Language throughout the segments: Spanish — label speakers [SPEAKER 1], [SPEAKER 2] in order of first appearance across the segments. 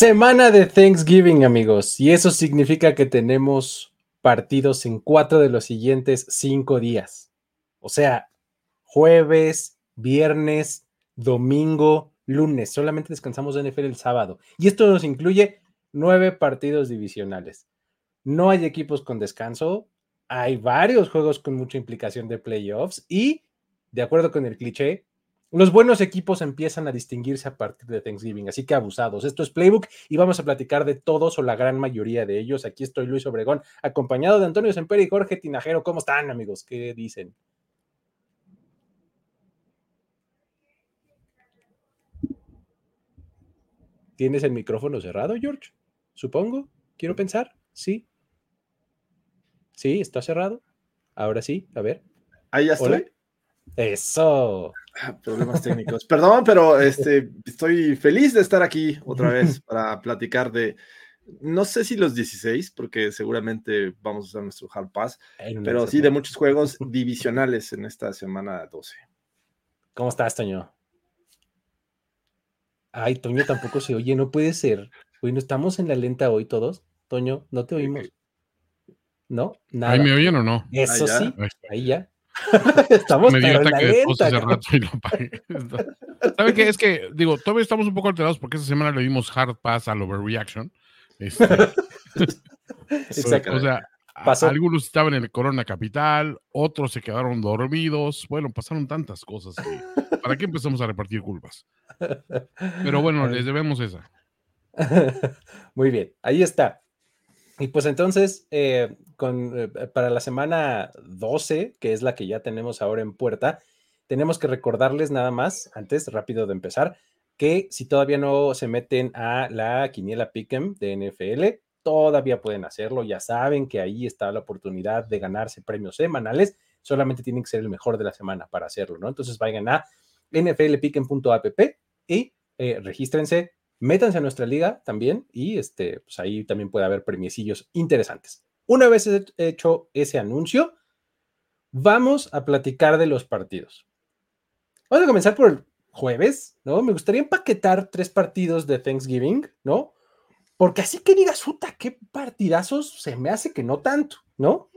[SPEAKER 1] Semana de Thanksgiving, amigos. Y eso significa que tenemos partidos en cuatro de los siguientes cinco días. O sea, jueves, viernes, domingo, lunes. Solamente descansamos de NFL el sábado. Y esto nos incluye nueve partidos divisionales. No hay equipos con descanso. Hay varios juegos con mucha implicación de playoffs. Y, de acuerdo con el cliché, los buenos equipos empiezan a distinguirse a partir de Thanksgiving, así que abusados. Esto es Playbook y vamos a platicar de todos o la gran mayoría de ellos. Aquí estoy Luis Obregón, acompañado de Antonio Semper y Jorge Tinajero. ¿Cómo están, amigos? ¿Qué dicen? ¿Tienes el micrófono cerrado, George? Supongo. Quiero pensar. Sí. Sí, está cerrado. Ahora sí, a ver.
[SPEAKER 2] Ahí ya estoy.
[SPEAKER 1] Eso.
[SPEAKER 2] Ah, problemas técnicos. Perdón, pero este, estoy feliz de estar aquí otra vez para platicar de, no sé si los 16, porque seguramente vamos a usar nuestro Hard Pass, pero sí de muchos juegos divisionales en esta semana 12.
[SPEAKER 1] ¿Cómo estás, Toño? Ay, Toño tampoco se oye, no puede ser. Bueno, estamos en la lenta hoy todos. Toño, no te oímos. ¿No?
[SPEAKER 3] Nada. ¿Ahí me oyen o no?
[SPEAKER 1] Eso sí, ahí ya. estamos
[SPEAKER 3] me dio ataque de hace rato y lo apagué. ¿Sabe qué? Es que, digo, todavía estamos un poco alterados porque esta semana le dimos hard pass al overreaction. Este, Exacto. O sea, algunos estaban en el Corona Capital, otros se quedaron dormidos. Bueno, pasaron tantas cosas que, ¿para qué empezamos a repartir culpas? Pero bueno, les debemos esa.
[SPEAKER 1] Muy bien, ahí está. Y pues entonces, eh, con, eh, para la semana 12, que es la que ya tenemos ahora en puerta, tenemos que recordarles nada más, antes, rápido de empezar, que si todavía no se meten a la quiniela Pick'em de NFL, todavía pueden hacerlo. Ya saben que ahí está la oportunidad de ganarse premios semanales. Solamente tienen que ser el mejor de la semana para hacerlo, ¿no? Entonces vayan a nflpicken.app y eh, regístrense métanse a nuestra liga también y este, pues ahí también puede haber premiecillos interesantes. Una vez hecho ese anuncio, vamos a platicar de los partidos. Vamos a comenzar por el jueves, ¿no? Me gustaría empaquetar tres partidos de Thanksgiving, ¿no? Porque así que digas, puta, qué partidazos, se me hace que no tanto, ¿no?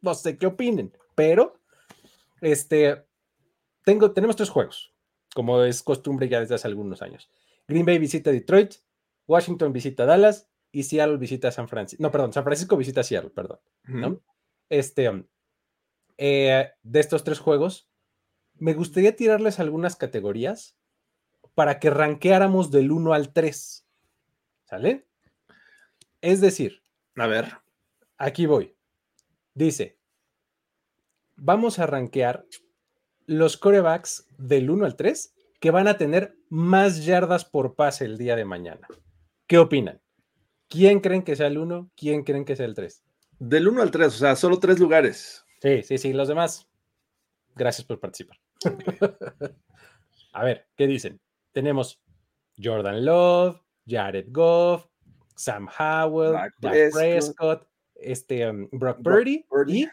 [SPEAKER 1] no, sé qué opinen, pero este, tengo, tenemos tres juegos como es costumbre ya desde hace algunos años. Green Bay visita Detroit, Washington visita Dallas y Seattle visita San Francisco. No, perdón, San Francisco visita Seattle, perdón. Este, um, eh, de estos tres juegos, me gustaría tirarles algunas categorías para que ranqueáramos del 1 al 3. ¿Sale? Es decir,
[SPEAKER 2] a ver,
[SPEAKER 1] aquí voy. Dice, vamos a rankear los corebacks del 1 al 3 que van a tener más yardas por pase el día de mañana. ¿Qué opinan? ¿Quién creen que sea el 1? ¿Quién creen que sea el 3?
[SPEAKER 2] Del 1 al 3, o sea, solo tres lugares.
[SPEAKER 1] Sí, sí, sí, los demás. Gracias por participar. a ver, ¿qué dicen? Tenemos Jordan Love, Jared Goff, Sam Howell, Dak Prescott, este, um, Brock, Purdy, y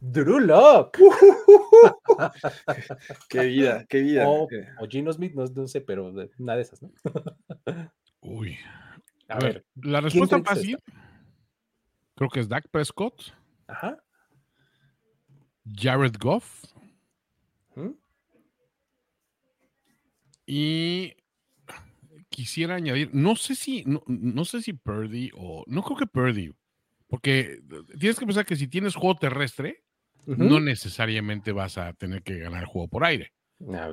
[SPEAKER 1] Drew Locke.
[SPEAKER 2] qué vida, qué vida.
[SPEAKER 1] O, Gino Smith, no, sé, pero una de esas, ¿no?
[SPEAKER 3] Uy. A, ver, la respuesta fácil creo que es Dak Prescott. Ajá. Jared Goff. Y quisiera añadir, no sé si, no, sé si Purdy o, no creo que Purdy, porque tienes que pensar que si tienes juego terrestre, no necesariamente vas a tener que ganar el juego por aire.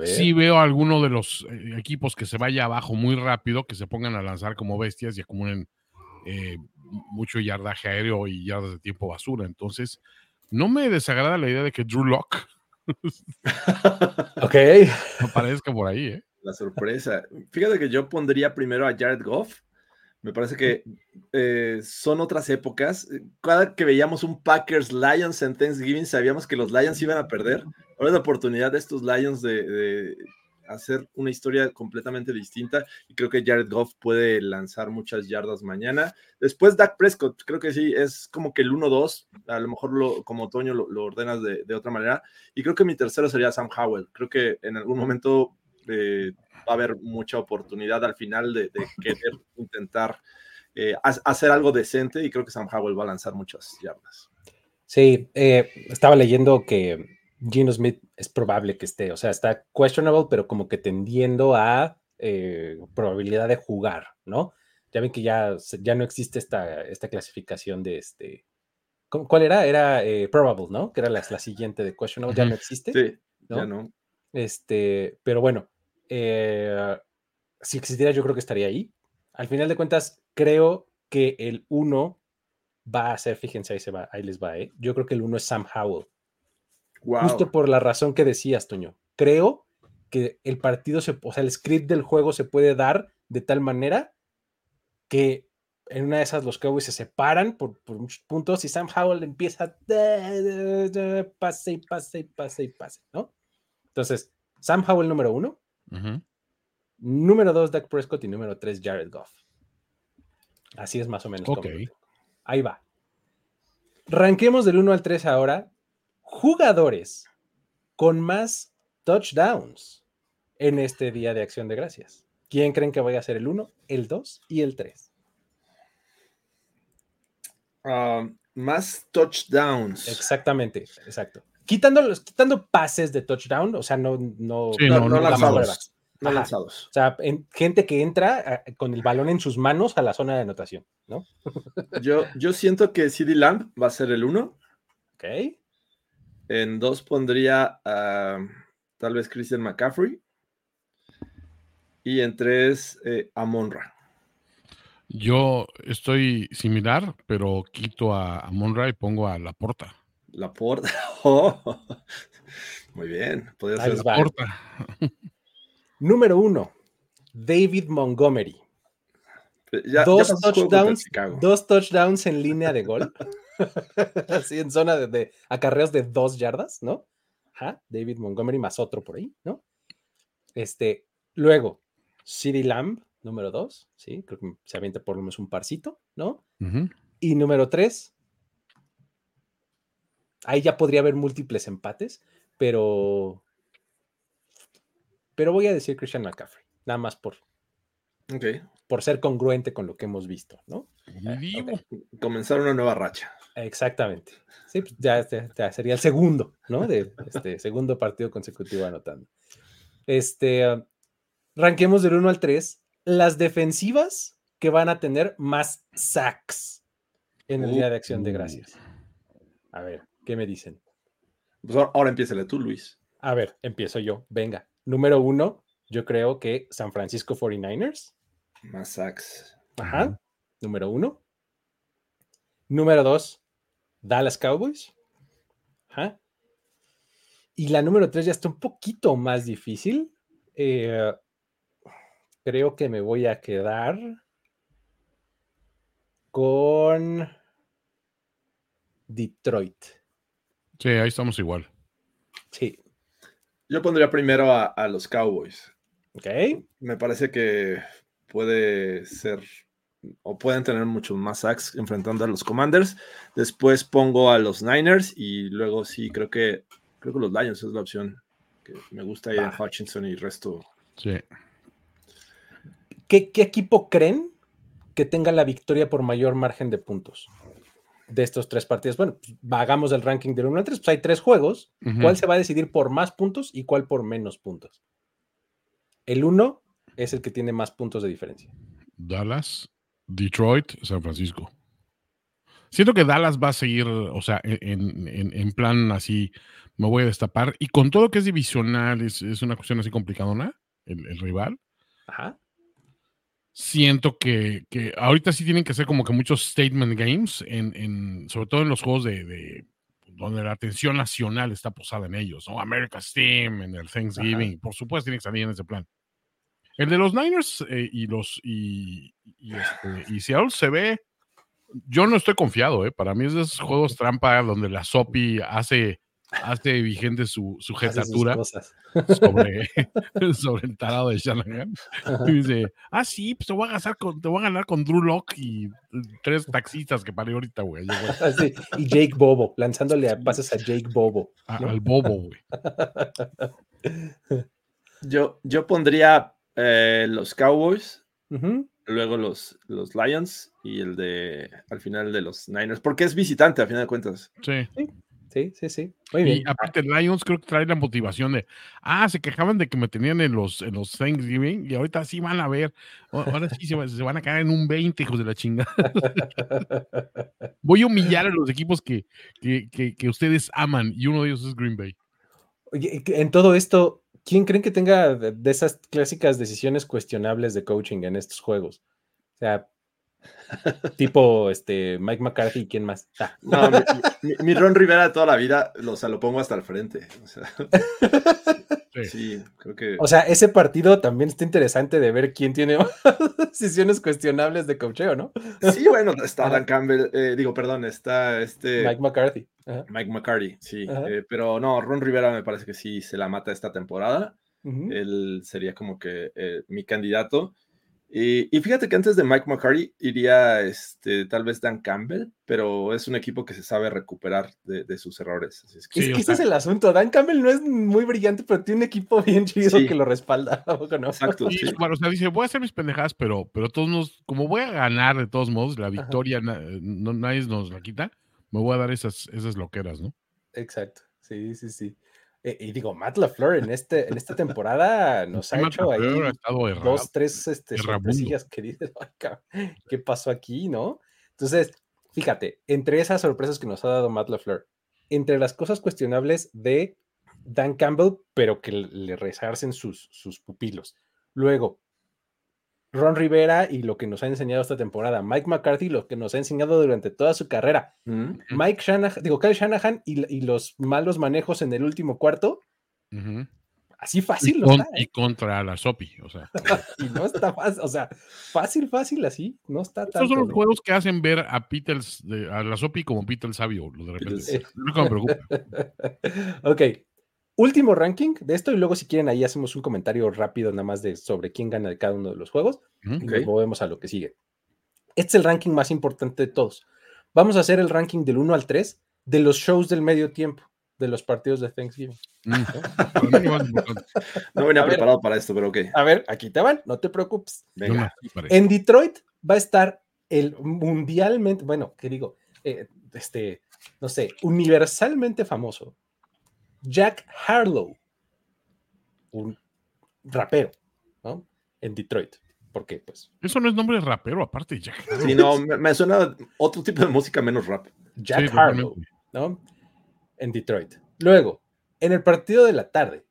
[SPEAKER 3] Si veo a alguno de los eh, equipos que se vaya abajo muy rápido, que se pongan a lanzar como bestias y acumulen eh, mucho yardaje aéreo y yardas de tiempo basura. Entonces, no me desagrada la idea de que Drew Locke
[SPEAKER 1] ok.
[SPEAKER 3] Aparezca por ahí, ¿eh?
[SPEAKER 2] La sorpresa. Fíjate que yo pondría primero a Jared Goff. Me parece que eh, son otras épocas. Cada que veíamos un Packers Lions en Thanksgiving, sabíamos que los Lions iban a perder. Ahora es la oportunidad de estos Lions de hacer una historia completamente distinta y creo que Jared Goff puede lanzar muchas yardas mañana. Después Dak Prescott, creo que sí, es como que el 1-2, a lo mejor lo, como Toño lo, ordenas de, otra manera. Y creo que mi tercero sería Sam Howell. Creo que en algún momento eh, va a haber mucha oportunidad al final de, querer intentar eh, hacer algo decente y creo que Sam Howell va a lanzar muchas yardas.
[SPEAKER 1] Sí, eh, estaba leyendo que Gino Smith es probable que esté, o sea, está questionable, pero como que tendiendo a probabilidad de jugar, ¿no? Ya ven que ya, ya no existe esta, esta clasificación de este. ¿Cuál era? Era probable, ¿no? Que era la, la, siguiente de questionable, ya no existe.
[SPEAKER 2] Sí, ya no.
[SPEAKER 1] Este, pero bueno, eh, si existiera, yo creo que estaría ahí. Al final de cuentas, creo que el 1 va a ser, fíjense, ahí, se va, ahí les va, ¿eh? Yo creo que el 1 es Sam Howell. Justo por la razón que decías, Toño. Creo que el partido, se, o sea, el script del juego se puede dar de tal manera que en una de esas los Cowboys se separan por, muchos puntos y Sam Howell empieza pase y pase y pase y pase, ¿no? Entonces, Sam Howell número uno, número dos, Dak Prescott y número tres, Jared Goff. Así es más o menos.
[SPEAKER 3] Ok.
[SPEAKER 1] Ahí va. Ranquemos del 1 al 3 ahora jugadores con más touchdowns en este día de acción de gracias. ¿Quién creen que vaya a ser el 1, el 2 y el 3?
[SPEAKER 2] Ah, más touchdowns.
[SPEAKER 1] Exactamente, exacto. Quitando, quitando pases de touchdown, o sea, no, no,
[SPEAKER 2] no, lanzados. No lanzados.
[SPEAKER 1] O sea, gente que entra con el balón en sus manos a la zona de anotación, ¿no?
[SPEAKER 2] yo, yo siento que CD Lamb va a ser el 1.
[SPEAKER 1] Ok.
[SPEAKER 2] En dos pondría a tal vez Christian McCaffrey. Y en tres eh, a Monra.
[SPEAKER 3] Yo estoy similar, pero quito a, Monra y pongo a Laporta.
[SPEAKER 2] Laporta. Oh, muy bien.
[SPEAKER 1] Podría ser. Número uno, David Montgomery. dos, touchdowns, dos touchdowns en línea de gol. Así en zona de, acarreos de dos yardas, ¿no? David Montgomery más otro por ahí, ¿no? Este, luego, CD Lamb, número dos, ¿sí? Creo que se avienta por lo menos un parcito, ¿no? Y número tres, ahí ya podría haber múltiples empates, pero. Pero voy a decir Christian McCaffrey, nada más por. Por ser congruente con lo que hemos visto, ¿no?
[SPEAKER 2] Comenzar una nueva racha.
[SPEAKER 1] Exactamente. Sí, pues, ya, sería el segundo, ¿no? De este segundo partido consecutivo anotando. Este, uh, ranquemos del 1 al 3 las defensivas que van a tener más sacks en el Día de Acción de Gracias. A ver, ¿qué me dicen?
[SPEAKER 2] Pues ahora empieza tú, Luis.
[SPEAKER 1] A ver, empiezo yo. Venga. Número uno, yo creo que San Francisco 49ers.
[SPEAKER 2] Más sacks.
[SPEAKER 1] Ajá. Número uno. Número dos, Dallas Cowboys. Y la número tres ya está un poquito más difícil. Eh, creo que me voy a quedar con Detroit.
[SPEAKER 3] Sí, ahí estamos igual.
[SPEAKER 1] Sí.
[SPEAKER 2] Yo pondría primero a, a los Cowboys.
[SPEAKER 1] Ok.
[SPEAKER 2] Me parece que puede ser o pueden tener muchos más sacks enfrentando a los Commanders. Después pongo a los Niners y luego sí, creo que creo que los Lions es la opción que me gusta ahí en Hutchinson y resto.
[SPEAKER 3] Sí.
[SPEAKER 1] ¿Qué, equipo creen que tenga la victoria por mayor margen de puntos? De estos tres partidos. Bueno, pues, hagamos el ranking del 1 al 3, pues hay tres juegos. ¿Cuál se va a decidir por más puntos y cuál por menos puntos? El 1 es el que tiene más puntos de diferencia.
[SPEAKER 3] Dallas, Detroit, San Francisco. Siento que Dallas va a seguir, o sea, en, plan así, me voy a destapar. Y con todo lo que es divisional, es, una cuestión así complicadona, el, el rival. Ajá siento que, ahorita sí tienen que hacer como que muchos statement games, en, sobre todo en los juegos de, donde la atención nacional está posada en ellos, ¿no? America's Team, en el Thanksgiving, por supuesto tiene que salir en ese plan. El de los Niners eh, y los y, y, este, Seattle se ve, yo no estoy confiado, ¿eh? Para mí es de esos juegos trampa donde la Sopi hace hace vigente su, su sobre, sobre el tarado de Shanahan. Y dice, ah, sí, pues te voy a ganar con, te voy a ganar con Drew Locke y tres taxistas que paré ahorita, güey.
[SPEAKER 1] Ah, y Jake Bobo, lanzándole a pases a Jake Bobo.
[SPEAKER 3] Al Bobo, güey.
[SPEAKER 2] Yo, yo pondría eh, los Cowboys, luego los, los Lions y el de al final de los Niners, porque es visitante a final de cuentas.
[SPEAKER 3] Sí. ¿Sí?
[SPEAKER 1] Sí, sí, sí. Muy bien.
[SPEAKER 3] Y aparte, Lions creo que trae la motivación de, ah, se quejaban de que me tenían en los, en los Thanksgiving y ahorita sí van a ver, ahora sí se, van a caer en un 20, hijos de la chingada. Voy a humillar a los equipos que, que, ustedes aman y uno de ellos es Green Bay.
[SPEAKER 1] Oye, en todo esto, ¿quién creen que tenga de esas clásicas decisiones cuestionables de coaching en estos juegos? O sea, tipo este Mike McCarthy, ¿quién más?
[SPEAKER 2] Ah. No, mi, Ron Rivera de toda la vida, o sea, lo pongo hasta el frente. O sea, sí, creo que.
[SPEAKER 1] O sea, ese partido también está interesante de ver quién tiene decisiones cuestionables de cocheo, ¿no?
[SPEAKER 2] Sí, bueno, está Dan Campbell, eh, digo, perdón, está este.
[SPEAKER 1] Mike McCarthy.
[SPEAKER 2] Mike McCarthy, sí. Eh, pero no, Ron Rivera me parece que sí se la mata esta temporada. Él sería como que eh, mi candidato. Y, fíjate que antes de Mike McCarty iría este, tal vez Dan Campbell, pero es un equipo que se sabe recuperar de, sus errores.
[SPEAKER 1] es que, ese es el asunto. Dan Campbell no es muy brillante, pero tiene un equipo bien chido que lo respalda. ¿no?
[SPEAKER 3] Exacto. Bueno, o sea, dice, voy a hacer mis pendejadas, pero, pero todos nos, como voy a ganar de todos modos, la victoria no, nadie nos la quita, me voy a dar esas, esas loqueras, ¿no?
[SPEAKER 1] Exacto. Sí, sí, sí. Eh, y digo, Matt LaFleur en, este, en esta temporada nos ha hecho ahí dos, tres este, sorpresillas que dices, ¿qué pasó aquí, no? Entonces, fíjate, entre esas sorpresas que nos ha dado Matt LaFleur, entre las cosas cuestionables de Dan Campbell, pero que le resarcen sus, sus pupilos. Luego, Ron Rivera y lo que nos ha enseñado esta temporada, Mike McCarthy, lo que nos ha enseñado durante toda su carrera, Mike Shanahan, digo, Kyle Shanahan y, los malos manejos en el último cuarto. Así fácil,
[SPEAKER 3] y, ¿eh? y contra la Sopi, o sea.
[SPEAKER 1] y no está fácil, o sea, fácil, fácil así, no está tan.
[SPEAKER 3] Estos son los juegos que hacen ver a Peter, a la Sopi como Peter el sabio, lo de repente. No me preocupa.
[SPEAKER 1] ok, último ranking de esto y luego si quieren ahí hacemos un comentario rápido nada más de sobre quién gana de cada uno de los juegos y nos movemos a lo que sigue. Este es el ranking más importante de todos. Vamos a hacer el ranking del 1 al 3 de los shows del medio tiempo, de los partidos de Thanksgiving. Mm.
[SPEAKER 2] no venía preparado para esto, pero ok.
[SPEAKER 1] A ver, aquí te van, no te preocupes. Venga. en Detroit va a estar el mundialmente, bueno, ¿qué digo? Eh, este, no sé, universalmente famoso Jack Harlow, un rapero, ¿no? En Detroit. ¿Por qué? Pues.
[SPEAKER 3] Eso no es nombre de rapero, aparte Jack
[SPEAKER 2] Sí, no, me, suena otro tipo de música menos rap.
[SPEAKER 1] Jack Harlow, ¿no? En Detroit. Luego, en el partido de la tarde,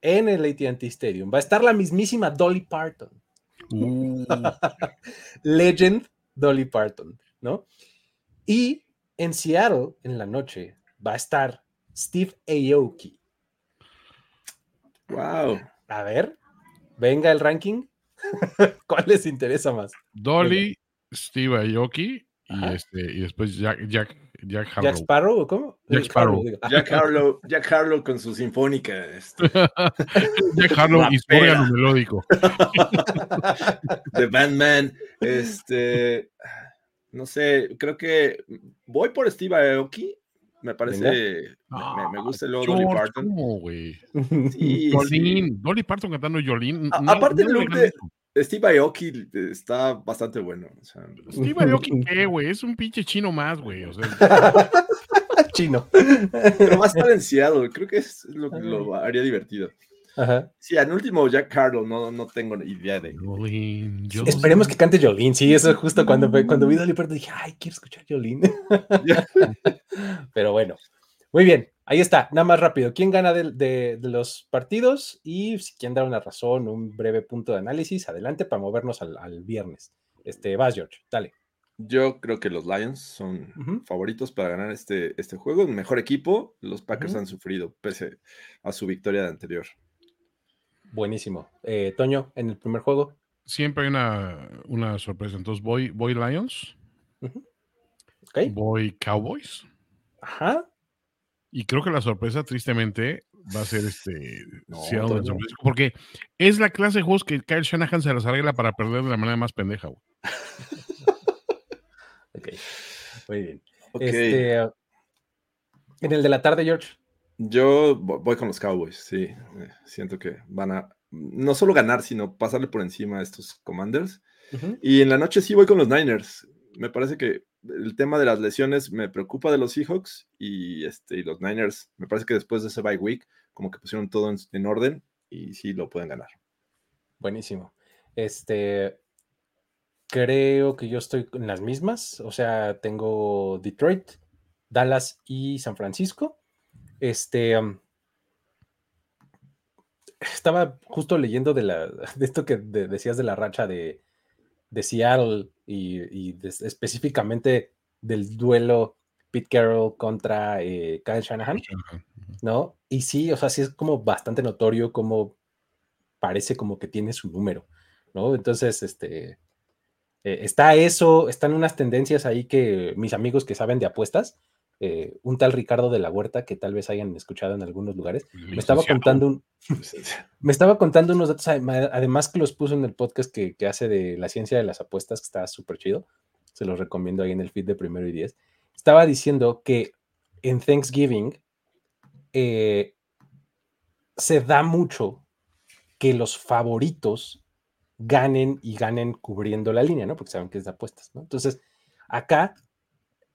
[SPEAKER 1] en el ATT Stadium, va a estar la mismísima Dolly Parton. Uh. Legend Dolly Parton, ¿no? Y en Seattle, en la noche, va a estar Steve Aoki.
[SPEAKER 2] Wow.
[SPEAKER 1] A ver, venga el ranking. ¿Cuál les interesa más?
[SPEAKER 3] Dolly, Steve Aoki y, este, y después Jack, Jack, Jack Harlow.
[SPEAKER 1] ¿Jack Sparrow o cómo?
[SPEAKER 3] Jack Sparrow.
[SPEAKER 2] Jack Harlow, Jack Harlow con su sinfónica. Este.
[SPEAKER 3] Jack Harlow y su órgano melódico.
[SPEAKER 2] The Bandman. Este, no sé, creo que voy por Steve Aoki me parece, me, gusta el Dolly Parton.
[SPEAKER 3] ¿Cómo, güey? Sí, Dolly Parton cantando Jolene.
[SPEAKER 2] aparte, el look, de, Steve Aoki está bastante bueno.
[SPEAKER 3] Steve Aoki, ¿qué, güey? Es un pinche chino más, güey. O sea,
[SPEAKER 1] chino.
[SPEAKER 2] Pero más balanceado, creo que es lo que lo haría divertido. Ajá. Sí, al último Jack Carlo no, no tengo idea de.
[SPEAKER 1] Esperemos que cante Jolene. Sí, eso es justo cuando, cuando vi Dolly Parton dije, ay, quiero escuchar Jolene. Pero bueno, muy bien. Ahí está, nada más rápido. ¿Quién gana de, los partidos? Y si quieren dar una razón, un breve punto de análisis, adelante para movernos al, viernes. Este, vas, George, dale.
[SPEAKER 2] Yo creo que los Lions son favoritos para ganar este, este juego. El mejor equipo, los Packers han sufrido pese a su victoria de anterior.
[SPEAKER 1] Buenísimo. Eh, Toño, en el primer juego.
[SPEAKER 3] Siempre hay una, sorpresa. Entonces voy, voy Lions. Voy Cowboys.
[SPEAKER 1] Ajá.
[SPEAKER 3] Y creo que la sorpresa, tristemente, va a ser este porque es la clase de juegos que Kyle Shanahan se las arregla para perder de la manera más pendeja, güey.
[SPEAKER 1] ok, muy bien. Este, en el de la tarde, George.
[SPEAKER 2] Yo voy con los Cowboys, sí. Eh, siento que van a no solo ganar, sino pasarle por encima a estos Commanders. Y en la noche sí voy con los Niners. Me parece que el tema de las lesiones me preocupa de los Seahawks y, este, y los Niners, me parece que después de ese bye week, como que pusieron todo en, orden y sí lo pueden ganar.
[SPEAKER 1] Buenísimo. Este, creo que yo estoy en las mismas, o sea, tengo Detroit, Dallas y San Francisco. Este, estaba justo leyendo de, la, de esto que decías de la racha de, de Seattle y, específicamente del duelo Pete Carroll contra eh, Kyle Shanahan, ¿no? Y sí, o sea, sí es como bastante notorio como parece como que tiene su número, ¿no? Entonces, este, eh, está eso, están unas tendencias ahí que mis amigos que saben de apuestas, eh, un tal Ricardo de la Huerta, que tal vez hayan escuchado en algunos lugares, me estaba contando un, me estaba contando unos datos, además que los puso en el podcast que, hace de la ciencia de las apuestas, que está súper chido, se los recomiendo ahí en el feed de primero y diez, estaba diciendo que en Thanksgiving eh, se da mucho que los favoritos ganen y ganen cubriendo la línea, ¿no? Porque saben que es de apuestas, ¿no? Entonces, acá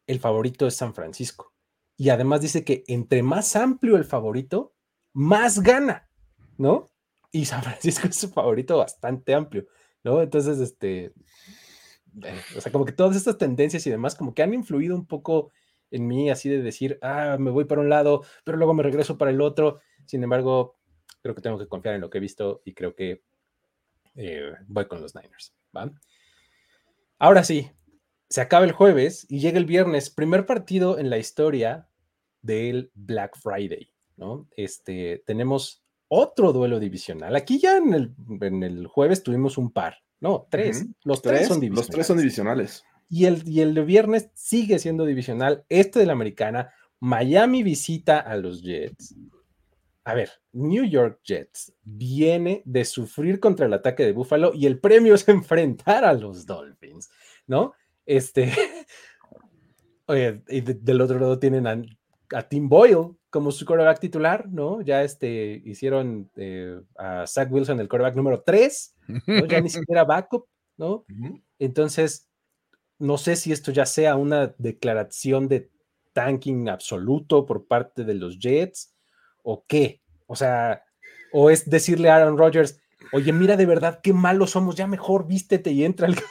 [SPEAKER 1] el favorito es San Francisco. Y además dice que entre más amplio el favorito, más gana, ¿no? Y San Francisco es su favorito bastante amplio, ¿no? Entonces, este, eh, o sea, como que todas estas tendencias y demás, como que han influido un poco en mí, así de decir, ah, me voy para un lado, pero luego me regreso para el otro. Sin embargo, creo que tengo que confiar en lo que he visto y creo que eh, voy con los Niners, ¿va? Ahora sí, se acaba el jueves y llega el viernes, primer partido en la historia del Black Friday, ¿no? Este, tenemos otro duelo divisional. Aquí ya en el, jueves tuvimos un par, no, tres. Los tres, son divisionales.
[SPEAKER 2] Los tres son divisionales.
[SPEAKER 1] Y el, y el de viernes sigue siendo divisional. Este de la americana, Miami visita a los Jets. A ver, New York Jets viene de sufrir contra el ataque de Buffalo y el premio es enfrentar a los Dolphins, ¿no? Este, y del otro lado tienen a, Tim Boyle como su quarterback titular, ¿no? Ya este, hicieron eh, a Zach Wilson el quarterback número 3, ya ni siquiera backup, ¿no? Entonces, no sé si esto ya sea una declaración de tanking absoluto por parte de los Jets o qué. O sea, o es decirle a Aaron Rodgers, oye, mira de verdad qué malos somos, ya mejor vístete y entra al campo.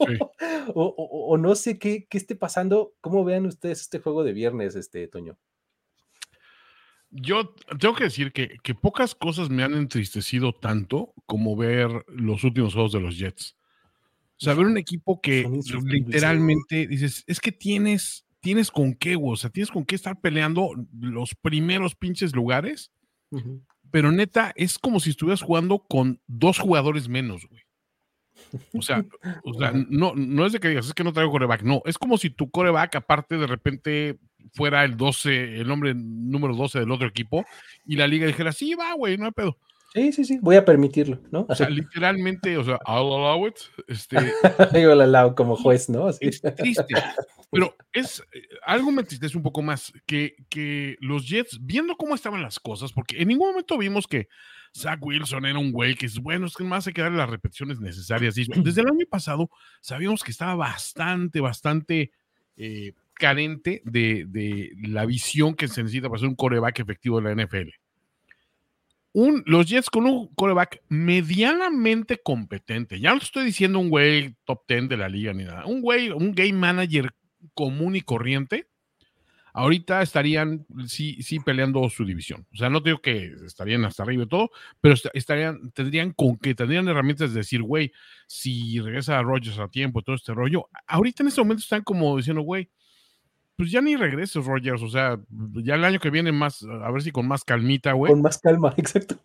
[SPEAKER 1] O, no sé qué, esté pasando. ¿Cómo vean ustedes este juego de viernes, este Toño?
[SPEAKER 3] Yo tengo que decir que, pocas cosas me han entristecido tanto como ver los últimos juegos de los Jets. O sea, ver un equipo que literalmente dices, es que tienes, tienes con qué, o sea, tienes con qué estar peleando los primeros pinches lugares pero neta, es como si estuvieras jugando con dos jugadores menos, güey. O sea, no, no es de que digas, es que no traigo coreback, no, es como si tu coreback aparte de repente fuera el 12, el hombre número 12 del otro equipo y la liga dijera, sí, va, güey, no hay pedo.
[SPEAKER 1] Sí, sí, sí, voy a permitirlo, ¿no?
[SPEAKER 3] O sea, literalmente, o sea, I'll allow it. Este,
[SPEAKER 1] lo allow como juez, ¿no?
[SPEAKER 3] Es triste. Pero es algo me entristece un poco más que, que los Jets, viendo cómo estaban las cosas, porque en ningún momento vimos que Zach Wilson era un güey que es bueno, es que más hay que darle las repeticiones necesarias. Desde el año pasado sabíamos que estaba bastante, bastante eh, carente de, de, la visión que se necesita para ser un coreback efectivo de la NFL los Jets con un coreback medianamente competente. Ya no estoy diciendo un güey top 10 de la liga ni nada. Un güey, un game manager común y corriente. Ahorita estarían sí, sí peleando su división. O sea, no digo que estarían hasta arriba y todo, pero estarían, tendrían con que tendrían herramientas de decir, güey, si regresa a Rogers a tiempo, todo este rollo. Ahorita en este momento están como diciendo, güey, pues ya ni regreses, Rogers. O sea, ya el año que viene más, a ver si con más calmita, güey.
[SPEAKER 1] Con más calma, exacto.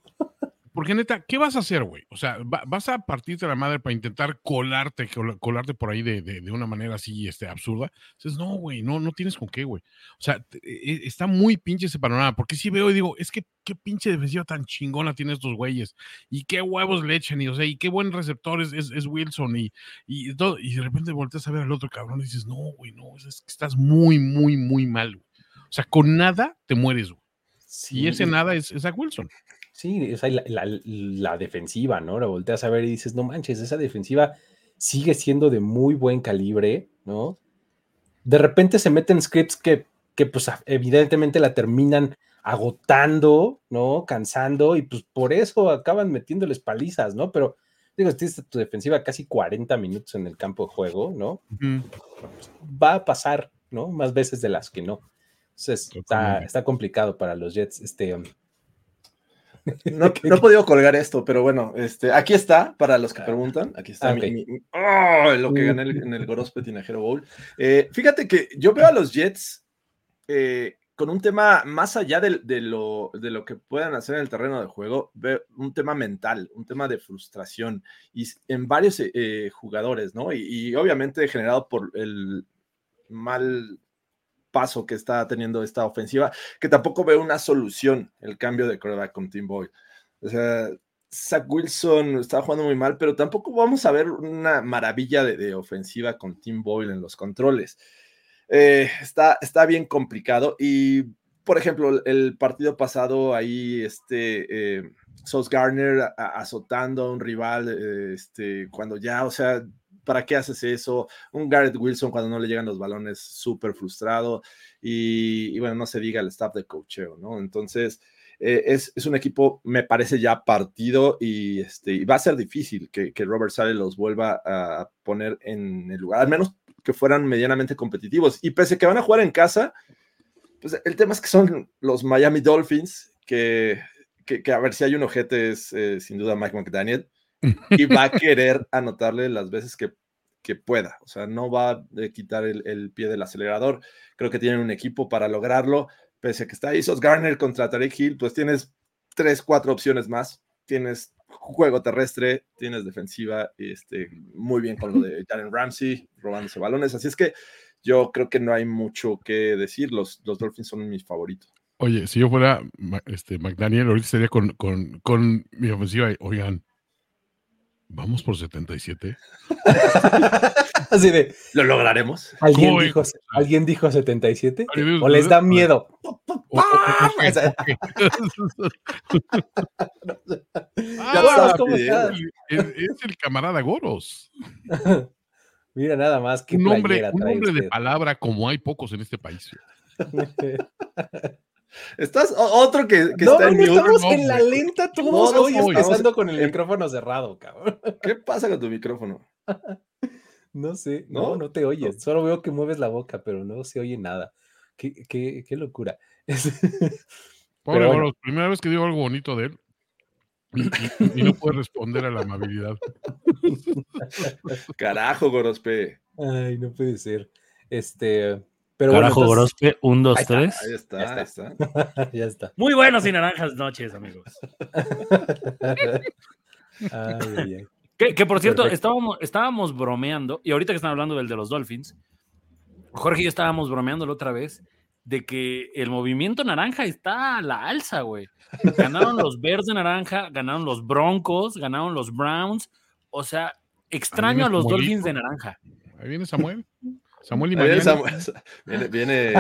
[SPEAKER 3] Porque neta, ¿qué vas a hacer, güey? O sea, vas a partirte la madre para intentar colarte, colarte por ahí de, de, una manera así este, absurda. Dices, no, güey, no, no tienes con qué, güey. O sea, e, está muy pinche ese panorama. Porque si veo y digo, es que qué pinche defensiva tan chingona tienen estos güeyes. Y qué huevos le echan. Y, o sea, y qué buen receptor es, es, Wilson. Y, y, todo, y de repente volteas a ver al otro cabrón y dices, no, güey, no, es, que estás muy, muy, muy mal, güey. O sea, con nada te mueres, güey. Y ese nada es, es a Wilson.
[SPEAKER 1] Sí, esa la, la, defensiva, ¿no? La volteas a ver y dices, no manches, esa defensiva sigue siendo de muy buen calibre, ¿no? De repente se meten scripts que, que pues evidentemente la terminan agotando, ¿no? Cansando y pues por eso acaban metiéndoles palizas, ¿no? Pero digo, tienes tu defensiva casi 40 minutos en el campo de juego, ¿no? va a pasar, ¿no? Más veces de las que no. Entonces está, está complicado para los Jets. Este,
[SPEAKER 2] no, he podido colgar esto, pero bueno, este, aquí está, para los que ah, preguntan, aquí está ¡oh! lo que gané en el Gorospe Tinajero Bowl. Eh, fíjate que yo veo a los Jets eh, con un tema más allá de, lo, de, lo, que puedan hacer en el terreno de juego, veo un tema mental, un tema de frustración y en varios eh, jugadores, ¿no? y obviamente generado por el mal paso que está teniendo esta ofensiva, que tampoco veo una solución el cambio de quarterback con Tim Boyd. O sea, Zach Wilson está jugando muy mal, pero tampoco vamos a ver una maravilla de, ofensiva con Tim Boyle en los controles. Eh, está, está bien complicado y, por ejemplo, el partido pasado ahí, este, eh, Sos Garner azotando a un rival, este, cuando ya, o sea, ¿para qué haces eso? Un Garrett Wilson cuando no le llegan los balones súper frustrado y, bueno, no se diga el staff de cocheo, ¿no? Entonces, eh, es, un equipo, me parece ya partido y, este, va a ser difícil que, Robert Sale los vuelva a poner en el lugar, al menos que fueran medianamente competitivos. Y pese a que van a jugar en casa, pues el tema es que son los Miami Dolphins, que, que, a ver si hay un ojete es eh, sin duda Mike McDaniel y va a querer anotarle las veces que, que pueda. O sea, no va a quitar el, pie del acelerador. Creo que tienen un equipo para lograrlo. Pese a que está ahí Sos Garner contra Tarek Hill, pues tienes tres, cuatro opciones más. Tienes juego terrestre, tienes defensiva, este, muy bien con lo de Jalen Ramsey, robándose balones. Así es que yo creo que no hay mucho que decir. Los, los Dolphins son mis favoritos.
[SPEAKER 3] Oye, si yo fuera este, McDaniel, ahorita sería con, con, con mi ofensiva. Oigan, Vamos por 77.
[SPEAKER 1] Así de.
[SPEAKER 2] ¿Lo lograremos?
[SPEAKER 1] ¿Alguien, dijo, ¿alguien dijo 77? ¿O les da miedo?
[SPEAKER 3] Es, el camarada Goros.
[SPEAKER 1] Mira nada más
[SPEAKER 3] que un hombre, un hombre de palabra como hay pocos en este país.
[SPEAKER 2] Estás otro que, que
[SPEAKER 1] no, está en estamos en la lenta todos hoy empezando con el micrófono cerrado, cabrón.
[SPEAKER 2] ¿Qué pasa con tu micrófono?
[SPEAKER 1] No sé, no, no, te oyes. Solo veo que mueves la boca, pero no se oye nada. Qué, qué, qué locura.
[SPEAKER 3] Pobre bueno. primera vez que digo algo bonito de él y, no puede responder a la amabilidad.
[SPEAKER 2] Carajo, Gorospe.
[SPEAKER 1] Ay, no puede ser. Este,
[SPEAKER 4] pero Carajo, bueno, Gorospe, un, dos, tres.
[SPEAKER 2] Ahí está, ahí está.
[SPEAKER 1] ya está.
[SPEAKER 4] Muy buenos y naranjas noches, amigos. Que, por cierto, estábamos, estábamos bromeando, y ahorita que están hablando del de los Dolphins, Jorge y yo estábamos bromeando la otra vez, de que el movimiento naranja está a la alza, güey. Ganaron los Bears de naranja, ganaron los Broncos, ganaron los Browns. O sea, extraño a los Dolphins de naranja.
[SPEAKER 3] Ahí viene Samuel. Samuel y
[SPEAKER 2] viene, viene,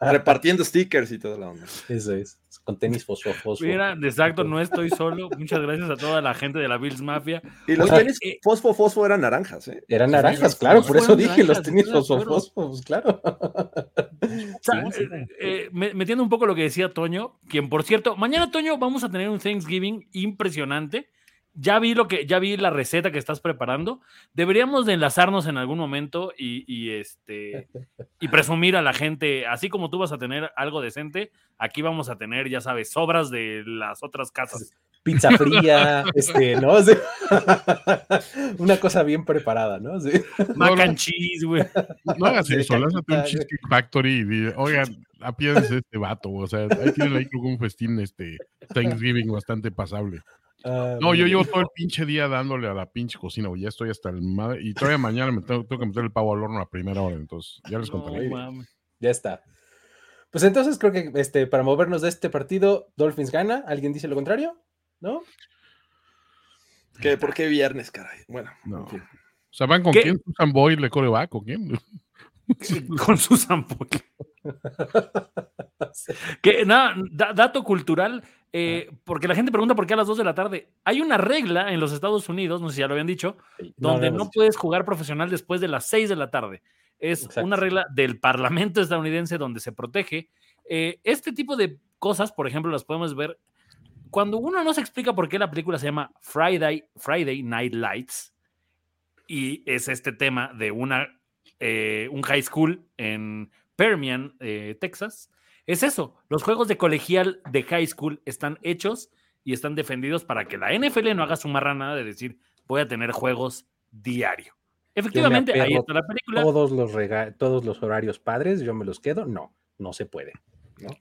[SPEAKER 2] repartiendo stickers y toda la onda.
[SPEAKER 1] Eso es, con tenis fosfo, fosfo.
[SPEAKER 4] Mira, exacto, no estoy solo. Muchas gracias a toda la gente de la Bills Mafia.
[SPEAKER 2] Y los tenis eh, fosfo, fosfo eran naranjas, ¿eh?
[SPEAKER 1] Eran naranjas, claro, por eso dije los tenis fosfo, fosfo, pues claro.
[SPEAKER 4] Eh, eh, metiendo un poco lo que decía Toño, quien por cierto, mañana Toño vamos a tener un Thanksgiving impresionante ya vi lo que, ya vi la receta que estás preparando. Deberíamos de enlazarnos en algún momento y, este y presumir a la gente, así como tú vas a tener algo decente, aquí vamos a tener, ya sabes, sobras de las otras casas.
[SPEAKER 1] Pizza fría, este, ¿no? Una cosa bien preparada, ¿no? Sí.
[SPEAKER 4] Mac and cheese, güey.
[SPEAKER 3] No hagas eso, lánzate un Cheesecake Factory y oigan, apiédense este vato, o sea, ahí tienen ahí un festín este Thanksgiving bastante pasable. Ah, no, yo llevo todo el pinche día dándole a la pinche cocina, güey. Ya estoy hasta el madre. Y todavía mañana me tengo, que meter el pavo al horno a primera hora, entonces ya les contaré.
[SPEAKER 1] ya está. Pues entonces creo que este, para movernos de este partido, Dolphins gana. ¿Alguien dice lo contrario? ¿No?
[SPEAKER 2] ¿Qué, ¿Por qué viernes, caray? Bueno,
[SPEAKER 3] no. O sea, ¿van con quién? ¿Susan Boyle de coreback o quién?
[SPEAKER 4] con Susan Boyle. que nada, dato cultural, eh, porque la gente pregunta por qué a las 2 de la tarde. Hay una regla en los Estados Unidos, no sé si ya lo habían dicho, donde no, puedes jugar profesional después de las 6 de la tarde. Es una regla del Parlamento estadounidense donde se protege. Eh, este tipo de cosas, por ejemplo, las podemos ver cuando uno no se explica por qué la película se llama Friday, Friday Night Lights y es este tema de una, eh, un high school en Permian, Texas, es eso, los juegos de colegial de high school están hechos y están defendidos para que la NFL no haga su marranada de decir, voy a tener juegos diario. Efectivamente, ahí está la película.
[SPEAKER 1] Todos los, todos los horarios padres, yo me los quedo. No, no se puede.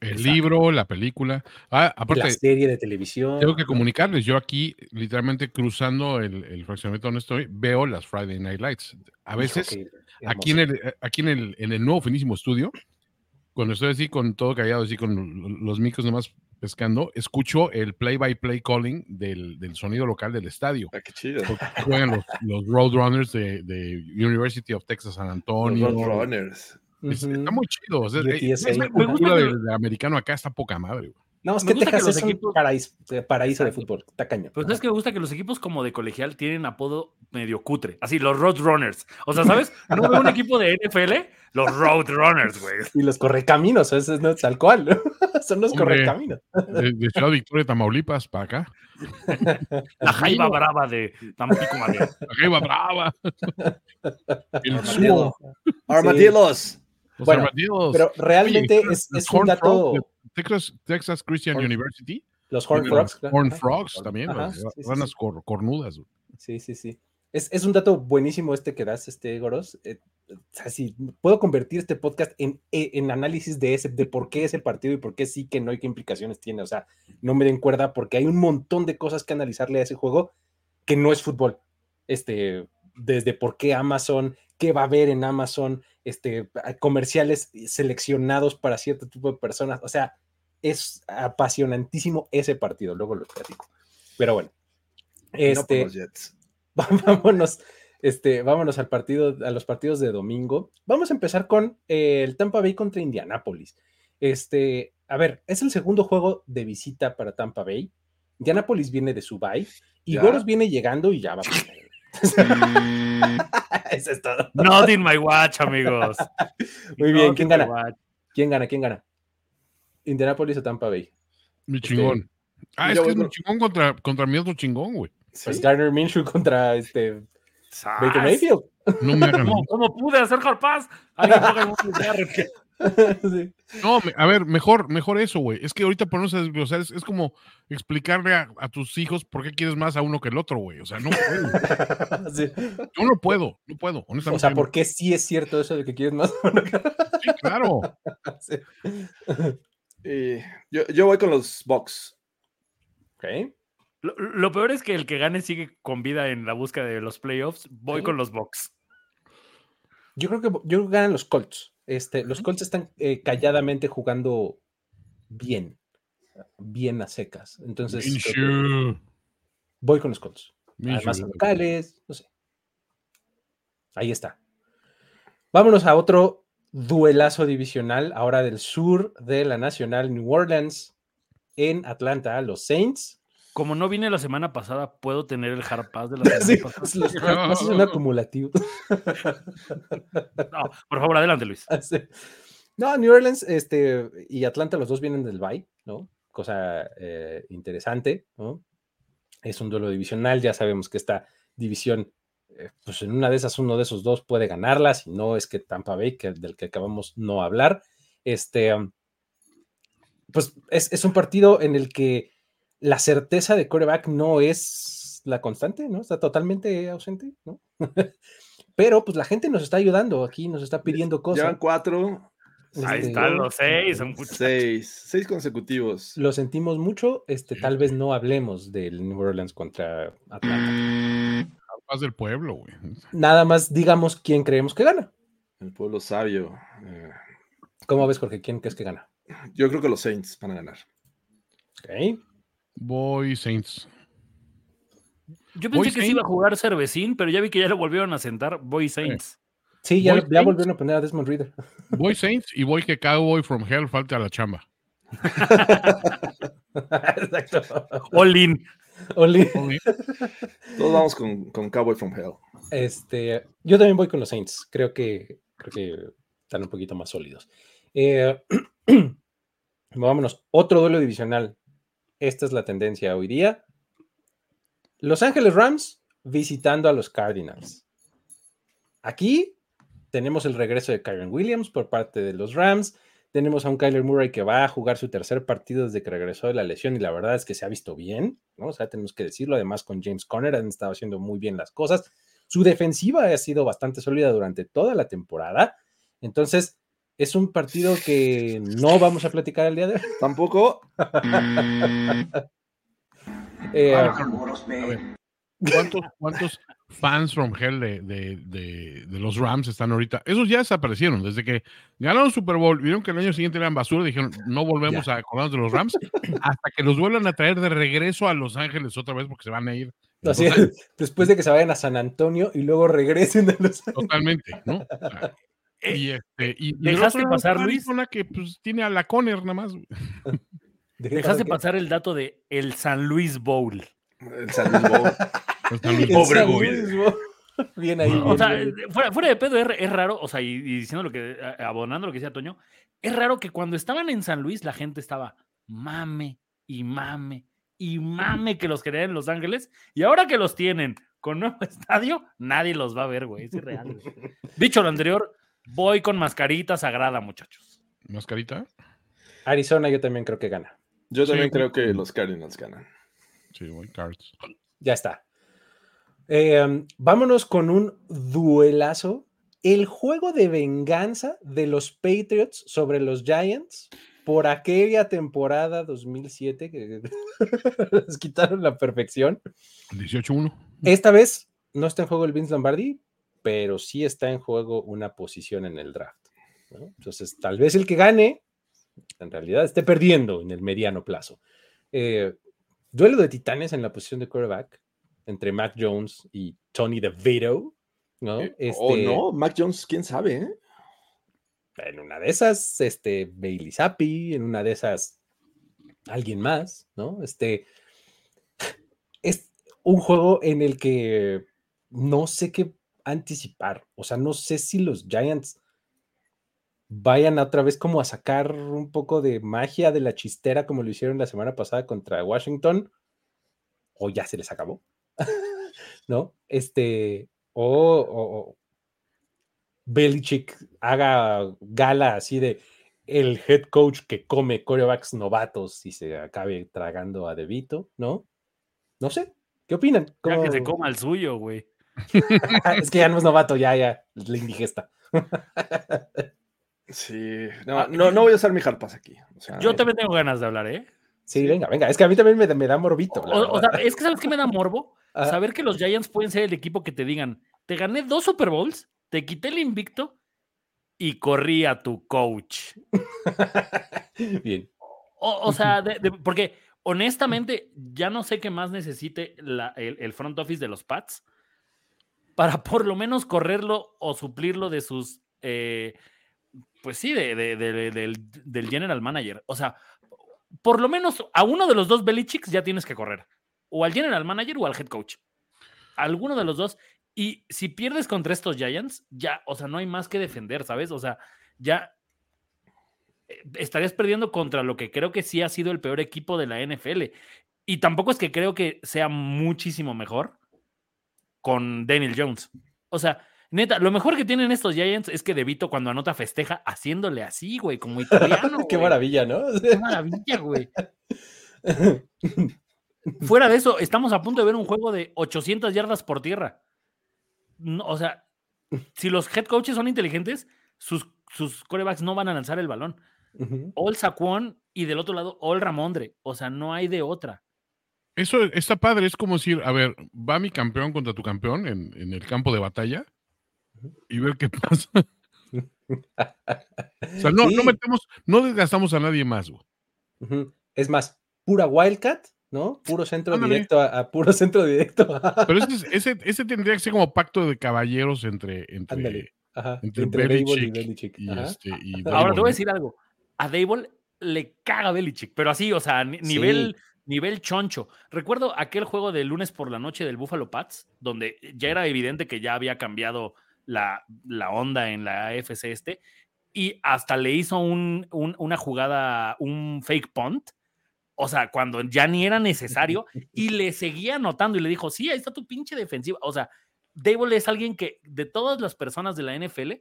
[SPEAKER 3] El libro, la película. Ah, aparte,
[SPEAKER 1] la serie de televisión.
[SPEAKER 3] Tengo que comunicarles. Yo aquí, literalmente cruzando el, el fraccionamiento donde estoy, veo las Friday Night Lights. A veces, aquí, en el, aquí en el, en el nuevo finísimo estudio, cuando estoy así con todo callado, así con los micros nomás pescando, escucho el play-by-play calling del, del, sonido local del estadio.
[SPEAKER 2] Ah, qué chido.
[SPEAKER 3] Juegan los, los Roadrunners de, de, University of Texas San Antonio.
[SPEAKER 2] Los Roadrunners.
[SPEAKER 3] Está muy chido. el, americano acá está poca madre. Güey.
[SPEAKER 1] No, es que Texas es un paraíso, de fútbol. Está cañón.
[SPEAKER 4] Pues es que me gusta que los equipos como de colegial tienen apodo medio cutre. Así, los Roadrunners. O sea, ¿sabes? No veo un equipo de NFL, los Roadrunners, güey.
[SPEAKER 1] Y los correcaminos, eso es no, tal cual. Son los correcaminos.
[SPEAKER 3] De, de Ciudad Victoria, Tamaulipas, para acá.
[SPEAKER 4] La Jaiba Brava de Tampico Madero.
[SPEAKER 3] La Jaiba Brava.
[SPEAKER 2] El Armadillos.
[SPEAKER 1] Bueno, pero realmente es, es un dato.
[SPEAKER 3] Texas, Texas Christian University.
[SPEAKER 1] Los Horn Frogs.
[SPEAKER 3] Horn Frogs también, las ranas cornudas.
[SPEAKER 1] Sí, sí, sí. Es, es, un dato buenísimo este que das, este Goros. Eh, o sea, si puedo convertir este podcast en, e, en, análisis de ese, de por qué es el partido y por qué sí que no hay qué implicaciones tiene. O sea, no me den cuerda porque hay un montón de cosas que analizarle a ese juego que no es fútbol. Este, desde por qué Amazon, qué va a haber en Amazon, este, comerciales seleccionados para cierto tipo de personas. O sea, es apasionantísimo ese partido, luego lo platico. Pero bueno, este, vámonos, este, vámonos al partido, a los partidos de domingo. Vamos a empezar con eh, el Tampa Bay contra Indianápolis. Este, a ver, es el segundo juego de visita para Tampa Bay. Indianápolis viene de su bye y Goros viene llegando y ya va.
[SPEAKER 4] Eso es todo. Not in my watch, amigos.
[SPEAKER 1] Muy bien, ¿quién gana? ¿Quién gana? ¿Quién gana? Indianapolis o Tampa Bay.
[SPEAKER 3] Mi este, chingón. ah, es que es mi chingón contra, contra mi otro chingón, güey.
[SPEAKER 1] Pues Garner Minshew contra este Baker Mayfield.
[SPEAKER 3] No me hagan.
[SPEAKER 4] ¿Cómo, pude hacer Harpaz?
[SPEAKER 3] No, a ver, mejor, mejor eso, güey. Es que ahorita ponernos a desglosar es, es como explicarle a, tus hijos por qué quieres más a uno que el otro, güey. O sea, no puedo. Yo no puedo, no puedo, honestamente.
[SPEAKER 1] O sea, ¿por qué sí es cierto eso de que quieres más a uno que
[SPEAKER 3] Sí, claro.
[SPEAKER 2] yo, yo, voy con los Bucks.
[SPEAKER 1] Ok.
[SPEAKER 4] Lo, peor es que el que gane sigue con vida en la búsqueda de los playoffs. Voy con los Bucks.
[SPEAKER 1] Yo creo que yo creo que ganan los Colts. Este, los Colts están eh, calladamente jugando bien, bien a secas. Entonces, voy con los Colts. Además, locales, no sé. Ahí está. Vámonos a otro duelazo divisional, ahora del sur de la Nacional New Orleans en Atlanta, los Saints.
[SPEAKER 4] Como no vine la semana pasada, puedo tener el hard pass de la semana
[SPEAKER 1] pasada. Los son acumulativos.
[SPEAKER 4] no, por favor, adelante, Luis.
[SPEAKER 1] No, New Orleans este, y Atlanta, los dos vienen del Bay, ¿no? Cosa eh, interesante, ¿no? Es un duelo divisional, ya sabemos que esta división eh, pues en una de esas, uno de esos dos puede ganarla, si no es que Tampa Bay, que, del que acabamos no hablar, este, pues es, un partido en el que la certeza de coreback no es la constante, ¿no? Está totalmente ausente, ¿no? Pero pues la gente nos está ayudando aquí, nos está pidiendo cosas.
[SPEAKER 2] Llevan cuatro.
[SPEAKER 4] Ahí este, están los seis.
[SPEAKER 2] seis, seis consecutivos.
[SPEAKER 1] Lo sentimos mucho, este, tal vez no hablemos del New Orleans contra Atlanta
[SPEAKER 3] del pueblo, güey.
[SPEAKER 1] Nada más digamos quién creemos que gana.
[SPEAKER 2] El pueblo sabio. Eh.
[SPEAKER 1] ¿Cómo ves, Jorge? ¿Quién crees que gana?
[SPEAKER 2] Yo creo que los Saints van a ganar.
[SPEAKER 1] Ok.
[SPEAKER 3] Voy Saints.
[SPEAKER 4] Yo pensé que se iba a jugar Cervecín, pero ya vi que ya lo volvieron a sentar. Voy Saints.
[SPEAKER 1] Sí, ya, volvieron a poner a Desmond Reader.
[SPEAKER 3] Voy Saints y voy que Cowboy from Hell falte a la chamba.
[SPEAKER 4] Exacto. All in.
[SPEAKER 2] Todos vamos con, con, Cowboy from Hell.
[SPEAKER 1] Este, yo también voy con los Saints. Creo que, creo que están un poquito más sólidos. Eh, vámonos. Otro duelo divisional. Esta es la tendencia hoy día. Los Ángeles Rams visitando a los Cardinals. Aquí tenemos el regreso de Kyron Williams por parte de los Rams. Tenemos a un Kyler Murray que va a jugar su tercer partido desde que regresó de la lesión y la verdad es que se ha visto bien, ¿no? O sea, tenemos que decirlo. Además, con James Conner han estado haciendo muy bien las cosas. Su defensiva ha sido bastante sólida durante toda la temporada. Entonces, es un partido que no vamos a platicar el día de hoy.
[SPEAKER 2] Tampoco.
[SPEAKER 3] eh, ¿Cuántos, ¿Cuántos fans from hell de, de, de, los Rams están ahorita? Esos ya desaparecieron. Desde que ganaron Super Bowl, vieron que el año siguiente eran basura, dijeron, no volvemos a acordarnos de los Rams, hasta que los vuelvan a traer de regreso a Los Ángeles otra vez porque se van a ir.
[SPEAKER 1] Así después de que se vayan a San Antonio y luego regresen a Los
[SPEAKER 3] Ángeles. Totalmente, ¿no? Y este, y,
[SPEAKER 4] dejaste pasar, Luis.
[SPEAKER 3] Una que pues tiene a la Conner nada más.
[SPEAKER 4] Dejaste pasar el dato de el San Luis Bowl.
[SPEAKER 2] El San Luis Bowl.
[SPEAKER 1] Pobre Bien ahí.
[SPEAKER 4] o sea, fuera, de pedo es, raro, o sea, y, diciendo lo que, abonando lo que decía Toño, es raro que cuando estaban en San Luis la gente estaba mame y mame y mame que los querían en Los Ángeles y ahora que los tienen con nuevo estadio, nadie los va a ver, güey, es irreal. Dicho lo anterior, voy con mascarita sagrada, muchachos.
[SPEAKER 3] ¿Mascarita?
[SPEAKER 1] Arizona yo también creo que gana.
[SPEAKER 2] Yo también creo que los Cardinals ganan.
[SPEAKER 3] Sí, voy Cards.
[SPEAKER 1] Ya está. Em, vámonos con un duelazo. El juego de venganza de los Patriots sobre los Giants por aquella temporada 2007 que les quitaron la perfección.
[SPEAKER 3] 18-1.
[SPEAKER 1] Esta vez no está en juego el Vince Lombardi, pero sí está en juego una posición en el draft. Entonces, tal vez el que gane, en realidad, esté perdiendo en el mediano plazo. Eh, duelo de titanes en la posición de quarterback entre Mac Jones y Tony DeVito, ¿no?
[SPEAKER 2] Eh, oh, este, no, Mac Jones, quién sabe, ¿eh?
[SPEAKER 1] En una de esas, este, Bailey Zappi, en una de esas, alguien más, ¿no? Este, es un juego en el que no sé qué anticipar, o sea, no sé si los Giants vayan otra vez como a sacar un poco de magia de la chistera como lo hicieron la semana pasada contra Washington, o ya se les acabó. ¿no? Este, o, o, Belichick haga gala así de el head coach que come corebacks novatos y se acabe tragando a Debito, ¿no? No sé, ¿qué opinan?
[SPEAKER 4] que se coma el suyo, güey.
[SPEAKER 1] es que ya no es novato, ya, ya, la indigesta.
[SPEAKER 2] sí, no, no, no, voy a usar mi harpas aquí.
[SPEAKER 4] Yo también tengo ganas de hablar, ¿eh?
[SPEAKER 1] Sí, venga, venga. Es que a mí también me, me da morbito.
[SPEAKER 4] O, sea, es que ¿sabes qué me da morbo? Saber que los Giants pueden ser el equipo que te digan, te gané dos Super Bowls, te quité el invicto y corría tu coach.
[SPEAKER 1] Bien.
[SPEAKER 4] O, sea, porque honestamente ya no sé qué más necesite el, front office de los Pats para por lo menos correrlo o suplirlo de sus, eh, pues sí, del, general manager. O sea, por lo menos a uno de los dos Belichicks ya tienes que correr. O al general manager o al head coach. Alguno de los dos. Y si pierdes contra estos Giants, ya, o sea, no hay más que defender, ¿sabes? O sea, ya eh, estarías perdiendo contra lo que creo que sí ha sido el peor equipo de la NFL. Y tampoco es que creo que sea muchísimo mejor con Daniel Jones. O sea, neta, lo mejor que tienen estos Giants es que Devito cuando anota festeja haciéndole así, güey, como italiano.
[SPEAKER 1] Qué maravilla, ¿no?
[SPEAKER 4] Qué maravilla, güey. Fuera de eso, estamos a punto de ver un juego de 800 yardas por tierra. o sea, si los head coaches son inteligentes, sus, sus corebacks no van a lanzar el balón. All Saquon y del otro lado All Ramondre. O sea, no hay de otra.
[SPEAKER 3] Eso está padre, es como decir, a ver, va mi campeón contra tu campeón en, el campo de batalla y ver qué pasa. o sea, no, no metemos, no desgastamos a nadie más.
[SPEAKER 1] Es más, pura Wildcat, ¿no? Puro centro directo a, puro centro directo.
[SPEAKER 3] Pero ese, ese, tendría que ser como pacto de caballeros entre, entre,
[SPEAKER 1] entre, y Belichick.
[SPEAKER 4] Este, Ahora te voy a decir algo a Dable le caga Belichick, pero así, o sea, nivel, nivel choncho. Recuerdo aquel juego de lunes por la noche del Buffalo Pats, donde ya era evidente que ya había cambiado la, la onda en la AFC este, y hasta le hizo un, una jugada, un fake punt, o sea, cuando ya ni era necesario, y le seguía anotando y le dijo, sí, ahí está tu pinche defensiva. O sea, Dable es alguien que de todas las personas de la NFL,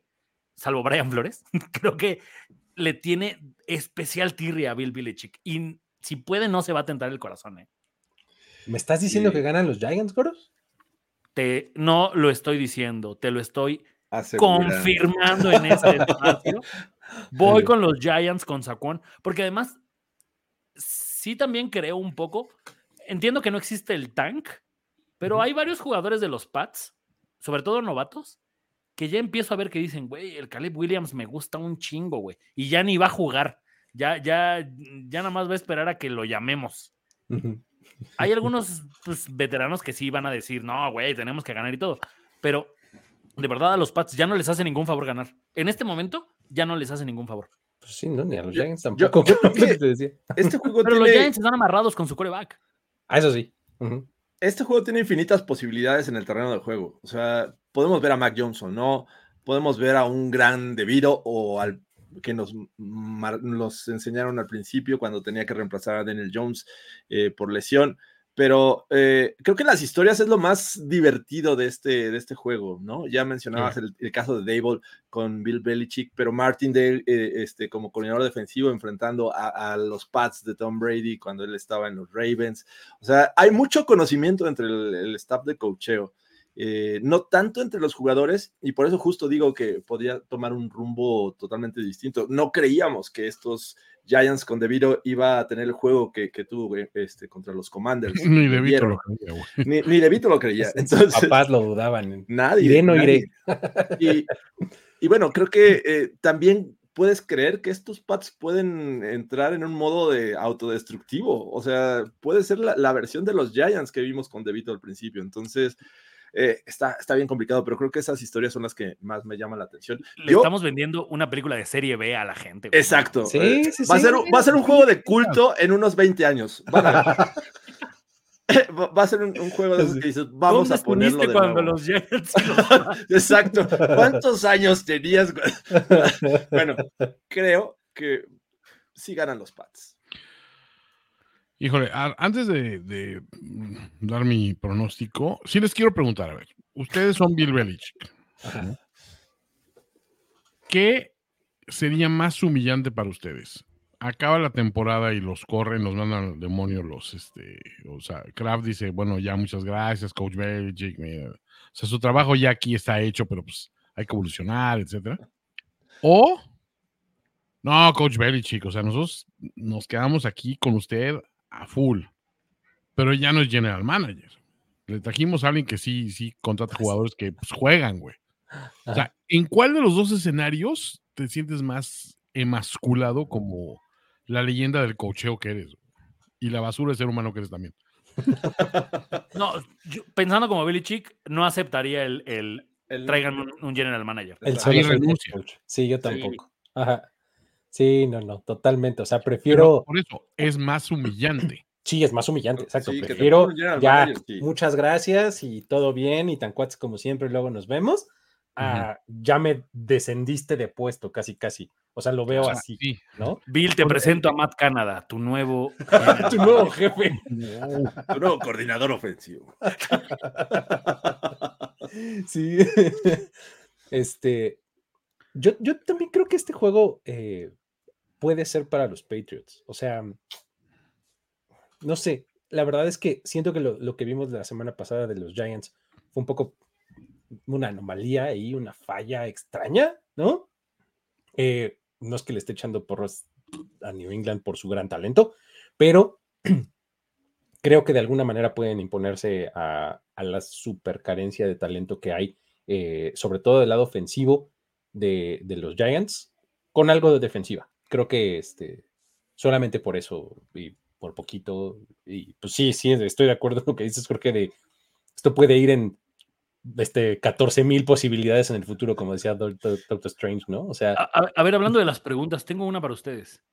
[SPEAKER 4] salvo Brian Flores, creo que le tiene especial tirria a Bill Belichick. Y si puede, no se va a tentar el corazón. ¿eh?
[SPEAKER 1] ¿Me estás diciendo que ganan los Giants, Goros?
[SPEAKER 4] Te, no lo estoy diciendo, te lo estoy confirmando en ese espacio. Voy con los Giants con Saquon, porque además sí también creo un poco, entiendo que no existe el tank, pero hay varios jugadores de los Pats, sobre todo novatos, que ya empiezo a ver que dicen, güey, el Caleb Williams me gusta un chingo, güey, y ya ni va a jugar, ya, ya, ya nada más va a esperar a que lo llamemos. Hay algunos pues, veteranos que sí van a decir, no, güey, tenemos que ganar y todo, pero de verdad a los Pats ya no les hace ningún favor ganar. En este momento ya no les hace ningún favor.
[SPEAKER 1] Pues sí, no, ni a los Giants tampoco.
[SPEAKER 2] este juego
[SPEAKER 4] Pero los Giants están amarrados con su coreback.
[SPEAKER 1] Ah, eso sí.
[SPEAKER 2] Este juego tiene infinitas posibilidades en el terreno del juego. O sea, podemos ver a Mac Johnson, ¿no? Podemos ver a un gran debido o al que nos, nos enseñaron al principio cuando tenía que reemplazar a Daniel Jones eh, por lesión. Pero eh, creo que las historias es lo más divertido de este, de este juego, ¿no? Ya mencionabas el, caso de Dable con Bill Belichick, pero Martin Dale, eh, este, como coordinador defensivo, enfrentando a, los Pats de Tom Brady cuando él estaba en los Ravens. O sea, hay mucho conocimiento entre el staff de cocheo. Eh, no tanto entre los jugadores, y por eso justo digo que podría tomar un rumbo totalmente distinto. No creíamos que estos Giants con DeVito iba a tener el juego que, tuvo este, contra los Commanders.
[SPEAKER 3] ni DeVito lo creía,
[SPEAKER 2] Ni, ni DeVito lo creía. Entonces,
[SPEAKER 1] papás lo dudaban.
[SPEAKER 2] Nadie.
[SPEAKER 1] Iré, no iré.
[SPEAKER 2] Y, bueno, creo que eh, también puedes creer que estos Pats pueden entrar en un modo de autodestructivo. O sea, puede ser la, la versión de los Giants que vimos con DeVito al principio. Entonces, eh, está, está bien complicado, pero creo que esas historias son las que más me llaman la atención.
[SPEAKER 4] Le estamos vendiendo una película de serie B a la gente.
[SPEAKER 2] Exacto. Eh, va, a ser, va a ser un juego de culto en unos 20 años. va a ser un, juego de esos que dices, vamos a ponerlo de
[SPEAKER 4] cuando los
[SPEAKER 2] Exacto. ¿Cuántos años tenías? bueno, creo que sí ganan los Pats.
[SPEAKER 3] Híjole, antes de, dar mi pronóstico, sí les quiero preguntar, a ver, ustedes son Bill Belichick. ¿Qué sería más humillante para ustedes? Acaba la temporada y los corren, los mandan al demonio, los, este, o sea, Kraft dice, bueno, ya muchas gracias, Coach Belichick, o sea, su trabajo ya aquí está hecho, pero pues hay que evolucionar, etcétera. O, no, Coach Belichick, o sea, nosotros nos quedamos aquí con usted a full. Pero ya no es general manager. Le trajimos a alguien que sí, sí contrata jugadores que pues, juegan, güey. O sea, ¿en cuál de los dos escenarios te sientes más emasculado como la leyenda del cocheo que eres. Y la basura de ser humano que eres también.
[SPEAKER 4] no, pensando como Billy Chick, no aceptaría el, el, traigan un, general manager.
[SPEAKER 1] El renuncia. Sí, yo tampoco. Ajá. Sí, no, no, totalmente. O sea, prefiero.
[SPEAKER 3] por eso es más humillante.
[SPEAKER 1] Sí, es más humillante, exacto. prefiero ya, muchas gracias y todo bien y tan cuates como siempre, y luego nos vemos. Ya me descendiste de puesto, casi, casi. O sea, lo veo así, ¿no?
[SPEAKER 4] Bill, te presento a Matt Canada, tu nuevo...
[SPEAKER 1] tu nuevo jefe.
[SPEAKER 2] tu nuevo coordinador ofensivo.
[SPEAKER 1] sí. Este... Yo, yo también creo que este juego eh, puede ser para los Patriots. O sea, no sé, la verdad es que siento que lo, que vimos la semana pasada de los Giants fue un poco una anomalía y una falla extraña, ¿no? Eh, no es que le esté echando porros a New England por su gran talento, pero creo que de alguna manera pueden imponerse a, la super carencia de talento que hay, eh, sobre todo del lado ofensivo de, los Giants, con algo de defensiva. Creo que este, solamente por eso y por poquito, y pues sí, sí, estoy de acuerdo con lo que dices, que de, esto puede ir en este, 14 mil posibilidades en el futuro, como decía Doctor, Strange, ¿no? O sea.
[SPEAKER 4] A, ver, hablando de las preguntas, tengo una para ustedes.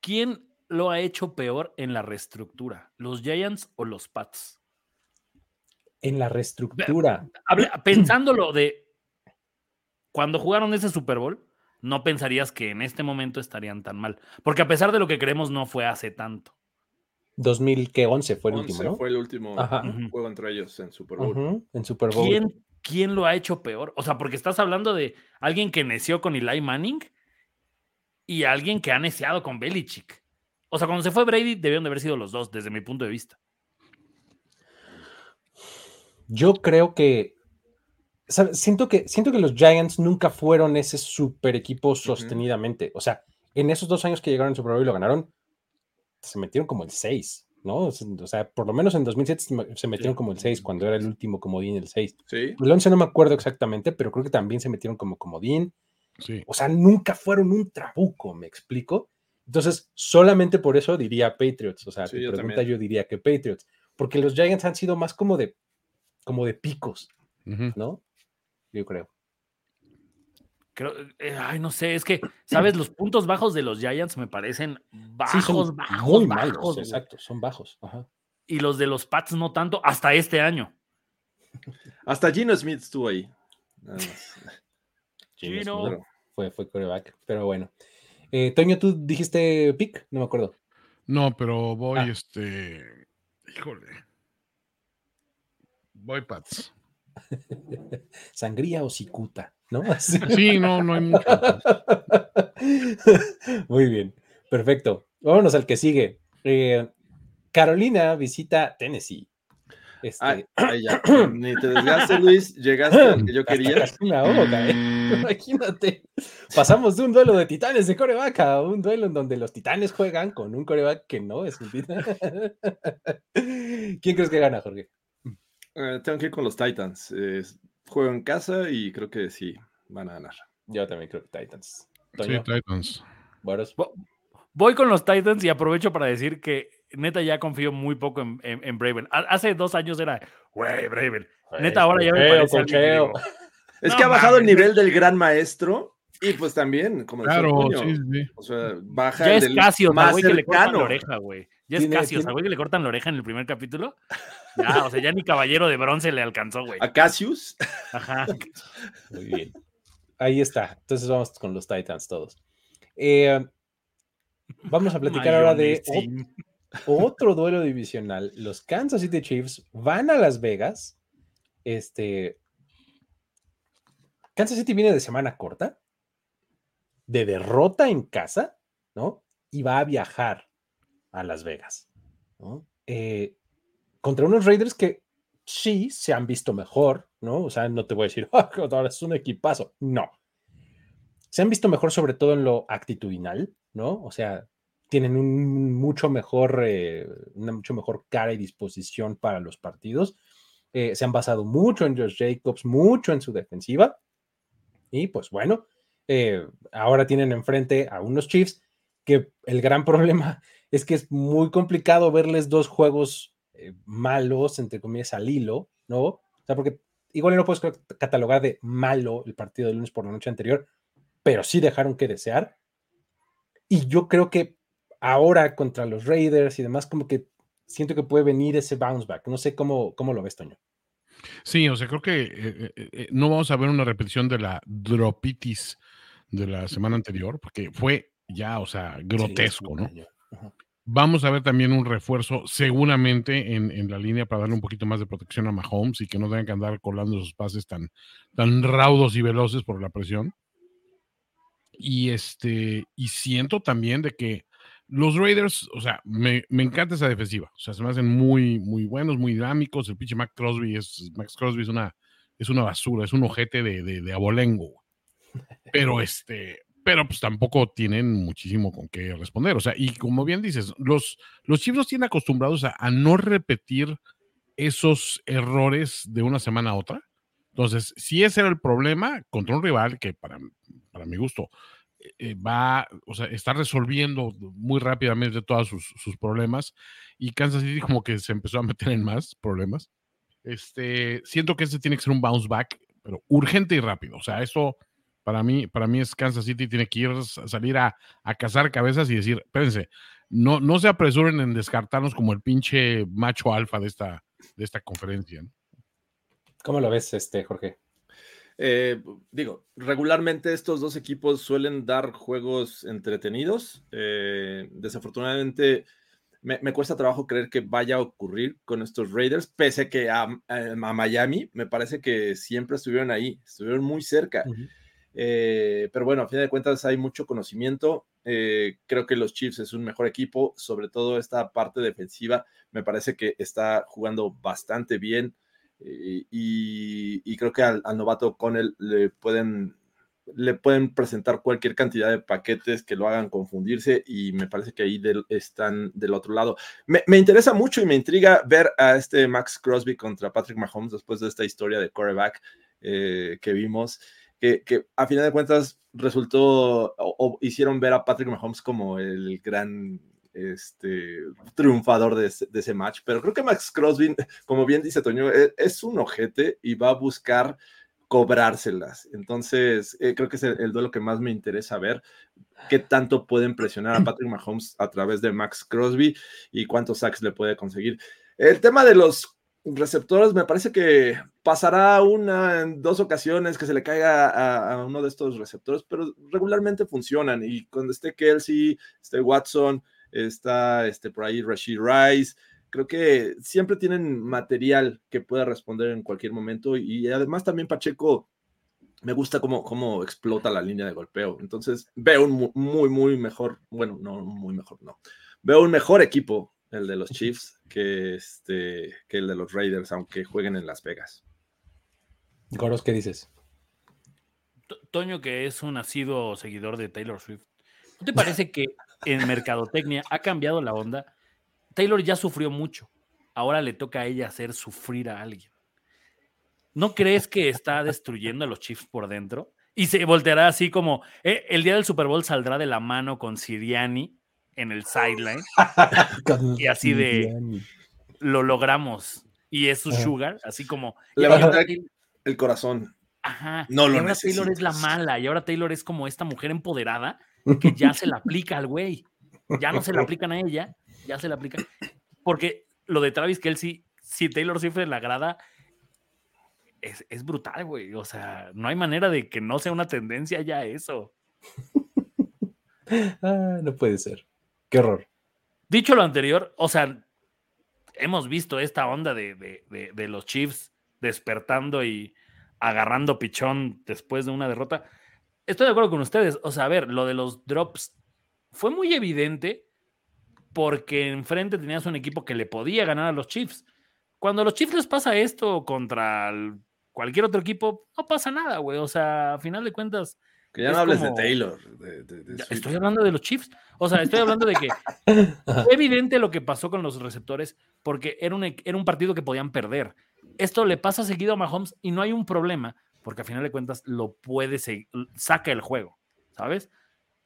[SPEAKER 4] ¿Quién lo ha hecho peor en la reestructura? ¿Los Giants o los Pats?
[SPEAKER 1] En la reestructura.
[SPEAKER 4] Pensándolo de cuando jugaron ese Super Bowl, no pensarías que en este momento estarían tan mal. Porque a pesar de lo que creemos, no fue hace tanto.
[SPEAKER 1] 2011 fue el último, ¿no?
[SPEAKER 2] Fue el último juego entre ellos en Super Bowl.
[SPEAKER 1] En Super Bowl.
[SPEAKER 4] ¿Quién, ¿Quién, lo ha hecho peor? O sea, porque estás hablando de alguien que neció con Eli Manning y alguien que ha neciado con Belichick. O sea, cuando se fue Brady, debieron de haber sido los dos, desde mi punto de vista.
[SPEAKER 1] Yo creo que. Siento que, siento que los Giants nunca fueron ese super equipo sostenidamente. O sea, en esos dos años que llegaron al Super Bowl y lo ganaron, se metieron como el 6, ¿no? O sea, por lo menos en 2007 se metieron como el 6, cuando era el último comodín el 6. Sí. El 11 no me acuerdo exactamente, pero creo que también se metieron como comodín. Sí. O sea, nunca fueron un trabuco, ¿me explico? Entonces, solamente por eso diría Patriots. O sea, sí, tu pregunta yo diría que Patriots. Porque los Giants han sido más como de, como de picos, ¿no? Yo creo.
[SPEAKER 4] Eh, ay, no sé, es que, ¿sabes? Los puntos bajos de los Giants me parecen bajos, bajos, bajos.
[SPEAKER 1] exacto, son bajos.
[SPEAKER 4] Y los de los Pats no tanto, hasta este año.
[SPEAKER 2] Hasta Gino Smith estuvo ahí.
[SPEAKER 1] Gino. fue, fue coreback, pero bueno. Eh, Toño, ¿tú dijiste pick? No me acuerdo.
[SPEAKER 3] No, pero voy, ah. este. Híjole. Voy Pats.
[SPEAKER 1] Sangría o cicuta. ¿no?
[SPEAKER 3] Sí, no, no hay mucho.
[SPEAKER 1] Muy bien, perfecto. Vámonos al que sigue. Eh, Carolina visita Tennessee.
[SPEAKER 2] Este... ya. Ni te desgaste, Luis. Llegaste al que yo quería.
[SPEAKER 1] Una ¿eh? Imagínate. Pasamos de un duelo de titanes de coreback a un duelo en donde los titanes juegan con un coreback que no es un titán. ¿Quién crees que gana, Jorge?
[SPEAKER 2] Eh, tengo que ir con los Titans juego en casa y creo que sí, van a ganar.
[SPEAKER 1] Yo también creo que Titans.
[SPEAKER 3] Sí, Titans.
[SPEAKER 4] Voy con los Titans y aprovecho para decir que neta ya confío muy poco en, en, Braven. Hace dos años era, güey, Braven. Neta, ahora ya me parece.
[SPEAKER 2] Es que ha bajado el nivel del gran maestro y pues también, como
[SPEAKER 3] claro, sí, sí.
[SPEAKER 2] O sea, baja
[SPEAKER 4] ya es más güey, que le cortan la oreja, güey. Ya es Casio, güey, que le cortan la oreja en el primer capítulo. Ya, o sea, ya ni caballero de bronce le alcanzó, güey.
[SPEAKER 2] ¿A Cassius?
[SPEAKER 4] Ajá.
[SPEAKER 1] Muy bien. Ahí está. Entonces vamos con los Titans todos. Eh, vamos a platicar ahora de otro duelo divisional. Los Kansas City Chiefs van a Las Vegas. Este. Kansas City viene de semana corta de derrota en casa, ¿no? Y va a viajar a Las Vegas, ¿no? Eh, contra unos Raiders que sí se han visto mejor, ¿no? O sea, no te voy a decir, oh, ahora es un equipazo, no. Se han visto mejor sobre todo en lo actitudinal, ¿no? O sea, tienen un mucho mejor, eh, una mucho mejor cara y disposición para los partidos. Eh, se han basado mucho en Josh Jacobs, mucho en su defensiva. Y pues bueno, eh, ahora tienen enfrente a unos Chiefs que el gran problema es que es muy complicado verles dos juegos eh, malos, entre comillas, al hilo, ¿no? O sea, porque igual no puedes catalogar de malo el partido del lunes por la noche anterior, pero sí dejaron que desear. Y yo creo que ahora contra los Raiders y demás, como que siento que puede venir ese bounce back. No sé cómo, cómo lo ves, Toño.
[SPEAKER 3] Sí, o sea, creo que eh, eh, no vamos a ver una repetición de la dropitis de la semana anterior, porque fue ya, o sea, grotesco, ¿no? Vamos a ver también un refuerzo seguramente en, la línea para darle un poquito más de protección a Mahomes y que no tengan que andar colando sus pases tan, tan raudos y veloces por la presión. Y este, y siento también de que los Raiders, o sea, me, encanta esa defensiva. O sea, se me hacen muy, muy buenos, muy dinámicos. El pinche Max Crosby es, Max Crosby es una, es una basura, es un ojete de, de abolengo. Pero este, pero pues tampoco tienen muchísimo con qué responder. O sea, y como bien dices, los, los Chiefs tienen acostumbrados a, no repetir esos errores de una semana a otra. Entonces, si ese era el problema contra un rival que para, para mi gusto eh, va, o sea, está resolviendo muy rápidamente todos sus, sus, problemas y Kansas City como que se empezó a meter en más problemas. Este, siento que ese tiene que ser un bounce back, pero urgente y rápido. O sea, eso para mí, para mí es Kansas City, tiene que ir a salir a, cazar cabezas y decir, espérense, no, no se apresuren en descartarnos como el pinche macho alfa de esta, de esta conferencia.
[SPEAKER 1] ¿Cómo lo ves, este, Jorge?
[SPEAKER 2] Eh, digo, regularmente estos dos equipos suelen dar juegos entretenidos. Eh, desafortunadamente, me, cuesta trabajo creer que vaya a ocurrir con estos Raiders, pese que a, Miami me parece que siempre estuvieron ahí, estuvieron muy cerca. Eh, pero bueno, a fin de cuentas hay mucho conocimiento. Eh, creo que los Chiefs es un mejor equipo, sobre todo esta parte defensiva. Me parece que está jugando bastante bien eh, y, creo que al, novato con él le pueden, le pueden presentar cualquier cantidad de paquetes que lo hagan confundirse y me parece que ahí están del otro lado. Me, me, interesa mucho y me intriga ver a este Max Crosby contra Patrick Mahomes después de esta historia de quarterback que vimos que, a final de cuentas resultó o, hicieron ver a Patrick Mahomes como el gran este, triunfador de, ese match. Pero creo que Max Crosby, como bien dice Toño, e, es, un ojete y va a buscar cobrárselas. Entonces, eh, creo que es el, duelo que más me interesa ver. ¿Qué tanto pueden presionar a Patrick Mahomes a través de Max Crosby y cuántos sacks le puede conseguir? El tema de los receptores, me parece que pasará una en dos ocasiones que se le caiga a, uno de estos receptores, pero regularmente funcionan. Y cuando esté Kelsey, esté Watson, está este, por ahí Rashid Rice, creo que siempre tienen material que pueda responder en cualquier momento. Y además también Pacheco me gusta cómo, cómo explota la línea de golpeo. Entonces veo un muy, muy mejor, bueno, no muy mejor, no. Veo un mejor equipo el de los Chiefs, que, este, que el de los Raiders, aunque jueguen en Las Vegas.
[SPEAKER 1] Goros, ¿qué dices?
[SPEAKER 4] Toño, que es un nacido seguidor de Taylor Swift, ¿no te parece que en mercadotecnia ha cambiado la onda? Taylor ya sufrió mucho, ahora le toca a ella hacer sufrir a alguien. ¿No crees que está destruyendo a los Chiefs por dentro? Y se volteará así como eh, el día del Super Bowl saldrá de la mano con Siriani en el sideline. y así de lo logramos. Y es su sugar, así como.
[SPEAKER 2] Le va a el corazón.
[SPEAKER 4] Ajá. No lo y ahora Taylor es la mala. Y ahora Taylor es como esta mujer empoderada que ya se la aplica al güey. Ya no se la aplican a ella, ya se la aplica. Porque lo de Travis Kelsey, si Taylor Swift la agrada, es, es brutal, güey. O sea, no hay manera de que no sea una tendencia ya eso.
[SPEAKER 1] ah, no puede ser. Qué horror.
[SPEAKER 4] Dicho lo anterior, o sea, hemos visto esta onda de, los Chiefs despertando y agarrando pichón después de una derrota. Estoy de acuerdo con ustedes. O sea, a ver, lo de los drops fue muy evidente porque enfrente tenías un equipo que le podía ganar a los Chiefs. Cuando a los Chiefs les pasa esto contra cualquier otro equipo, no pasa nada, güey. O sea, a final de cuentas,
[SPEAKER 2] que ya no hables de Taylor.
[SPEAKER 4] estoy hablando de los Chiefs. O sea, estoy hablando de que fue evidente lo que pasó con los receptores porque era un, era un partido que podían perder. Esto le pasa seguido a Mahomes y no hay un problema porque a final de cuentas lo puede seguir, saca el juego. ¿sabes?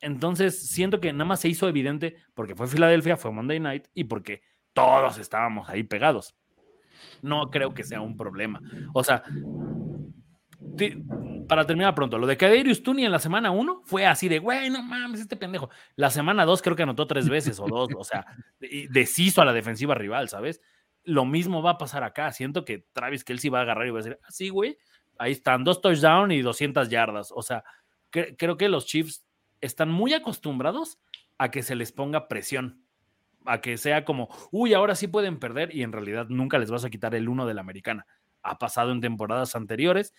[SPEAKER 4] Entonces, siento que nada más se hizo evidente porque fue Filadelfia, fue Monday Night y porque todos estábamos ahí pegados. No creo que sea un problema. O sea, para terminar pronto, lo de Kaderius Tuni en la semana 1 fue así de, güey, no mames, este pendejo. La semana 2 creo que anotó tres veces o dos, o sea, deshizo a la defensiva rival, ¿sabes? Lo mismo va a pasar acá. Siento que Travis Kelsey va a agarrar y va a decir, así, ah, güey, ahí están, dos touchdowns y 200 yardas. O sea, creo que los Chiefs están muy acostumbrados a que se les ponga presión, a que sea como, uy, ahora sí pueden perder y en realidad nunca les vas a quitar el uno de la americana. Ha pasado en temporadas anteriores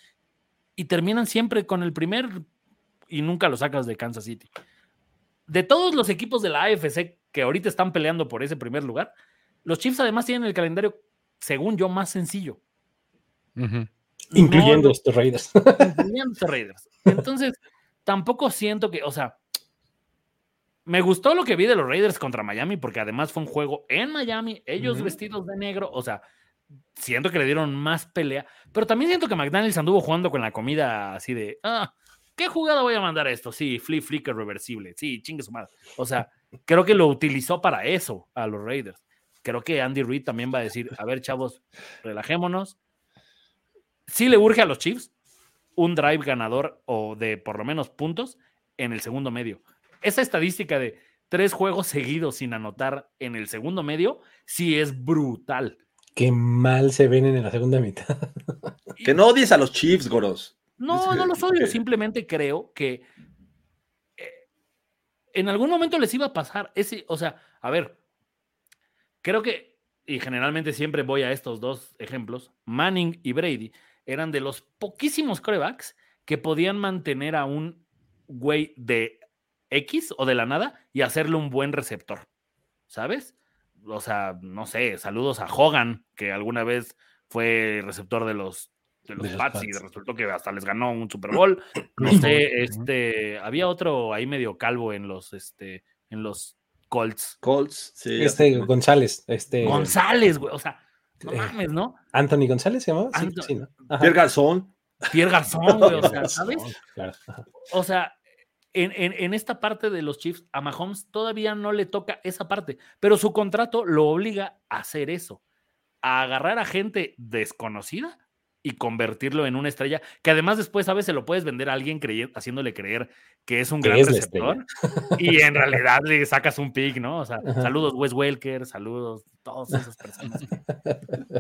[SPEAKER 4] y terminan siempre con el primer y nunca lo sacas de Kansas City. De todos los equipos de la AFC que ahorita están peleando por ese primer lugar, los Chiefs además tienen el calendario, según yo, más sencillo.
[SPEAKER 1] Incluyendo estos Raiders.
[SPEAKER 4] Incluyendo estos Raiders. Entonces, tampoco siento que, o sea, me gustó lo que vi de los Raiders contra Miami, porque además fue un juego en Miami, ellos vestidos de negro, o sea, siento que le dieron más pelea, pero también siento que McDaniels anduvo jugando con la comida así de, ah, ¿qué jugada voy a mandar a esto? Sí, flip flicker reversible, sí, chingue su madre. O sea, creo que lo utilizó para eso a los Raiders. Creo que Andy Reid también va a decir, a ver, chavos, relajémonos. Sí le urge a los Chiefs un drive ganador o de por lo menos puntos en el segundo medio. Esa estadística de tres juegos seguidos sin anotar en el segundo medio sí es brutal.
[SPEAKER 1] Qué mal se ven en la segunda mitad.
[SPEAKER 2] que no odies a los Chiefs, Goros.
[SPEAKER 4] No, no los odio, simplemente creo que eh, en algún momento les iba a pasar ese, o sea, a ver, creo que, y generalmente siempre voy a estos dos ejemplos, Manning y Brady, eran de los poquísimos corebacks que podían mantener a un güey de X o de la nada y hacerle un buen receptor, ¿sabes? O sea, no sé, saludos a Hogan, que alguna vez fue receptor de los, de los, Pats, y resultó que hasta les ganó un Super Bowl. No sé, este, había otro ahí medio calvo en los, este, en los Colts.
[SPEAKER 2] Colts, sí.
[SPEAKER 1] Este, González, este.
[SPEAKER 4] González, güey, o sea, no eh, mames, ¿no?
[SPEAKER 1] Anthony González se llamaba. Sí, sí, ¿no?
[SPEAKER 2] Pierre Garzón.
[SPEAKER 4] Pierre Garzón, güey, o sea, ¿sabes? Claro. O sea, en, esta parte de los Chiefs, a Mahomes todavía no le toca esa parte, pero su contrato lo obliga a hacer eso, a agarrar a gente desconocida y convertirlo en una estrella, que además después a veces se lo puedes vender a alguien haciéndole creer que es un gran receptor y en realidad le sacas un pick, ¿no? O sea, saludos Wes Welker, saludos todas esas personas.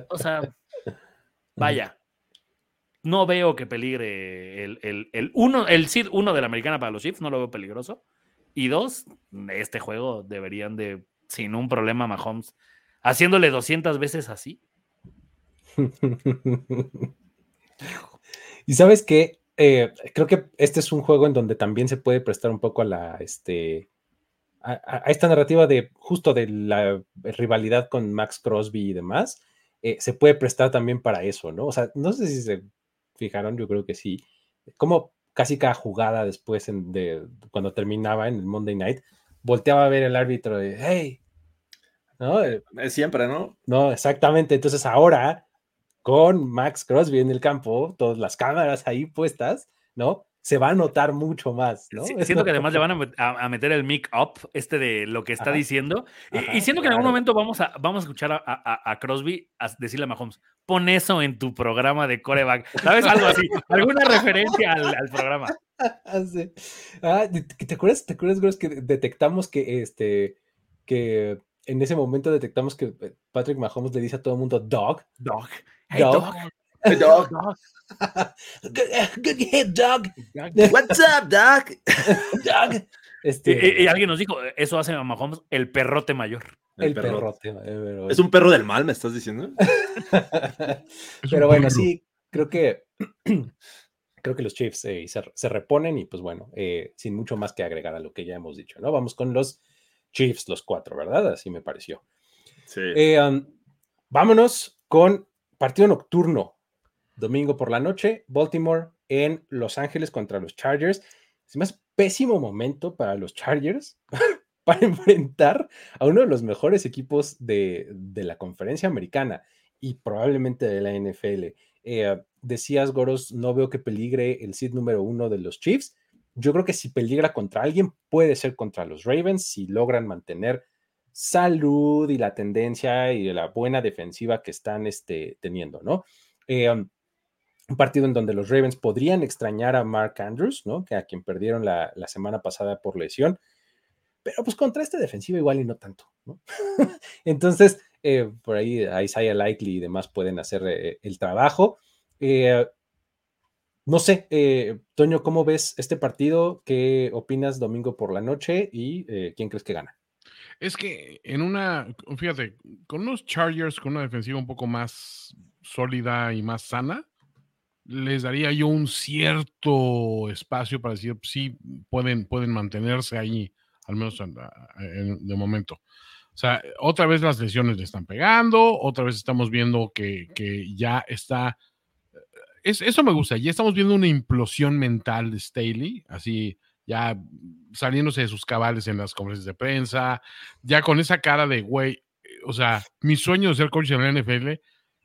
[SPEAKER 4] O sea, vaya, no veo que peligre el, el, el uno, el SID 1 de la americana para los Chiefs, no lo veo peligroso. Y dos, este juego deberían de, sin un problema, Mahomes, haciéndole 200 veces así.
[SPEAKER 1] y sabes qué, eh, creo que este es un juego en donde también se puede prestar un poco a la, este, a, esta narrativa de justo de la rivalidad con Max Crosby y demás. Eh, se puede prestar también para eso, ¿no? O sea, no sé si se fijaron, yo creo que sí. Como casi cada jugada después de cuando terminaba en el Monday Night, volteaba a ver el árbitro de, hey,
[SPEAKER 2] ¿no? Eh, siempre, ¿no?
[SPEAKER 1] No, exactamente. Entonces ahora, con Max Crosby en el campo, todas las cámaras ahí puestas, ¿no? Se va a notar mucho más, ¿no?
[SPEAKER 4] siento que además le van a, meter el mic up, este de lo que está diciendo. y, siento que en algún momento vamos a, vamos a escuchar a, Crosby decirle a Mahomes, pon eso en tu programa de coreback. ¿Sabes? Algo así. alguna referencia al, programa.
[SPEAKER 1] Ah, ¿te acuerdas, ¿te acuerdas, que detectamos que este que en ese momento detectamos que eh, Patrick Mahomes le dice a todo el mundo dog?
[SPEAKER 4] Dog. dog.
[SPEAKER 2] Hey, dog. Good, hit, dog. What's up, dog?
[SPEAKER 4] dog. Este... Y, alguien nos dijo, eso hace a Mahomes el perrote mayor.
[SPEAKER 1] El, perrote.
[SPEAKER 2] Es un perro del mal, me estás diciendo.
[SPEAKER 1] pero bueno, sí, creo que creo que los Chiefs eh, se, reponen y pues bueno, eh, sin mucho más que agregar a lo que ya hemos dicho, ¿no? Vamos con los Chiefs, los cuatro, ¿verdad? Así me pareció.
[SPEAKER 2] Sí.
[SPEAKER 1] Eh, um, vámonos con partido nocturno domingo por la noche, Baltimore en Los Ángeles contra los Chargers. Es más pésimo momento para los Chargers para enfrentar a uno de los mejores equipos de, la conferencia americana y probablemente de la NFL. Eh, decías, Goros, no veo que peligre el seed número uno de los Chiefs. yo creo que si peligra contra alguien, puede ser contra los Ravens si logran mantener salud y la tendencia y la buena defensiva que están este, teniendo, ¿no? Eh, um, un partido en donde los Ravens podrían extrañar a Mark Andrews, ¿no? Que a quien perdieron la, semana pasada por lesión, pero pues contra este defensivo igual y no tanto, ¿no? Entonces, eh, por ahí Isaiah Likely y demás pueden hacer eh, el trabajo. no sé, Toño, ¿cómo ves este partido? ¿Qué opinas domingo por la noche y quién crees que gana?
[SPEAKER 3] Es que en una, fíjate, con unos Chargers con una defensiva un poco más sólida y más sana, les daría yo un cierto espacio para decir, sí, pueden, pueden mantenerse ahí, al menos de momento. O sea, otra vez las lesiones le están pegando, otra vez estamos viendo que, que ya está... Es, eso me gusta, ya estamos viendo una implosión mental de Staley, así ya saliéndose de sus cabales en las conferencias de prensa, ya con esa cara de, güey, o sea, mi sueño de ser coach en la NFL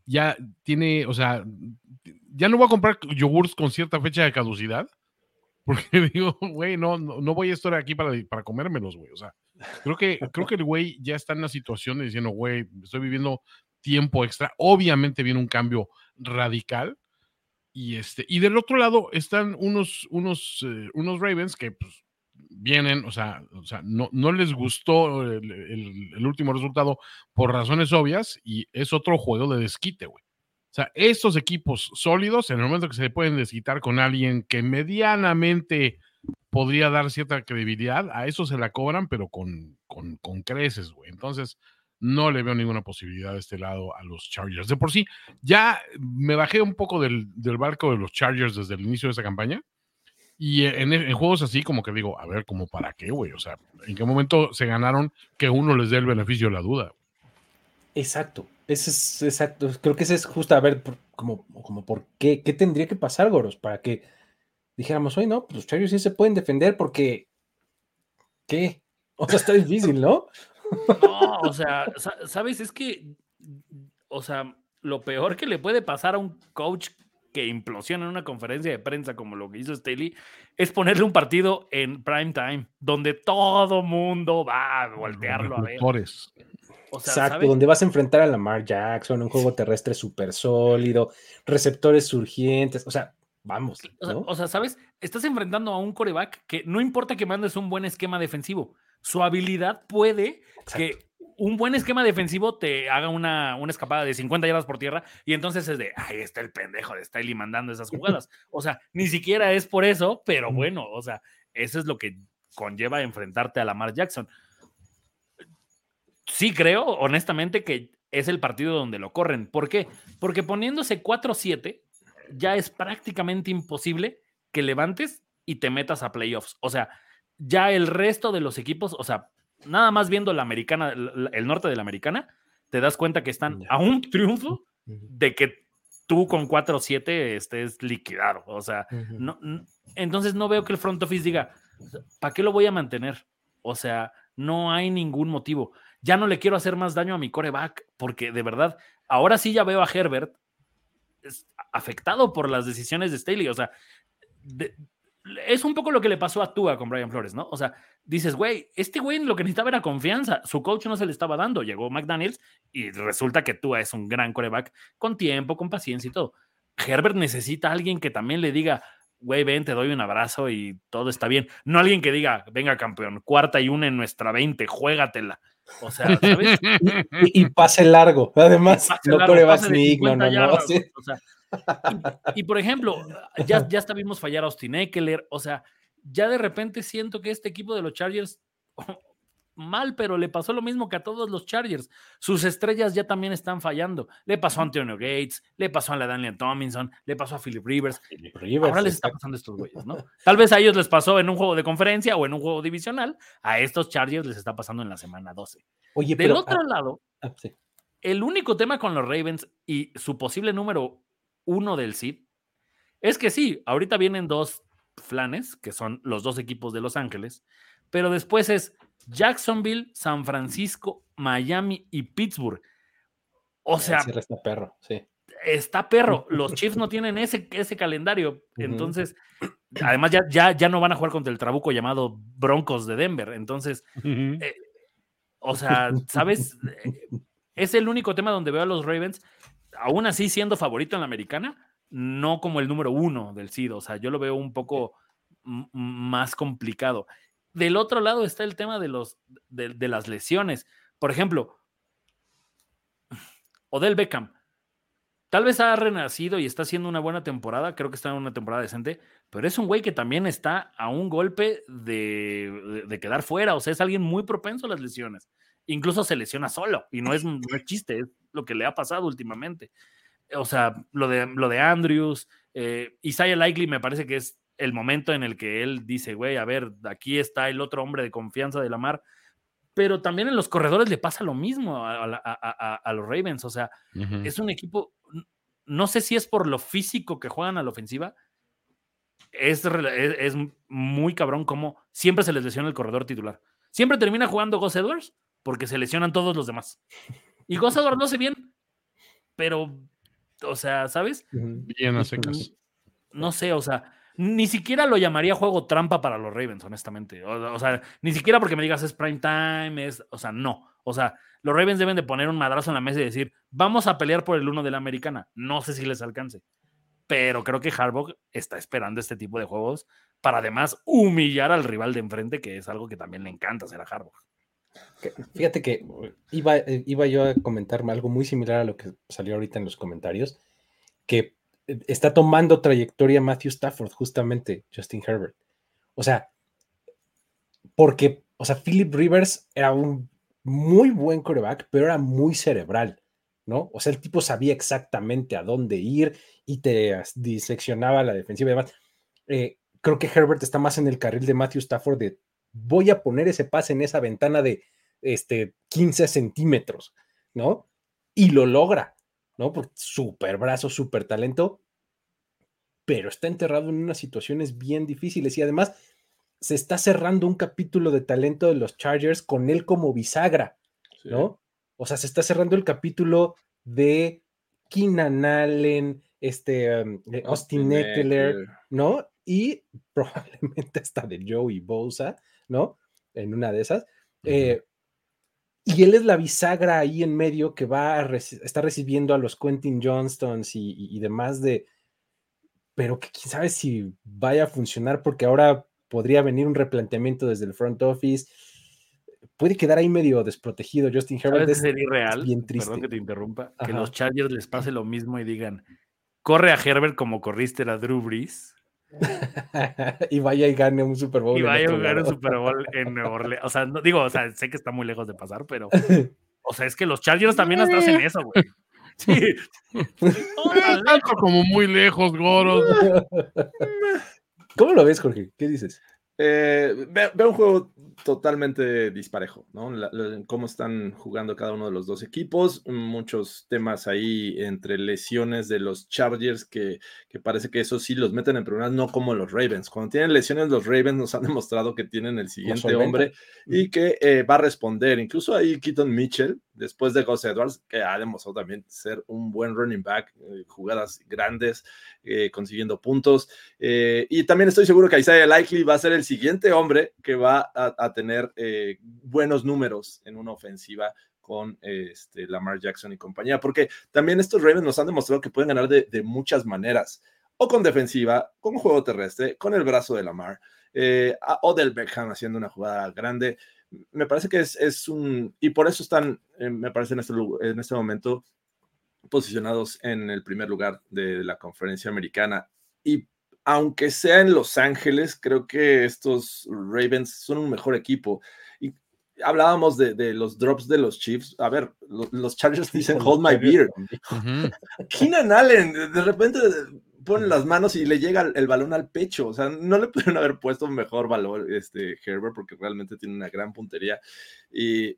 [SPEAKER 3] ya tiene, o sea, ya no voy a comprar yogurts con cierta fecha de caducidad, porque digo, güey, no, no, voy a estar aquí para, para comérmelos, güey, o sea, creo que, creo que el güey ya está en la situación de diciendo, güey, estoy viviendo tiempo extra, obviamente viene un cambio radical, y, este, y del otro lado están unos, unos, eh, unos Ravens que pues, vienen, o sea, o sea no, no les gustó el, último resultado por razones obvias y es otro juego de desquite, güey. O sea, estos equipos sólidos, en el momento que se pueden desquitar con alguien que medianamente podría dar cierta credibilidad, a eso se la cobran, pero con, con, con creces, güey. Entonces, no le veo ninguna posibilidad de este lado a los Chargers. De por sí, ya me bajé un poco del, barco de los Chargers desde el inicio de esta campaña. Y en, juegos así, como que digo, a ver, ¿como para qué, güey? O sea, ¿en qué momento se ganaron que uno les dé el beneficio de la duda?
[SPEAKER 1] Exacto, ese es exacto. Creo que ese es justo, a ver, como, como por qué, qué tendría que pasar, Goros, para que dijéramos, oye, no, pues los Chargers sí se pueden defender porque, ¿qué? O sea, está difícil, ¿no?
[SPEAKER 4] No, o sea, ¿sabes? Es que, o sea, lo peor que le puede pasar a un coach que implosiona en una conferencia de prensa como lo que hizo Staley es ponerle un partido en prime time, donde todo mundo va a voltearlo a ver.
[SPEAKER 1] O sea, Exacto, donde vas a enfrentar a Lamar Jackson, un juego terrestre súper sólido, receptores surgientes, o sea, vamos.
[SPEAKER 4] O, sea, ¿sabes? Estás enfrentando a un coreback que no importa que mandes un buen esquema defensivo, su habilidad puede que un buen esquema defensivo te haga una, una, escapada de 50 yardas por tierra y entonces es de, ahí está el pendejo de Staley mandando esas jugadas. O sea, ni siquiera es por eso, pero bueno, o sea, eso es lo que conlleva enfrentarte a Lamar Jackson. Sí creo, honestamente, que es el partido donde lo corren. ¿Por qué? Porque poniéndose 4-7 ya es prácticamente imposible que levantes y te metas a playoffs. O sea, ya el resto de los equipos, o sea, nada más viendo la americana, el norte de la americana, te das cuenta que están a un triunfo de que tú con 4-7 estés liquidado. O sea, no, entonces no veo que el front office diga, ¿para qué lo voy a mantener? O sea, no hay ningún motivo. Ya no le quiero hacer más daño a mi coreback, porque de verdad, ahora sí ya veo a Herbert afectado por las decisiones de Staley. O sea, es un poco lo que le pasó a Tua con Brian Flores, ¿no? O sea, dices, güey, este güey lo que necesitaba era confianza. Su coach no se le estaba dando. Llegó McDaniels y resulta que Tua es un gran coreback con tiempo, con paciencia y todo. Herbert necesita a alguien que también le diga, güey, ven, te doy un abrazo y todo está bien. No alguien que diga, venga, campeón, cuarta y una en nuestra 20, juégatela. O sea, ¿sabes?
[SPEAKER 1] y, pase largo, además, no corebacks ni no, no, no. O sea,
[SPEAKER 4] y, por ejemplo, ya, ya hasta vimos fallar a Austin Eckler, o sea, ya de repente siento que este equipo de los Chargers, mal, pero le pasó lo mismo que a todos los Chargers. Sus estrellas ya también están fallando. Le pasó a Antonio Gates, le pasó a la Daniel Tomlinson, le pasó a Philip Rivers. Ahora les está pasando a estos güeyes, ¿no? Tal vez a ellos les pasó en un juego de conferencia o en un juego divisional. A estos Chargers les está pasando en la semana 12. Oye, Del otro lado, ah, el único tema con los Ravens y su posible número uno del SID, es que sí, ahorita vienen dos flanes, que son los dos equipos de Los Ángeles, pero después es Jacksonville, San Francisco, Miami y Pittsburgh. O sea,
[SPEAKER 1] está perro, sí.
[SPEAKER 4] Está perro. Los Chiefs no tienen ese, ese calendario. Entonces, además ya, ya, ya no van a jugar contra el trabuco llamado Broncos de Denver. Entonces, eh, o sea, ¿sabes? es el único tema donde veo a los Ravens, aún así siendo favorito en la americana, no como el número uno del SID. O sea, yo lo veo un poco más complicado. Del otro lado está el tema de, los, de, las lesiones. Por ejemplo, Odell Beckham. Tal vez ha renacido y está haciendo una buena temporada, creo que está en una temporada decente, pero es un güey que también está a un golpe de, quedar fuera, o sea, es alguien muy propenso a las lesiones. Incluso se lesiona solo y no es, chiste, es lo que le ha pasado últimamente. O sea, lo de, lo de Andrews, eh, Isaiah Likely me parece que es el momento en el que él dice, güey, a ver, aquí está el otro hombre de confianza de la mar. Pero también en los corredores le pasa lo mismo a, los Ravens. O sea, es un equipo, no sé si es por lo físico que juegan a la ofensiva. Es, es, muy cabrón como siempre se les lesiona el corredor titular. Siempre termina jugando Gus Edwards porque se lesionan todos los demás. Y Gus Edwards no sé bien, pero, o sea, ¿sabes?
[SPEAKER 3] Bien a secas.
[SPEAKER 4] No sé, o sea, ni siquiera lo llamaría juego trampa para los Ravens, honestamente. O, sea, ni siquiera porque me digas es prime time, es, o sea, no. O sea, los Ravens deben de poner un madrazo en la mesa y decir, vamos a pelear por el uno de la americana. No sé si les alcance. Pero creo que Harbaugh está esperando este tipo de juegos para además humillar al rival de enfrente, que es algo que también le encanta hacer a Harbaugh.
[SPEAKER 1] Fíjate que iba, eh, iba yo a comentar algo muy similar a lo que salió ahorita en los comentarios, que está tomando trayectoria Matthew Stafford, justamente Justin Herbert. O sea, porque, o sea, Philip Rivers era un muy buen coreback, pero era muy cerebral, ¿no? O sea, el tipo sabía exactamente a dónde ir y te diseccionaba la defensiva y demás. Eh, creo que Herbert está más en el carril de Matthew Stafford de voy a poner ese pase en esa ventana de este, 15 centímetros, ¿no? Y lo logra. ¿No? Por súper brazo, súper talento, pero está enterrado en unas situaciones bien difíciles y además se está cerrando un capítulo de talento de los Chargers con él como bisagra, ¿no? O sea, se está cerrando el capítulo de Keenan Allen, este, um, Austin, Eckler, ¿no? Y probablemente hasta de Joey Bosa, ¿no? En una de esas. Eh, y él es la bisagra ahí en medio que va a estar recibiendo a los Quentin Johnstons y, demás de, pero que quién sabe si vaya a funcionar porque ahora podría venir un replanteamiento desde el front office. Puede quedar ahí medio desprotegido Justin Herbert.
[SPEAKER 4] Es irreal, bien triste. Perdón que te interrumpa, que los Chargers les pase lo mismo y digan, corre a Herbert como corriste a Drew Brees.
[SPEAKER 1] y vaya y gane un Super Bowl.
[SPEAKER 4] Y vaya a ganar un Super Bowl en Nueva Orleans. O sea, no, digo, o sea, sé que está muy lejos de pasar, pero. O sea, es que los Chargers también hasta hacen eso, güey. Sí.
[SPEAKER 3] Tanto como muy lejos, Goros.
[SPEAKER 1] ¿Cómo lo ves, Jorge? ¿Qué dices?
[SPEAKER 2] Eh, veo un juego totalmente disparejo, ¿no? cómo están jugando cada uno de los dos equipos, muchos temas ahí entre lesiones de los Chargers que, que parece que eso sí los meten en problemas, no como los Ravens. Cuando tienen lesiones, los Ravens nos han demostrado que tienen el siguiente hombre y que eh, va a responder. Incluso ahí Keaton Mitchell, después de Gus Edwards, que ha demostrado también ser un buen running back, eh, jugadas grandes, eh, consiguiendo puntos. Eh, y también estoy seguro que Isaiah Likely va a ser el siguiente hombre que va a, tener buenos números en una ofensiva con este, Lamar Jackson y compañía, porque también estos Ravens nos han demostrado que pueden ganar de, muchas maneras, o con defensiva, con juego terrestre, con el brazo de Lamar, o del Beckham haciendo una jugada grande me parece que es, un, y por eso están, eh, me parece en este, en este momento, posicionados en el primer lugar de la conferencia americana. Y aunque sea en Los Ángeles, creo que estos Ravens son un mejor equipo. Y hablábamos de, los drops de los Chiefs. A ver, los, Chargers dicen hold my beer. Keenan Allen, de repente pone las manos y le llega el, balón al pecho. O sea, no le pudieron haber puesto mejor valor este Herbert porque realmente tiene una gran puntería. Y,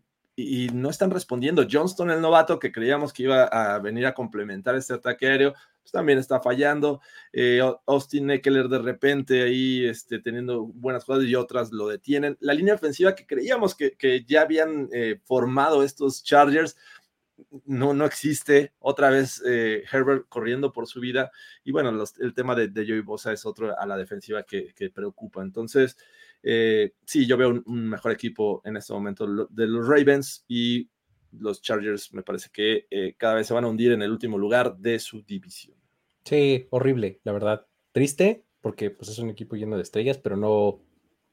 [SPEAKER 2] no están respondiendo. Johnston, el novato, que creíamos que iba a venir a complementar este ataque aéreo, pues también está fallando. Eh, Austin Eckler de repente ahí este, teniendo buenas jugadas y otras lo detienen. La línea ofensiva que creíamos que, ya habían eh, formado estos Chargers, no, no existe. Otra vez eh, Herbert corriendo por su vida. Y bueno, el tema de, de Joey Bosa es otro a la defensiva que, preocupa. Entonces, eh, sí, yo veo un, mejor equipo en este momento de los Ravens y los Chargers me parece que eh, cada vez se van a hundir en el último lugar de su división.
[SPEAKER 1] Sí, horrible, la verdad. Triste, porque pues, es un equipo lleno de estrellas, pero no,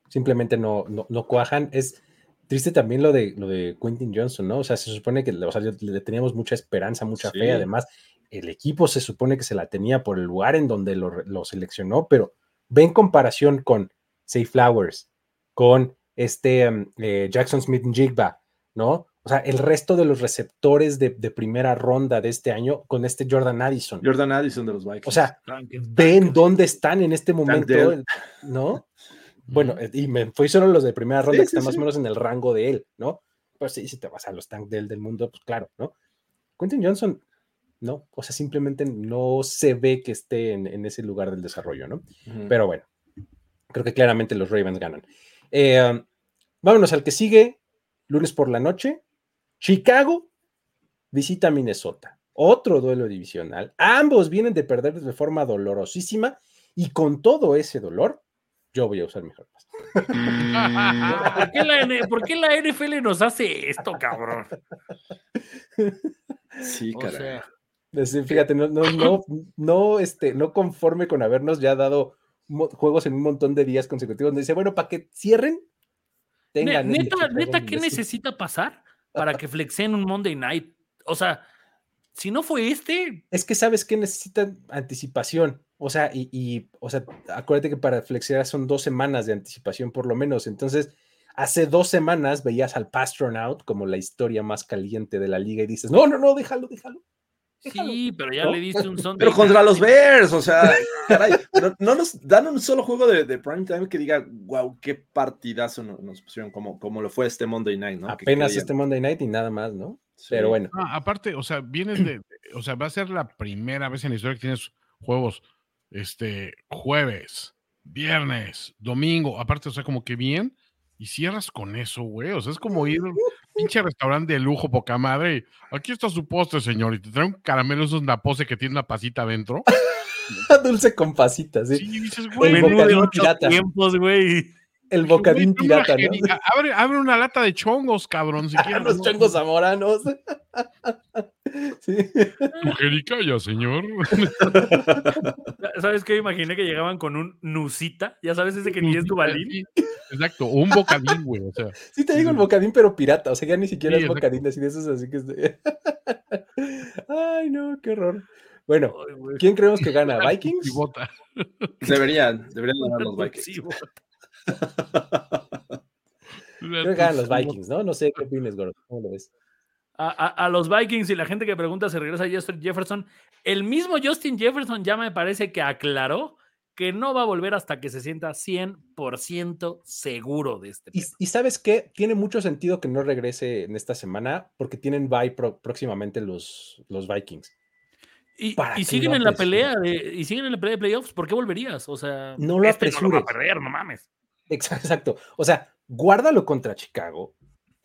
[SPEAKER 1] simplemente no, no, cuajan. Es triste también lo de, lo de Quentin Johnson, ¿no? O sea, se supone que le teníamos mucha esperanza, mucha fe. Además, el equipo se supone que se la tenía por el lugar en donde lo, seleccionó, pero ve en comparación con Say Flowers, con este um, eh, Jackson Smith Jigba, ¿no? O sea, el resto de los receptores de, primera ronda de este año con este Jordan Addison.
[SPEAKER 2] Jordan Addison de los Vikings.
[SPEAKER 1] O sea, ven dónde están en este momento, ¿no? Bueno, y me fui solo los de primera ronda que están más o menos en el rango de él, ¿no? Pues sí, si te vas a los tanks del, del mundo, pues claro, ¿no? Quentin Johnson, no, o sea, simplemente no se ve que esté en, ese lugar del desarrollo, ¿no? Pero bueno, creo que claramente los Ravens ganan. Eh, vámonos al que sigue, lunes por la noche, Chicago visita Minnesota. Otro duelo divisional. Ambos vienen de perder de forma dolorosísima y con todo ese dolor, yo voy a usar mi ¿Por,
[SPEAKER 4] qué la, NFL nos hace esto, cabrón?
[SPEAKER 2] Sí, caray.
[SPEAKER 1] fíjate, no, no, no, este, no conforme con habernos ya dado juegos en un montón de días consecutivos, dice, bueno, para que cierren,
[SPEAKER 4] tengan. Neta, neta, ¿qué necesita pasar? para que flexeen un Monday Night. O sea, si no fue este.
[SPEAKER 1] Es que sabes que necesitan anticipación. O sea, y, o sea, acuérdate que para flexear son dos semanas de anticipación por lo menos. Entonces, hace dos semanas veías al Pastronaut como la historia más caliente de la liga y dices, no, no, no, déjalo, déjalo.
[SPEAKER 4] Sí, pero ya le diste un son.
[SPEAKER 2] Pero contra los Bears, o sea, caray, no, nos dan un solo juego de, de, prime time que diga, wow, qué partidazo nos, pusieron, como, como lo fue este Monday night, ¿no?
[SPEAKER 1] Apenas este Monday night y nada más, ¿no? Pero bueno.
[SPEAKER 3] aparte, o sea, vienes de, o sea, va a ser la primera vez en la historia que tienes juegos, este, jueves, viernes, domingo, aparte, o sea, como que bien, y cierras con eso, güey. O sea, es como ir a un pinche restaurante de lujo, poca madre. aquí está su postre, señor. Y te trae un caramelo, esos napose que tiene una pasita adentro.
[SPEAKER 1] Dulce con pasitas, sí.
[SPEAKER 4] Sí, dices, güey, el bocadín pirata. tiempos, güey.
[SPEAKER 1] El bocadín pirata, ¿no?
[SPEAKER 3] Abre, abre, una lata de chongos, cabrón, si quieres.
[SPEAKER 1] Los chongos zamoranos.
[SPEAKER 3] sí. Tu señor.
[SPEAKER 4] ¿Sabes qué? Imaginé que llegaban con un nusita, ya sabes ese que ni es tu balín.
[SPEAKER 3] Exacto, un bocadín, güey, o sea.
[SPEAKER 1] Sí te digo el bocadín, pero pirata, o sea, ya ni siquiera es bocadín, así de esos, así que... Ay, no, qué horror. Bueno, ¿quién creemos que gana? ¿Vikings?
[SPEAKER 2] Deberían, deberían ganar los Vikings.
[SPEAKER 1] Creo que ganan los Vikings, ¿no? No sé qué opinas, Gordo. ¿Cómo lo ves?
[SPEAKER 4] A, los Vikings y la gente que pregunta si regresa Justin Jefferson, el mismo Justin Jefferson ya me parece que aclaró que no va a volver hasta que se sienta 100% seguro de este.
[SPEAKER 1] Y, y, sabes qué, tiene mucho sentido que no regrese en esta semana porque tienen bye próximamente los, los Vikings.
[SPEAKER 4] Y, siguen en la pelea de, y siguen en la pelea de playoffs, ¿por qué volverías? O sea,
[SPEAKER 1] no lo este
[SPEAKER 4] no va a perder, no mames.
[SPEAKER 1] Exacto. O sea, guárdalo contra Chicago,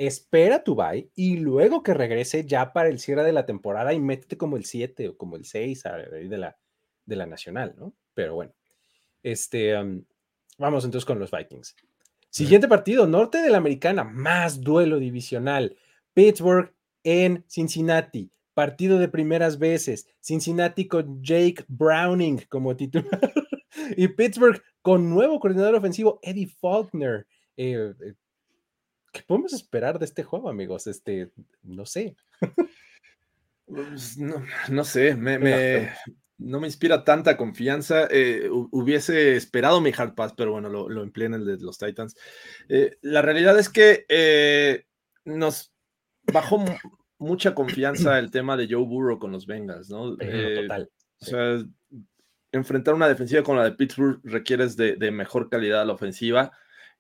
[SPEAKER 1] espera tu bye y luego que regrese ya para el cierre de la temporada y métete como el 7 o como el 6 de la, de la nacional, ¿no? Pero bueno, este, vamos entonces con los Vikings. Siguiente partido, norte de la americana, más duelo divisional. Pittsburgh en Cincinnati, partido de primeras veces. Cincinnati con Jake Browning como titular. y Pittsburgh con nuevo coordinador ofensivo, Eddie Faulkner. Eh, eh, ¿Qué podemos esperar de este juego, amigos? Este, no sé.
[SPEAKER 2] Pues, no, sé, me, no me inspira tanta confianza. Eh, hubiese esperado mi hard pass, pero bueno, lo, empleé en el de los Titans. la realidad es que nos bajó mucha confianza el tema de Joe Burrow con los Bengals, ¿no? total. O sea, enfrentar una defensiva como la de Pittsburgh requieres de, mejor calidad a la ofensiva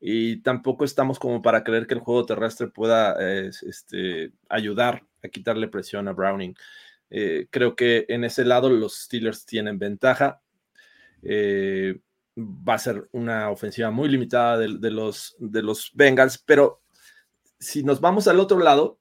[SPEAKER 2] y tampoco estamos como para creer que el juego terrestre pueda este, ayudar a quitarle presión a Browning. Eh, creo que en ese lado los Steelers tienen ventaja. Eh, va a ser una ofensiva muy limitada de, los, de los Bengals, pero si nos vamos al otro lado,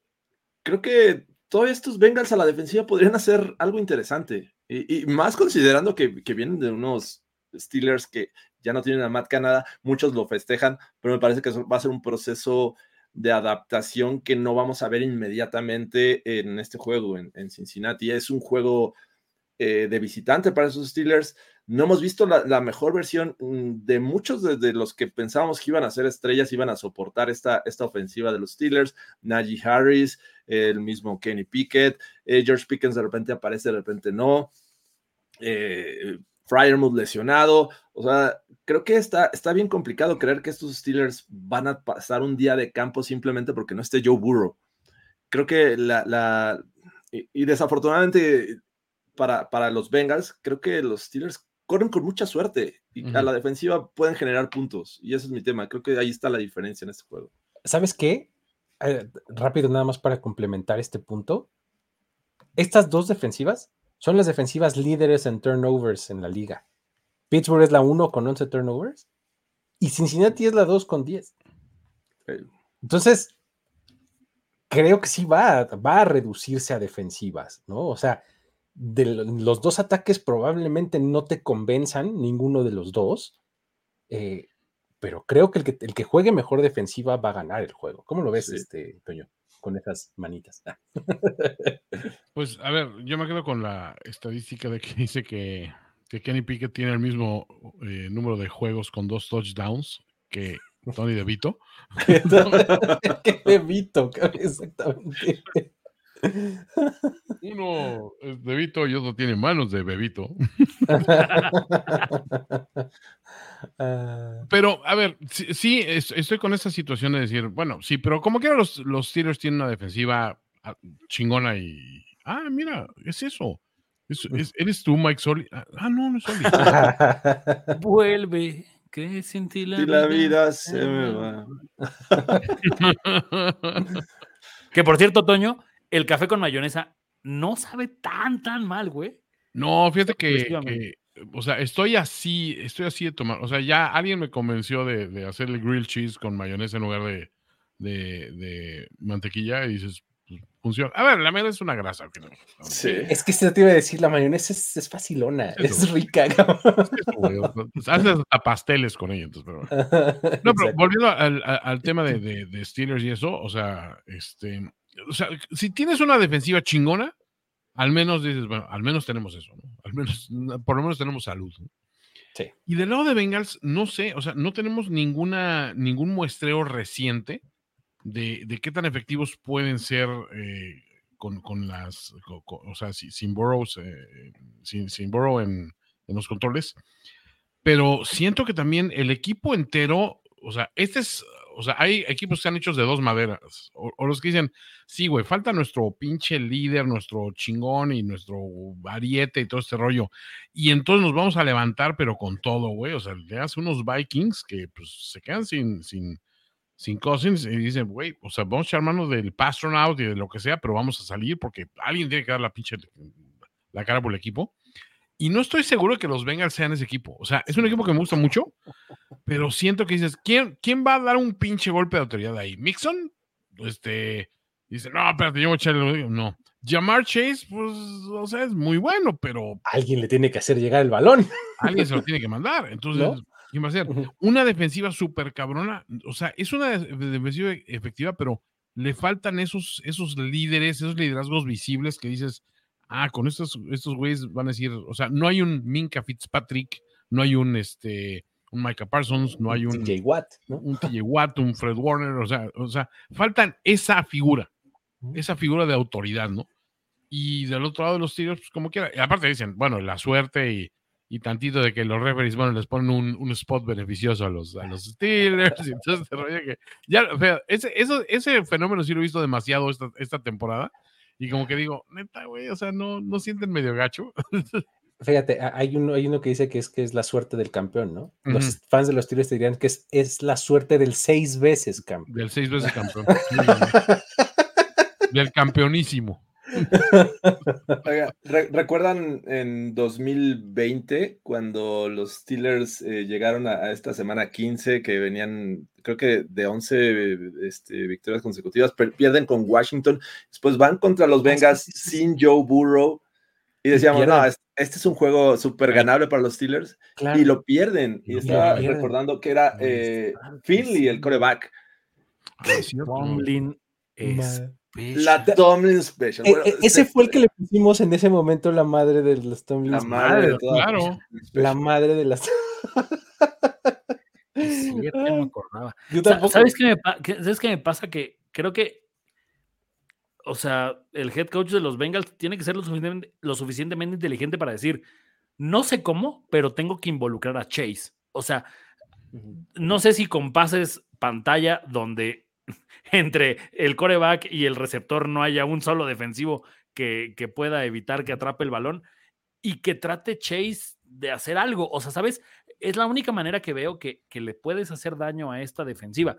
[SPEAKER 2] creo que todos estos Bengals a la defensiva podrían hacer algo interesante. Y, más considerando que, vienen de unos Steelers que ya no tienen a Matt Canada, muchos lo festejan, pero me parece que va a ser un proceso de adaptación que no vamos a ver inmediatamente en este juego en, Cincinnati. Es un juego eh, de visitante para esos Steelers. No hemos visto la, mejor versión mm, de muchos de, los que pensábamos que iban a ser estrellas, iban a soportar esta, esta ofensiva de los Steelers. Najee Harris, el mismo Kenny Pickett, eh, George Pickens de repente aparece, de repente no. Eh, Fryermuth lesionado. O sea, creo que está, está bien complicado creer que estos Steelers van a pasar un día de campo simplemente porque no esté Joe Burrow. Creo que la, la y, desafortunadamente para, para los Bengals, creo que los Steelers corren con mucha suerte y a la defensiva pueden generar puntos. Y ese es mi tema. Creo que ahí está la diferencia en este juego.
[SPEAKER 1] ¿Sabes qué? Eh, rápido, nada más para complementar este punto. Estas dos defensivas son las defensivas líderes en turnovers en la liga. Pittsburgh es la 1 con 11 turnovers y Cincinnati es la 2 con 10. Entonces, creo que sí va, va a reducirse a defensivas, ¿no? O sea, de los dos ataques probablemente no te convenzan ninguno de los dos, eh, pero creo que el, que el, que juegue mejor defensiva va a ganar el juego. ¿Cómo lo ves, este, Toño? Con esas manitas.
[SPEAKER 3] Pues a ver, yo me quedo con la estadística de que dice que, Kenny Pickett tiene el mismo eh, número de juegos con dos touchdowns que Tony DeVito.
[SPEAKER 1] DeVito, exactamente.
[SPEAKER 3] Uno es Bebito y otro tiene manos de Bebito. Ah. pero, a ver, sí, estoy con esa situación de decir, bueno, sí, pero como quiera los, los Steelers tienen una defensiva ah, chingona y. Ah, mira, es eso. ¿Eres tú, Mike Soli? Ah, ah, no, no es Soli.
[SPEAKER 4] Vuelve, que sin ti
[SPEAKER 2] la, la vida se me va.
[SPEAKER 4] que por cierto, Toño, el café con mayonesa no sabe tan, tan mal, güey.
[SPEAKER 3] No, fíjate que, o sea, estoy así, estoy así de tomar, o sea, ya alguien me convenció de, hacer el grilled cheese con mayonesa en lugar de, de, mantequilla y dices, pues, funciona. A ver, la mayonesa es una grasa. ¿no?
[SPEAKER 1] Sí. Es que se te iba a decir, la mayonesa es, facilona, es, rica.
[SPEAKER 3] haces hasta pasteles con ella, entonces, pero... No, pero volviendo al, al tema de, de, Steelers y eso, o sea, este o sea, si tienes una defensiva chingona, al menos dices, bueno, al menos tenemos eso, ¿no? Al menos, por lo menos tenemos salud.
[SPEAKER 1] Sí.
[SPEAKER 3] Y del lado de Bengals, no sé, o sea, no tenemos ninguna, ningún muestreo reciente de, de qué tan efectivos pueden ser eh, con, con, las, o sea, sin Burrows, eh, sin, sin Burrow en, en los controles. Pero siento que también el equipo entero, o sea, este es o sea, hay equipos que han hecho de dos maderas. O, los que dicen, sí, güey, falta nuestro pinche líder, nuestro chingón y nuestro ariete y todo este rollo. Y entonces nos vamos a levantar, pero con todo, güey. O sea, le hace unos Vikings que pues se quedan sin, sin, sin Cousins y dicen, güey, o sea, vamos a echar mano del Pastronaut y de lo que sea, pero vamos a salir porque alguien tiene que dar la pinche la cara por el equipo. Y no estoy seguro de que los Bengals sean ese equipo. O sea, es un equipo que me gusta mucho, pero siento que dices, ¿quién, quién va a dar un pinche golpe de autoridad ahí? ¿Mixon? Este, dice, no, espérate, yo voy a echarle. No. Jamar Chase, pues, o sea, es muy bueno, pero.
[SPEAKER 1] Alguien le tiene que hacer llegar el balón.
[SPEAKER 3] Alguien se lo tiene que mandar. Entonces, ¿quién va a ser? Una defensiva súper cabrona. O sea, es una defensiva efectiva, pero le faltan esos, esos líderes, esos liderazgos visibles que dices, ah, con estos, estos güeyes van a decir, o sea, no hay un Minka Fitzpatrick, no hay un este un Micah Parsons, no hay un
[SPEAKER 1] TJ Watt,
[SPEAKER 3] un TJ Watt, un Fred Warner, o sea, o sea, faltan esa figura, esa figura de autoridad, ¿no? Y del otro lado de los tiros, pues como quiera. Y aparte dicen, bueno, la suerte y, y tantito de que los referees, bueno, les ponen un, un, spot beneficioso a los, a los Steelers y entonces que ya, ese, eso, ese fenómeno sí lo he visto demasiado esta, esta temporada y como que digo, neta, güey, o sea, no, no sienten medio gacho.
[SPEAKER 1] Fíjate, hay uno, hay uno que dice que es que es la suerte del campeón, ¿no? Los fans de los Steelers te dirían que es, es la suerte del seis veces campeón.
[SPEAKER 3] Del seis veces campeón. del campeonísimo.
[SPEAKER 2] ¿Recuerdan en 2020 cuando los Steelers eh, llegaron a, esta semana 15 que venían, creo que de 11 este, victorias consecutivas, pierden con Washington, después van contra los ah, Bengals sin Joe Burrow y decíamos, no, este, es un juego súper ganable para los Steelers y lo pierden. Y estaba recordando que era eh, Finley el coreback.
[SPEAKER 4] Tomlin es
[SPEAKER 2] la Tomlin Special.
[SPEAKER 1] E, e, ese fue el que le pusimos en ese momento la madre de los Tomlin.
[SPEAKER 2] La madre,
[SPEAKER 3] claro.
[SPEAKER 1] La madre de las.
[SPEAKER 4] sí, yo no me acordaba. ¿Sabes qué me, ¿Sabes qué me pasa? Que creo que. O sea, el head coach de los Bengals tiene que ser lo suficientemente, lo suficientemente inteligente para decir: No sé cómo, pero tengo que involucrar a Chase. O sea, no sé si con pases pantalla donde entre el coreback y el receptor no haya un solo defensivo que, pueda evitar que atrape el balón y que trate Chase de hacer algo. O sea, ¿sabes? Es la única manera que veo que, que le puedes hacer daño a esta defensiva.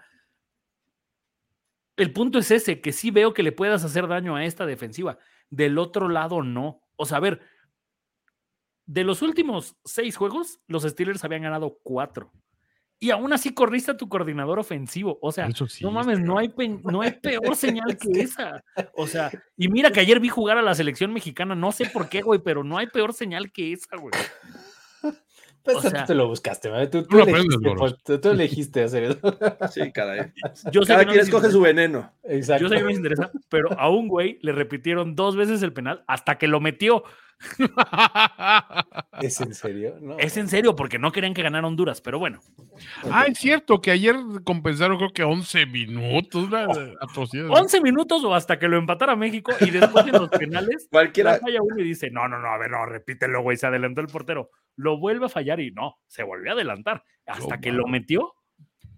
[SPEAKER 4] El punto es ese, que sí veo que le puedas hacer daño a esta defensiva. Del otro lado, no. O sea, a ver, de los últimos seis juegos, los Steelers habían ganado cuatro y aún así corriste a tu coordinador ofensivo. O sea, no mames, no hay, no hay peor señal que esa. O sea, y mira que ayer vi jugar a la selección mexicana, no sé por qué, güey, pero no hay peor señal que esa, güey.
[SPEAKER 1] Pues tú te lo buscaste, ¿vale? Tú, tú, elegiste, tú, elegiste, hacer eso.
[SPEAKER 2] Sí, caray. Yo Cada quien escoge su veneno.
[SPEAKER 4] Exacto. Yo sé que me interesa, pero a un güey le repitieron dos veces el penal hasta que lo metió.
[SPEAKER 1] ¿Es en serio?
[SPEAKER 4] Es en serio, porque no querían que ganara Honduras, pero bueno.
[SPEAKER 3] Ah, es cierto, que ayer compensaron creo que 11 minutos.
[SPEAKER 4] 11 minutos o hasta que lo empatara México y después en los penales,
[SPEAKER 2] cualquiera
[SPEAKER 4] falla uno y dice, no, no, no, a ver, no, repítelo, güey, se adelantó el portero. Lo vuelve a fallar y no, se volvió a adelantar. Hasta que lo metió,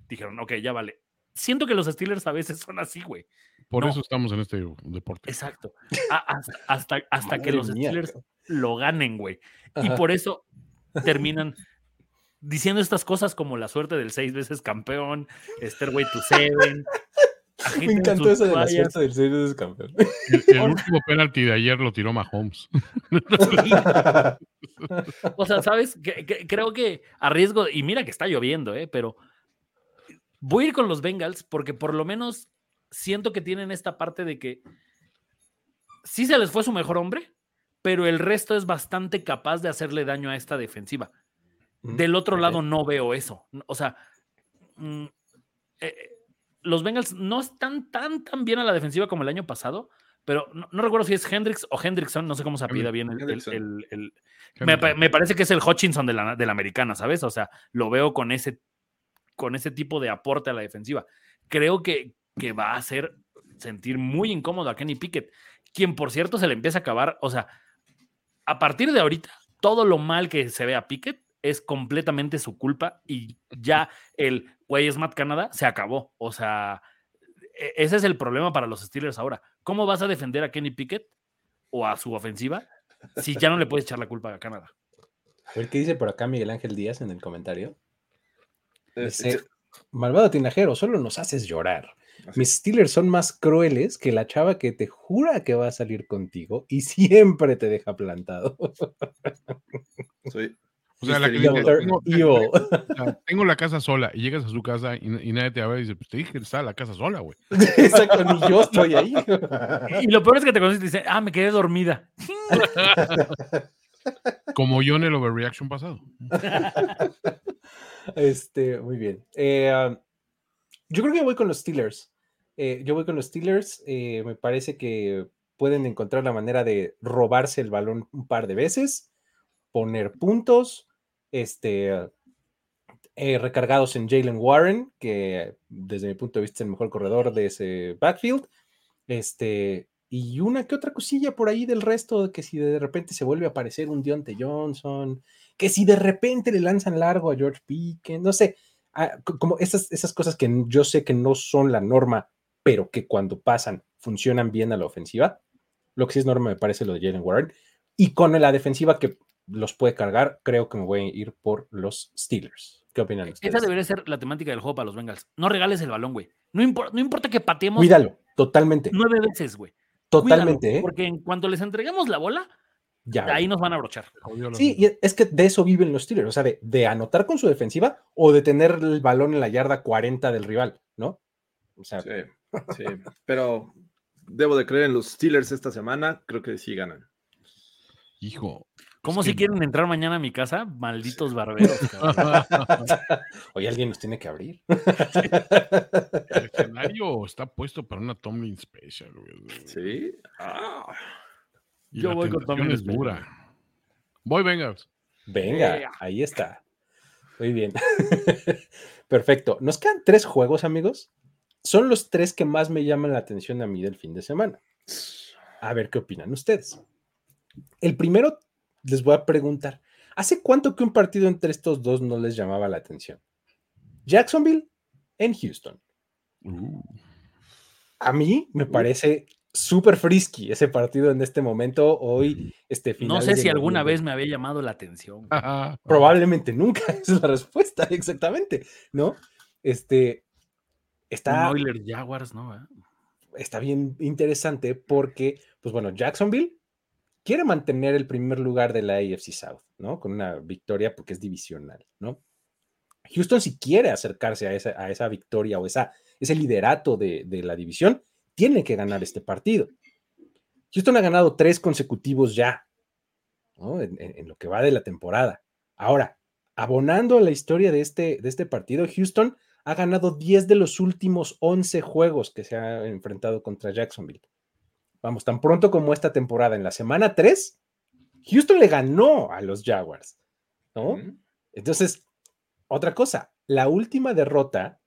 [SPEAKER 4] dijeron, ok, ya vale. Siento que los Steelers a veces son así, güey.
[SPEAKER 3] Por eso estamos en este deporte.
[SPEAKER 4] Exacto. hasta, hasta, que los Steelers lo ganen, güey. Y por eso terminan diciendo estas cosas como la suerte del seis veces campeón, Stairway to Seven.
[SPEAKER 1] Me encantó eso de la suerte del seis veces campeón.
[SPEAKER 3] El, último penalti de ayer lo tiró Mahomes.
[SPEAKER 4] o sea, ¿sabes? creo que a riesgo, y mira que está lloviendo, ¿eh? pero voy a ir con los Bengals porque por lo menos siento que tienen esta parte de que sí se les fue su mejor hombre, pero el resto es bastante capaz de hacerle daño a esta defensiva. Del otro lado no veo eso. O sea, mm, eh, los Bengals no están tan, tan bien a la defensiva como el año pasado, pero no, recuerdo si es Hendrix o Hendrickson, no sé cómo se apida bien el... me, parece que es el Hutchinson de la, de la americana, ¿sabes? O sea, lo veo con ese, con ese tipo de aporte a la defensiva. Creo que, que va a hacer sentir muy incómodo a Kenny Pickett, quien por cierto se le empieza a acabar, o sea, a partir de ahorita, todo lo mal que se ve a Pickett es completamente su culpa y ya el güey es Matt Canada se acabó. O sea, e-, ese es el problema para los Steelers ahora. ¿Cómo vas a defender a Kenny Pickett o a su ofensiva si ya no le puedes echar la culpa a Canadá?
[SPEAKER 1] A ver qué dice por acá Miguel Ángel Díaz en el comentario. Dice, Malvado tinajero, solo nos haces llorar. Mis Steelers son más crueles que la chava que te jura que va a salir contigo y siempre te deja plantado.
[SPEAKER 2] Soy,
[SPEAKER 3] o sea, la que tengo, la casa sola y llegas a su casa y, nadie te ve y dice, pues te dije que estaba la casa sola, güey.
[SPEAKER 1] Exacto, ni yo estoy ahí.
[SPEAKER 4] y lo peor es que te conoces y te dice, ah, me quedé dormida.
[SPEAKER 3] Como yo en el overreaction pasado.
[SPEAKER 1] Este, muy bien. Eh, ah, yo creo que voy con los Steelers. Eh, yo voy con los Steelers. Eh, me parece que pueden encontrar la manera de robarse el balón un par de veces, poner puntos, este, recargados en Jalen Warren, que desde mi punto de vista es el mejor corredor de ese backfield. Este, y una que otra cosilla por ahí del resto, que si de repente se vuelve a aparecer un Dionte Johnson, que si de repente le lanzan largo a George Pickens, no sé, ah, como esas, esas cosas que yo sé que no son la norma pero que cuando pasan funcionan bien a la ofensiva. Lo que sí es normal me parece lo de Jalen Warren. Y con la defensiva que los puede cargar, creo que me voy a ir por los Steelers. ¿Qué opinan ustedes?
[SPEAKER 4] Esa debería ser la temática del juego para los Bengals. No regales el balón, güey. No, no importa que pateemos.
[SPEAKER 1] Cuídalo, totalmente.
[SPEAKER 4] Nueve veces, güey.
[SPEAKER 1] Totalmente. ¿eh?
[SPEAKER 4] Porque en cuanto les entreguemos la bola, ya, ahí nos van a abrochar.
[SPEAKER 1] Sí, y es que de eso viven los Steelers, o sea, de, anotar con su defensiva o de tener el balón en la yarda 40 del rival, ¿no?
[SPEAKER 2] O sea, sí, sí. pero debo de creer en los Steelers esta semana, creo que sí ganan.
[SPEAKER 3] Hijo.
[SPEAKER 4] ¿Cómo si quieren entrar mañana a mi casa? Malditos barberos.
[SPEAKER 1] Hoy alguien nos tiene que abrir.
[SPEAKER 3] El escenario está puesto para una Tomlin Special.
[SPEAKER 2] Sí. Ah.
[SPEAKER 3] Yo voy con Tomlin es dura. Voy, venga.
[SPEAKER 1] Venga, ahí está. Muy bien. Perfecto. Nos quedan tres juegos, amigos. Son los tres que más me llaman la atención a mí del fin de semana. A ver qué opinan ustedes. El primero, les voy a preguntar, ¿hace cuánto que un partido entre estos dos no les llamaba la atención? Jacksonville en Houston. Uh. A mí me parece súper frisky ese partido en este momento, hoy, este
[SPEAKER 4] final. No sé si alguna vez me había llamado la atención.
[SPEAKER 1] Probablemente nunca, es la respuesta, exactamente, ¿no? Este, está...
[SPEAKER 4] Jaguars, ¿no?
[SPEAKER 1] Está bien interesante porque, pues bueno, Jacksonville quiere mantener el primer lugar de la AFC South, ¿no? Con una victoria porque es divisional, ¿no? Houston si quiere acercarse a esa, a esa victoria o esa, ese liderato de, la división, tiene que ganar este partido. Houston ha ganado tres consecutivos ya, ¿no? en, lo que va de la temporada. Ahora, abonando la historia de este, de este partido, Houston ha ganado 10 de los últimos 11 juegos que se ha enfrentado contra Jacksonville. Vamos, tan pronto como esta temporada, en la semana 3, Houston le ganó a los Jaguars, ¿no? Entonces, otra cosa, la última derrota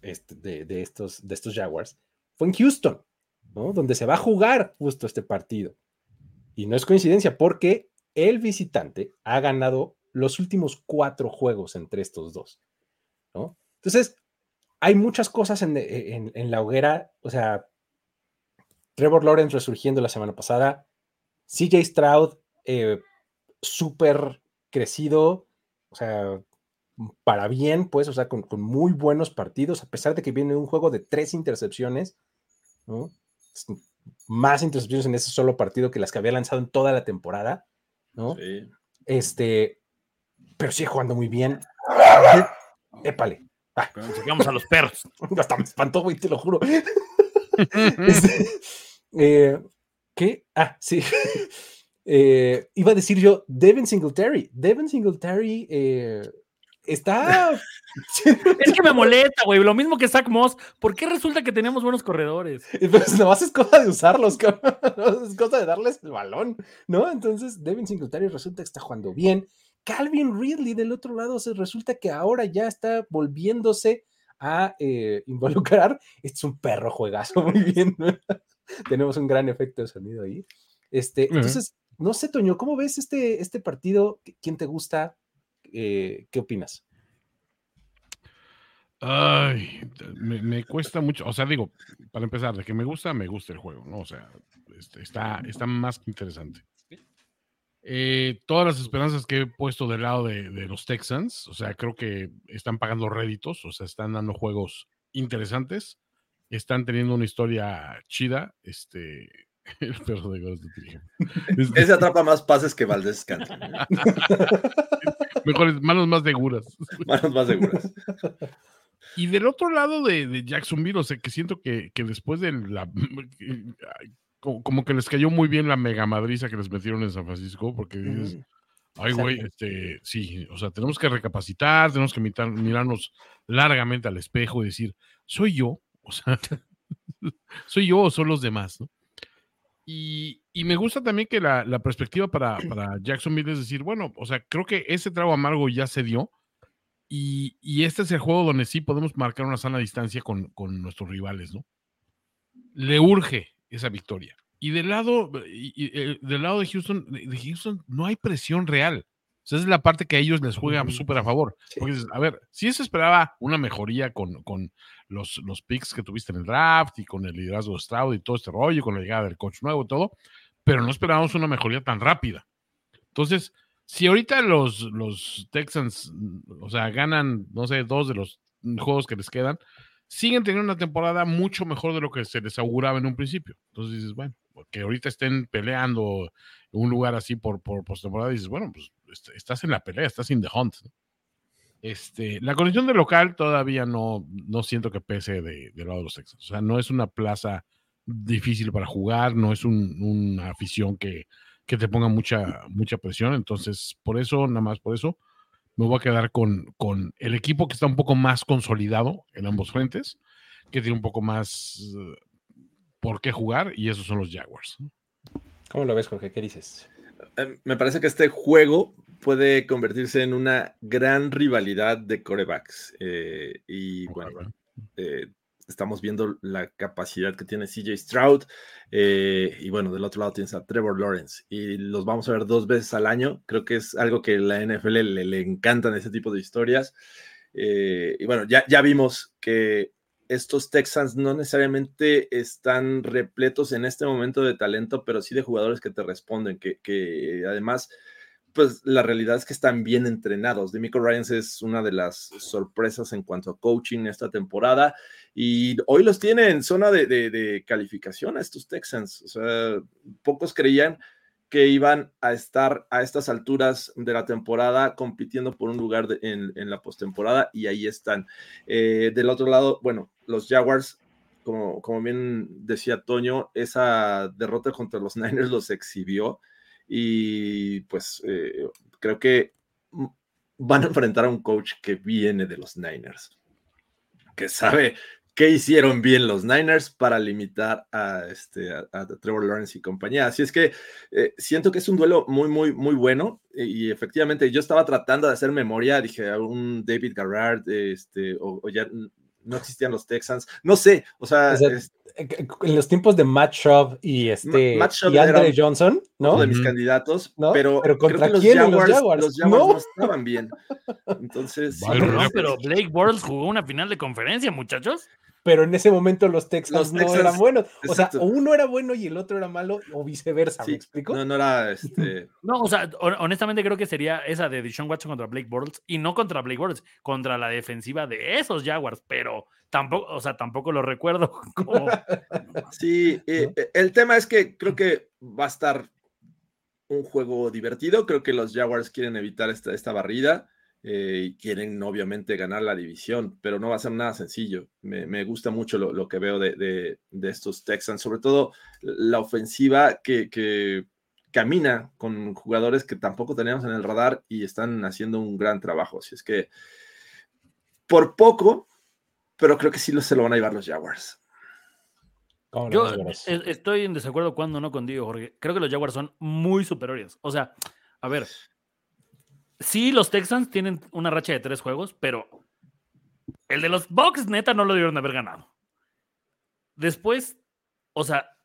[SPEAKER 1] este, de, estos, de estos Jaguars fue en Houston, ¿no? Donde se va a jugar justo este partido. Y no es coincidencia, porque el visitante ha ganado los últimos cuatro juegos entre estos dos, ¿no? Entonces, hay muchas cosas en, en la hoguera, o sea, Trevor Lawrence resurgiendo la semana pasada. CJ Stroud, eh, súper crecido, o sea, para bien, pues, o sea, con, muy buenos partidos, a pesar de que viene un juego de tres intercepciones, ¿no? Más intercepciones en ese solo partido que las que había lanzado en toda la temporada, ¿no? Sí. Este, pero sigue jugando muy bien. Épale.
[SPEAKER 4] Ah. A los perros.
[SPEAKER 1] Hasta me espantó, güey, te lo juro. Este, eh, ¿Qué? Ah, sí. Eh, iba a decir yo, Devin Singletary. Devin Singletary eh, está.
[SPEAKER 4] es que me molesta, güey. Lo mismo que Zach Moss. ¿Por qué resulta que tenemos buenos corredores?
[SPEAKER 1] Pues más es cosa de usarlos, es cosa de darles el balón, ¿no? Entonces, Devin Singletary resulta que está jugando bien. Calvin Ridley del otro lado se resulta que ahora ya está volviéndose a involucrar. Este es un perro juegazo, muy bien. ¿no? tenemos un gran efecto de sonido ahí. Este, Entonces, no sé, Toño, ¿cómo ves este, este partido? ¿Quién te gusta? Eh, ¿Qué opinas?
[SPEAKER 3] Ay, me, cuesta mucho, o sea, digo, para empezar, de que me gusta, me gusta el juego, ¿no? O sea, este, está, está más que interesante. Eh, todas las esperanzas que he puesto del lado de, de, los Texans, o sea, creo que están pagando réditos, o sea, están dando juegos interesantes están teniendo una historia chida. Este, el perro de Ghost
[SPEAKER 2] este Ese atrapa más pases que Valdés Scantling.
[SPEAKER 3] Mejores, manos más seguras.
[SPEAKER 2] Manos más seguras.
[SPEAKER 3] Y del otro lado de, Jacksonville, o sea, que siento que, después de la. Como, que les cayó muy bien la mega madriza que les metieron en San Francisco, porque dices, ay, güey, este, sí, o sea, tenemos que recapacitar, tenemos que mirarnos largamente al espejo y decir, ¿soy yo? O sea, soy yo o son los demás, ¿no? Y, me gusta también que la, perspectiva para, para, Jacksonville es decir, bueno, o sea, creo que ese trago amargo ya se dio y, este es el juego donde sí podemos marcar una sana distancia con, nuestros rivales, ¿no? Le urge esa victoria. Y del lado, eh, del lado de Houston, de Houston no hay presión real esa es la parte que a ellos les juega súper a favor. Porque, a ver, si se esperaba una mejoría con, con los, los picks que tuviste en el draft y con el liderazgo de Stroud y todo este rollo, con la llegada del coach nuevo y todo, pero no esperábamos una mejoría tan rápida. Entonces, si ahorita los, los Texans, o sea, ganan, no sé, dos de los juegos que les quedan, siguen teniendo una temporada mucho mejor de lo que se les auguraba en un principio. Entonces dices, bueno, que ahorita estén peleando en un lugar así por, por postemporada, dices, bueno, pues estás en la pelea, estás in the hunt. Este, la condición de local todavía no, no siento que pese de, del lado de los Texans. O sea, no es una plaza difícil para jugar, no es una afición que, que, te ponga mucha, mucha presión. Entonces, por eso, nada más por eso, me voy a quedar con, con el equipo que está un poco más consolidado en ambos frentes, que tiene un poco más uh, por qué jugar, y esos son los Jaguars.
[SPEAKER 1] ¿Cómo lo ves, Jorge? ¿Qué dices?
[SPEAKER 2] Eh, me parece que este juego puede convertirse en una gran rivalidad de corebacks. Eh, y bueno, eh, estamos viendo la capacidad que tiene CJ Stroud. Eh, y bueno, del otro lado tienes a Trevor Lawrence. Y los vamos a ver dos veces al año. Creo que es algo que la NFL le, le encantan ese tipo de historias. y bueno, ya, ya vimos que estos Texans no necesariamente están repletos en este momento de talento, pero sí de jugadores que te responden, que, que además pues la realidad es que están bien entrenados. Demico Ryans es una de las sorpresas en cuanto a coaching esta temporada y hoy los tiene en zona de, calificación a estos Texans. Pocos creían que iban a estar a estas alturas de la temporada compitiendo por un lugar en, la postemporada y ahí están. Eh, del otro lado, bueno, los Jaguars como, bien decía Toño, esa derrota contra los Niners los exhibió y pues eh, creo que van a enfrentar a un coach que viene de los Niners, que sabe qué hicieron bien los Niners para limitar a, este, a, Trevor Lawrence y compañía. Así es que eh, siento que es un duelo muy, muy, muy bueno y, efectivamente yo estaba tratando de hacer memoria, dije, un David Garrard, este, o, ya no existían los Texans, no sé, o sea,
[SPEAKER 1] en los tiempos de Matt Schaub y este y Andre Johnson, ¿no?
[SPEAKER 2] de mis candidatos,
[SPEAKER 1] ¿No?
[SPEAKER 2] pero,
[SPEAKER 1] contra quién los Jaguars,
[SPEAKER 2] los Jaguars, ¿No? estaban bien. Entonces,
[SPEAKER 4] pero Blake Bortles jugó una final de conferencia, muchachos
[SPEAKER 1] pero en ese momento los Texans, no eran buenos. O sea, o uno era bueno y el otro era malo, o viceversa, ¿me explico?
[SPEAKER 2] No, no era este.
[SPEAKER 4] No, o sea, honestamente creo que sería esa de Deshaun Watson contra Blake Bortles y no contra Blake Bortles, contra la defensiva de esos Jaguars, pero tampoco, o sea, tampoco lo recuerdo como.
[SPEAKER 2] Sí, eh, eh, el tema es que creo que va a estar un juego divertido. Creo que los Jaguars quieren evitar esta, esta barrida. Eh, y quieren obviamente ganar la división, pero no va a ser nada sencillo. Me, gusta mucho lo, que veo de, estos Texans, sobre todo la ofensiva que, camina con jugadores que tampoco teníamos en el radar y están haciendo un gran trabajo. Así es que por poco, pero creo que sí se lo van a llevar los Jaguars.
[SPEAKER 4] Yo estoy en desacuerdo cuando no contigo, Jorge. Creo que los Jaguars son muy superiores. O sea, a ver, sí, los Texans tienen una racha de tres juegos, pero el de los Bucks, neta, no lo debieron de haber ganado. Después, o sea,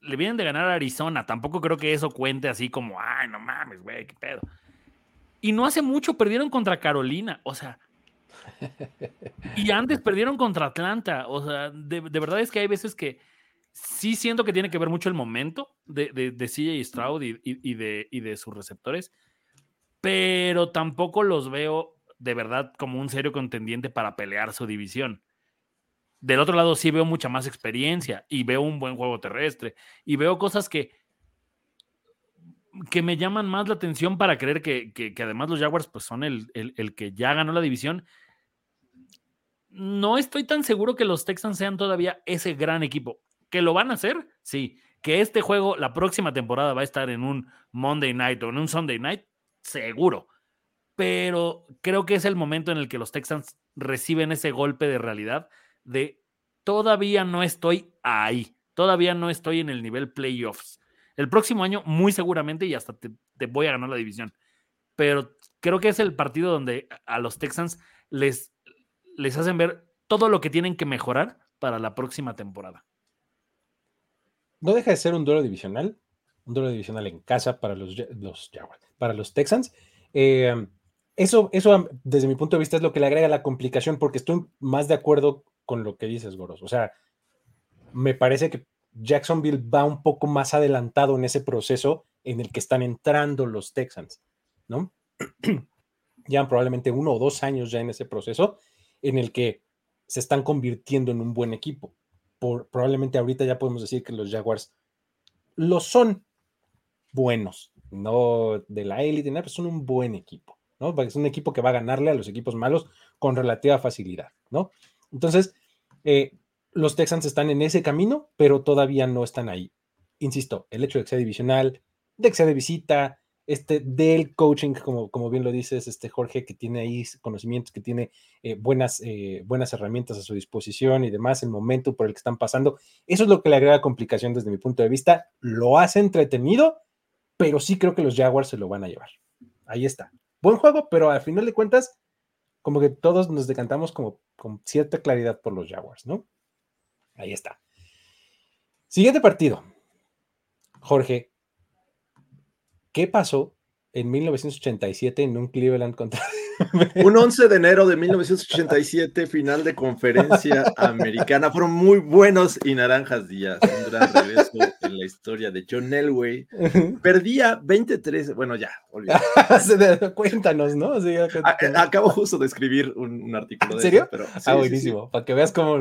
[SPEAKER 4] le vienen de ganar a Arizona. Tampoco creo que eso cuente así como, ay, no mames, güey, qué pedo. Y no hace mucho perdieron contra Carolina, o sea. Y antes perdieron contra Atlanta. O sea, de, verdad es que hay veces que sí siento que tiene que ver mucho el momento de, de, de CJ Stroud y, de, y de sus receptores pero tampoco los veo de verdad como un serio contendiente para pelear su división. Del otro lado sí veo mucha más experiencia y veo un buen juego terrestre y veo cosas que, que me llaman más la atención para creer que, además los Jaguars pues son el, el, que ya ganó la división. No estoy tan seguro que los Texans sean todavía ese gran equipo. ¿Que lo van a hacer? Sí. Que este juego la próxima temporada va a estar en un Monday Night o en un Sunday Night seguro. Pero creo que es el momento en el que los Texans reciben ese golpe de realidad de todavía no estoy ahí, todavía no estoy en el nivel playoffs. El próximo año, muy seguramente, y hasta te, voy a ganar la división. Pero creo que es el partido donde a los Texans les, les hacen ver todo lo que tienen que mejorar para la próxima temporada.
[SPEAKER 1] No deja de ser un duelo divisional, un duelo divisional en casa para los, los para los Texans. Eh, eso, eso, desde mi punto de vista, es lo que le agrega la complicación, porque estoy más de acuerdo con lo que dices, Goros. O sea, me parece que Jacksonville va un poco más adelantado en ese proceso en el que están entrando los Texans, ¿no? Llevan probablemente uno o dos años ya en ese proceso en el que se están convirtiendo en un buen equipo. Por, probablemente ahorita ya podemos decir que los Jaguars lo son buenos, no de la élite, pero son un buen equipo, ¿no? Es un equipo que va a ganarle a los equipos malos con relativa facilidad, ¿no? Entonces, eh, los Texans están en ese camino, pero todavía no están ahí. Insisto, el hecho de que sea divisional, de que sea de visita, este, del coaching, como, como bien lo dices, este Jorge, que tiene ahí conocimientos, que tiene eh, buenas, eh, buenas herramientas a su disposición y demás, el momento por el que están pasando. Eso es lo que le agrega complicación desde mi punto de vista. Lo hace entretenido, pero sí creo que los Jaguars se lo van a llevar. Ahí está. Buen juego, pero al final de cuentas, como que todos nos decantamos como con cierta claridad por los Jaguars, ¿no? Ahí está. Siguiente partido. Jorge, ¿Qué pasó en 1987 en un Cleveland contra...
[SPEAKER 2] un 11 de enero de 1987, final de conferencia americana. Fueron muy buenos y naranjas días. Un gran regreso en la historia de John Elway. Perdía 23, bueno, ya,
[SPEAKER 1] Cuéntanos, ¿no?
[SPEAKER 2] Acabo justo de escribir un, artículo
[SPEAKER 1] de ¿En serio? pero, ah, buenísimo, para que veas cómo...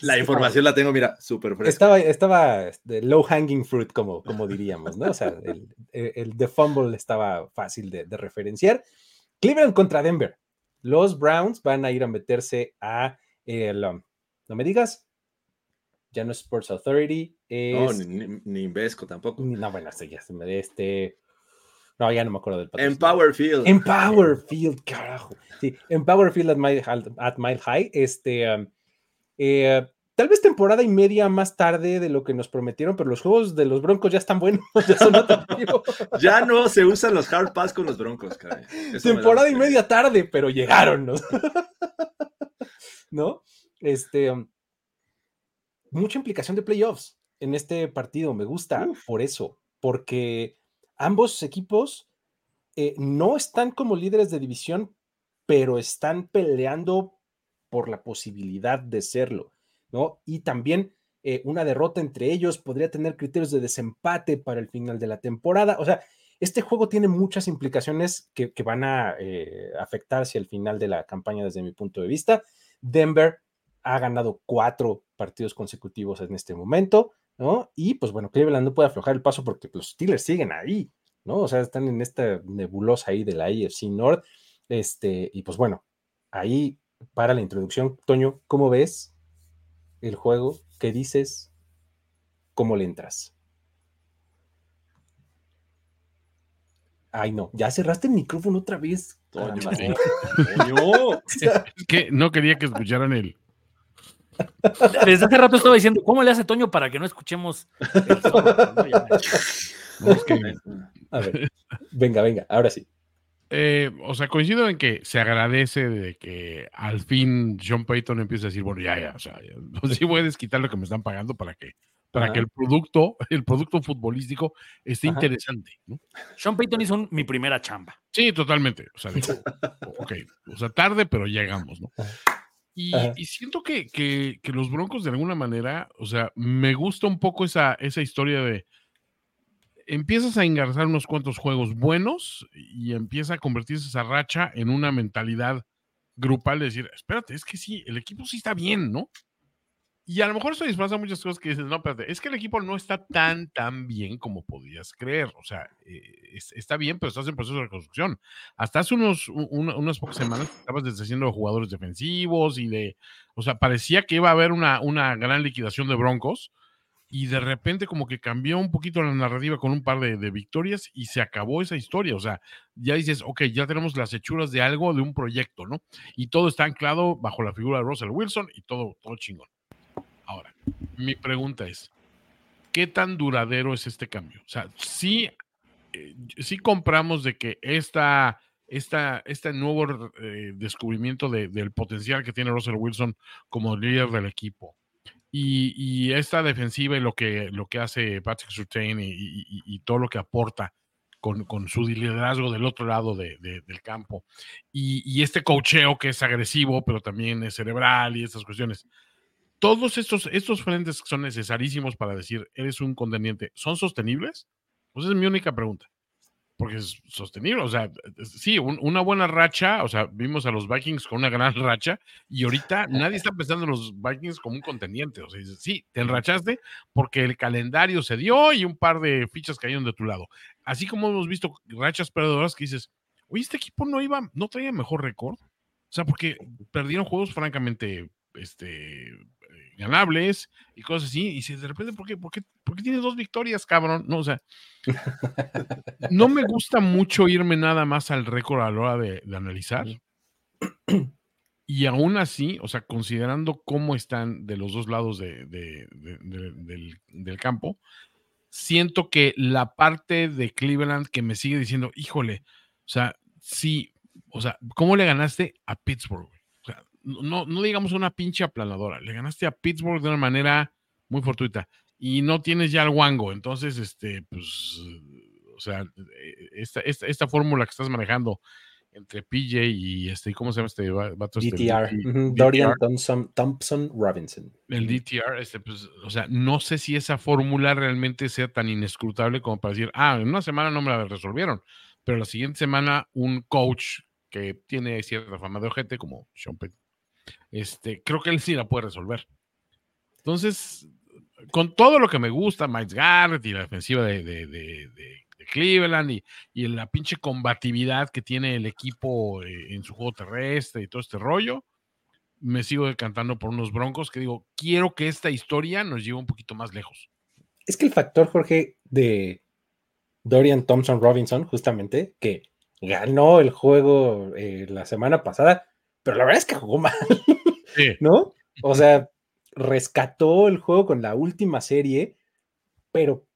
[SPEAKER 2] La información la tengo, mira, súper fresca.
[SPEAKER 1] Estaba, estaba de low hanging fruit, como, como diríamos, ¿no? O sea, el, el, The Fumble estaba fácil de, referenciar. Cleveland contra Denver. Los Browns van a ir a meterse a el, um, no me digas, ya no es Sports Authority.
[SPEAKER 2] no, ni, ni, Invesco tampoco.
[SPEAKER 1] No, bueno, sí, ya se me este. No, ya no me acuerdo del
[SPEAKER 2] En Powerfield.
[SPEAKER 1] En Powerfield, carajo. Sí, en Powerfield at Mile, at Mile High. Este, um, eh, tal vez temporada y media más tarde de lo que nos prometieron, pero los juegos de los Broncos ya están buenos.
[SPEAKER 2] Ya, no se usan los hard pass con los Broncos, caray.
[SPEAKER 1] temporada y media tarde, pero llegaron, ¿no? ¿No? Este. Um, mucha implicación de playoffs en este partido. Me gusta por eso, porque ambos equipos eh, no están como líderes de división, pero están peleando por la posibilidad de serlo, ¿no? Y también eh, una derrota entre ellos podría tener criterios de desempate para el final de la temporada. O sea, este juego tiene muchas implicaciones que, van a eh, afectar hacia el final de la campaña desde mi punto de vista. Denver ha ganado cuatro partidos consecutivos en este momento, ¿no? Y pues bueno, Cleveland no puede aflojar el paso porque los Steelers siguen ahí, ¿no? O sea, están en esta nebulosa ahí de la AFC North. Este, y pues bueno, ahí para la introducción, Toño, ¿cómo ves el juego? ¿Qué dices? ¿Cómo le entras? Ay, no, ya cerraste el micrófono otra vez. Toño,
[SPEAKER 3] es que no quería que escucharan el.
[SPEAKER 4] Desde hace rato estaba diciendo, ¿cómo le hace Toño para que no escuchemos?
[SPEAKER 1] A ver, venga, venga, ahora sí.
[SPEAKER 3] Eh, o sea, coincido en que se agradece de que al fin John Payton empiece a decir, bueno, ya, ya, o sea, sí voy a desquitar lo que me están pagando para que, para que el producto, el producto futbolístico esté interesante. ¿no?
[SPEAKER 4] Sean Payton hizo mi primera chamba.
[SPEAKER 3] Sí, totalmente. O sea, ok, o sea, tarde, pero llegamos, ¿no? Y, siento que, que, que, los Broncos de alguna manera, o sea, me gusta un poco esa, esa historia de, empiezas a engarzar unos cuantos juegos buenos y empieza a convertirse esa racha en una mentalidad grupal de decir, espérate, es que sí, el equipo sí está bien, ¿no? Y a lo mejor eso disfraza muchas cosas que dices, no, espérate, es que el equipo no está tan, tan bien como podías creer. O sea, eh, está bien, pero estás en proceso de reconstrucción. Hasta hace unos, unas pocas semanas estabas deshaciendo jugadores defensivos y de, o sea, parecía que iba a haber una, una gran liquidación de Broncos y de repente como que cambió un poquito la narrativa con un par de, victorias y se acabó esa historia. O sea, ya dices, ok, ya tenemos las hechuras de algo, de un proyecto, ¿no? Y todo está anclado bajo la figura de Russell Wilson y todo, todo chingón. Ahora, mi pregunta es, ¿qué tan duradero es este cambio? O sea, sí, eh, compramos de que esta, esta, este nuevo eh, descubrimiento del potencial que tiene Russell Wilson como líder del equipo y, esta defensiva y lo que, lo que hace Patrick Surtain y, todo lo que aporta con, su liderazgo del otro lado del campo y, este cocheo que es agresivo, pero también es cerebral y estas cuestiones. Todos estos, estos frentes que son necesarísimos para decir eres un contendiente, ¿son sostenibles? Pues esa es mi única pregunta. Porque es sostenible. O sea, sí, una buena racha. O sea, vimos a los Vikings con una gran racha y ahorita nadie está pensando en los Vikings como un contendiente. O sea, sí, te enrachaste porque el calendario se dio y un par de fichas cayeron de tu lado. Así como hemos visto rachas perdedoras que dices, oye, este equipo no iba, no traía mejor récord. O sea, porque perdieron juegos francamente este, ganables y cosas así. Y si de repente, ¿por qué, por qué, por qué tienes dos victorias, cabrón? No, o sea, no me gusta mucho irme nada más al récord a la hora de, analizar. Y aún así, o sea, considerando cómo están de los dos lados de, del, del, campo, siento que la parte de Cleveland que me sigue diciendo, híjole, o sea, sí, o sea, ¿cómo le ganaste a Pittsburgh? No, no digamos una pinche aplanadora, le ganaste a Pittsburgh de una manera muy fortuita y no tienes ya el wango, entonces, este, pues, o sea, eh, esta, esta, fórmula que estás manejando entre PJ y este, ¿cómo se llama este vato?
[SPEAKER 1] Este, DTR, Dorian Thompson, Robinson.
[SPEAKER 3] El DTR, este, pues, o sea, no sé si esa fórmula realmente sea tan inescrutable como para decir, ah, en una semana no me la resolvieron, pero la siguiente semana un coach que tiene cierta fama de ojete como Sean Payton este, creo que él sí la puede resolver. Entonces, con todo lo que me gusta, Miles Garrett y la defensiva de, Cleveland y, y, la pinche combatividad que tiene el equipo eh, en su juego terrestre y todo este rollo, me sigo decantando por unos broncos que digo, quiero que esta historia nos lleve un poquito más lejos.
[SPEAKER 1] Es que el factor, Jorge, de Dorian Thompson Robinson, justamente, que ganó el juego eh, la semana pasada, pero la verdad es que jugó mal, ¿no? O sea, rescató el juego con la última serie, pero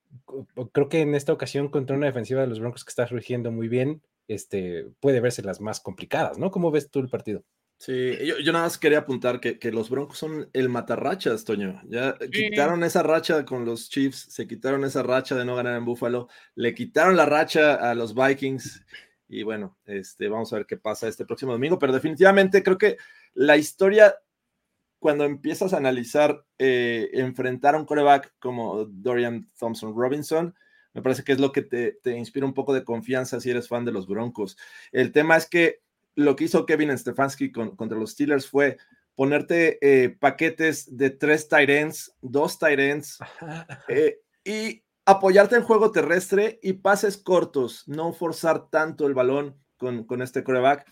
[SPEAKER 1] creo que en esta ocasión contra una defensiva de los Broncos que está surgiendo muy bien, este, puede verse las más complicadas, ¿no? ¿Cómo ves tú el partido?
[SPEAKER 2] Sí, yo, nada más quería apuntar que, los Broncos son el matarrachas, Toño. Ya quitaron esa racha con los Chiefs, se quitaron esa racha de no ganar en Buffalo, le quitaron la racha a los Vikings y bueno, este, vamos a ver qué pasa este próximo domingo, pero definitivamente creo que la historia, cuando empiezas a analizar, eh, enfrentar a un coreback como Dorian Thompson Robinson, me parece que es lo que te, inspira un poco de confianza si eres fan de los Broncos. El tema es que lo que hizo Kevin Stefanski contra los Steelers fue ponerte eh, paquetes de tres tight ends, dos tight ends, eh, y apoyarte en juego terrestre y pases cortos, no forzar tanto el balón con, con este coreback.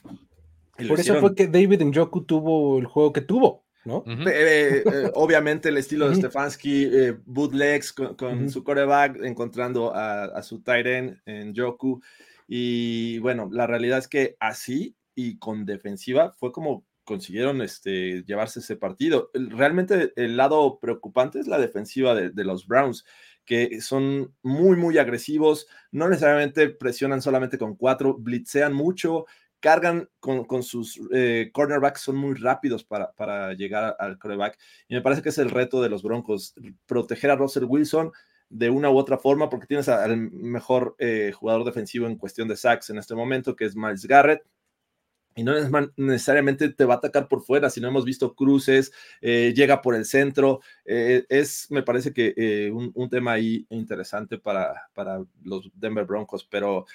[SPEAKER 1] Por eso fue que David Njoku tuvo el juego que tuvo, ¿no?
[SPEAKER 2] Eh, eh, eh, obviamente el estilo de Stefanski, bootlegs con, su coreback, encontrando a, su tight end en Joku. Y bueno, la realidad es que así y con defensiva fue como consiguieron este, llevarse ese partido. Realmente el lado preocupante es la defensiva de, de los Browns que son muy, muy agresivos, no necesariamente presionan solamente con cuatro, blitzean mucho, cargan con, sus eh, cornerbacks, son muy rápidos para, para llegar al coreback. Y me parece que es el reto de los Broncos, proteger a Russell Wilson de una u otra forma, porque tienes al mejor eh, jugador defensivo en cuestión de sacks en este momento, que es Miles Garrett y no necesariamente te va a atacar por fuera, si no hemos visto cruces, eh, llega por el centro, eh, es, me parece que eh, un, tema ahí interesante para, para los Denver Broncos, pero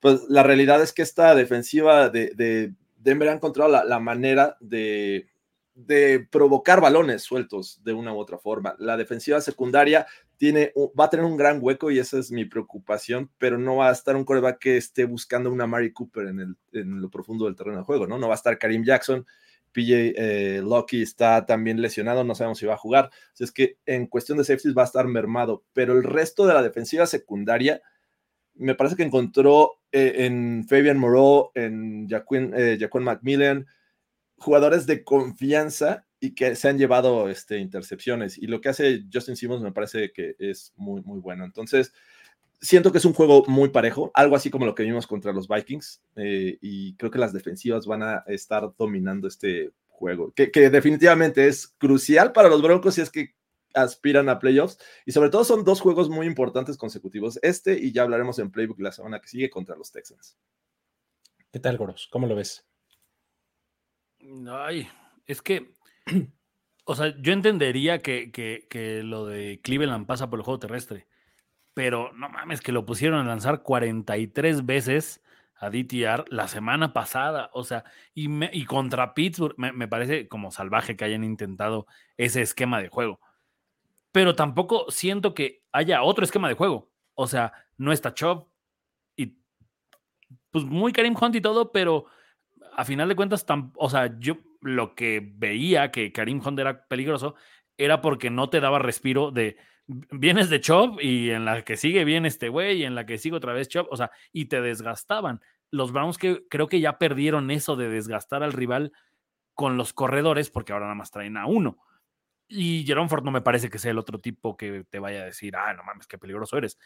[SPEAKER 2] pues la realidad es que esta defensiva de, Denver ha encontrado la manera de, de provocar balones sueltos de una u otra forma. La defensiva secundaria tiene, va a tener un gran hueco y esa es mi preocupación, pero no va a estar un coreback que esté buscando una Mari Cooper en, el, en lo profundo del terreno de juego, ¿no? No va a estar Karim Jackson, PJ eh, Lucky está también lesionado, no sabemos si va a jugar. Así es que en cuestión de safeties va a estar mermado, pero el resto de la defensiva secundaria me parece que encontró eh, en Fabian Moreau, en Jaquin, eh, Macmillan, jugadores de confianza y que se han llevado este, intercepciones. Y lo que hace Justin Simmons me parece que es muy, muy bueno. Entonces, siento que es un juego muy parejo, algo así como lo que vimos contra los Vikings. Eh, y creo que las defensivas van a estar dominando este juego, que, definitivamente es crucial para los Broncos si es que aspiran a playoffs. Y sobre todo son dos juegos muy importantes consecutivos. Este y ya hablaremos en Playbook la semana que sigue contra los Texans.
[SPEAKER 1] ¿Qué tal, Goros? ¿Cómo lo ves?
[SPEAKER 4] Ay, es que, o sea, yo entendería que, que, lo de Cleveland pasa por el juego terrestre, pero no mames, que lo pusieron a lanzar 43 veces a DTR la semana pasada, o sea, y, y contra Pittsburgh me, parece como salvaje que hayan intentado ese esquema de juego, pero tampoco siento que haya otro esquema de juego, o sea, no está Chop y pues muy Karim Hunt y todo, pero a final de cuentas, o sea, yo lo que veía que Karim Hunt era peligroso era porque no te daba respiro de vienes de Chop y en la que sigue viene este güey y en la que sigue otra vez Chop, o sea, y te desgastaban. Los Browns que creo que ya perdieron eso de desgastar al rival con los corredores porque ahora nada más traen a uno. Y Jerome Ford no me parece que sea el otro tipo que te vaya a decir, ah, no mames, qué peligroso eres.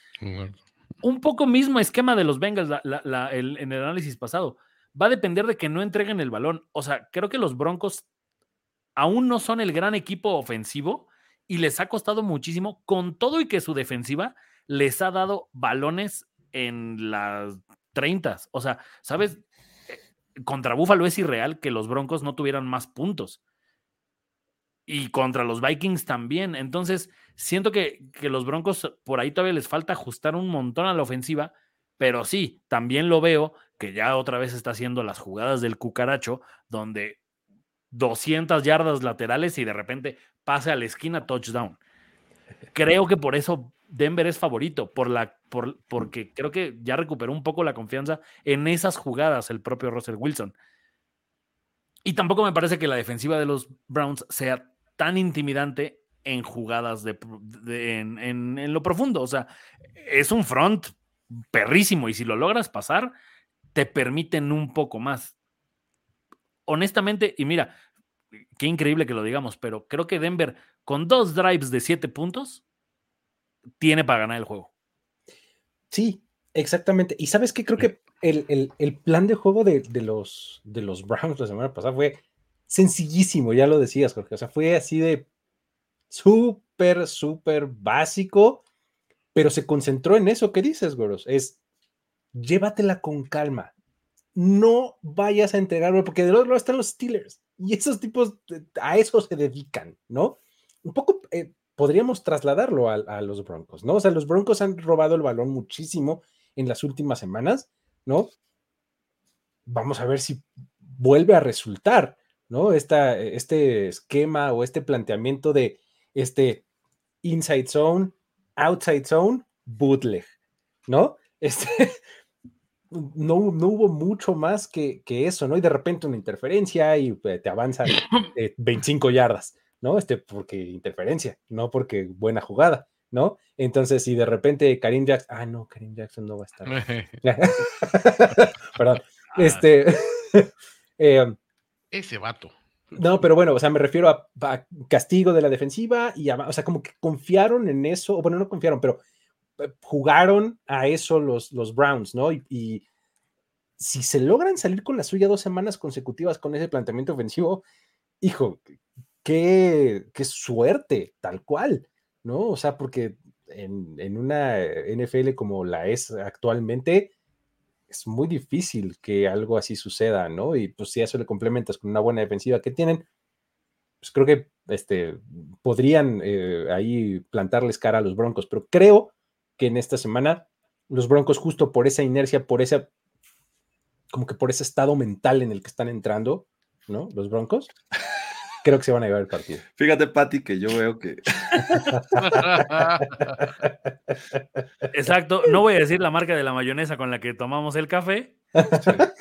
[SPEAKER 4] Un poco mismo esquema de los Bengals en el análisis pasado. Va a depender de que no entreguen el balón. O sea, creo que los Broncos aún no son el gran equipo ofensivo, y les ha costado muchísimo, con todo y que su defensiva les ha dado balones en las 30. O sea, ¿sabes? Eh, contra Búfalo es irreal que los Broncos no tuvieran más puntos. Y contra los Vikings también. Entonces, siento que, que los Broncos por ahí todavía les falta ajustar un montón a la ofensiva, pero sí, también lo veo que ya otra vez está haciendo las jugadas del cucaracho, donde 200 yardas laterales y de repente pase a la esquina touchdown. Creo que por eso Denver es favorito, por la, por, porque creo que ya recuperó un poco la confianza en esas jugadas el propio Russell Wilson. Y tampoco me parece que la defensiva de los Browns sea tan intimidante en jugadas de, en, en, lo profundo. O sea, es un front perrísimo y si lo logras pasar, te permiten un poco más. Honestamente, y mira, qué increíble que lo digamos, pero creo que Denver con dos drives de siete puntos tiene para ganar el juego.
[SPEAKER 1] Sí, exactamente. Y sabes qué, creo que el, plan de juego de, los, de los Browns la semana pasada fue sencillísimo, ya lo decías, Jorge. O sea, fue así de súper, súper básico, pero se concentró en eso que dices, Goros. Es llévatela con calma. No vayas a entregarlo, porque del otro lado están los Steelers. Y esos tipos a eso se dedican, ¿no? Un poco eh, podríamos trasladarlo a, los Broncos, ¿no? O sea, los Broncos han robado el balón muchísimo en las últimas semanas, ¿no? Vamos a ver si vuelve a resultar, ¿no? Esta, este esquema o este planteamiento de este inside zone, outside zone, bootleg, ¿no? Este, no, hubo mucho más que, eso, ¿no? Y de repente una interferencia y eh, te avanzan 25 yardas, ¿no? Este, porque interferencia, no porque buena jugada, ¿no? Entonces, si de repente Karim Jackson, ah, no, Karim Jackson no va a estar. Perdón. Ah. Este.
[SPEAKER 3] Em, Ese vato.
[SPEAKER 1] No, pero bueno, o sea, me refiero a, castigo de la defensiva y, o sea, como que confiaron en eso, o bueno, no confiaron, pero eh, jugaron a eso los, los Browns, ¿no? Y, si se logran salir con la suya dos semanas consecutivas con ese planteamiento ofensivo, hijo, qué, qué suerte, tal cual, ¿no? O sea, porque en, en, una NFL como la es actualmente, es muy difícil que algo así suceda, ¿no? Y pues si eso le complementas con una buena defensiva que tienen, pues creo que este, podrían eh, ahí plantarles cara a los Broncos, pero creo que en esta semana los Broncos, justo por esa inercia, por esa, como que por ese estado mental en el que están entrando, ¿no? Los Broncos, creo que se van a llevar el partido.
[SPEAKER 2] Fíjate, Pati, que yo veo que.
[SPEAKER 4] Exacto. No voy a decir la marca de la mayonesa con la que tomamos el café.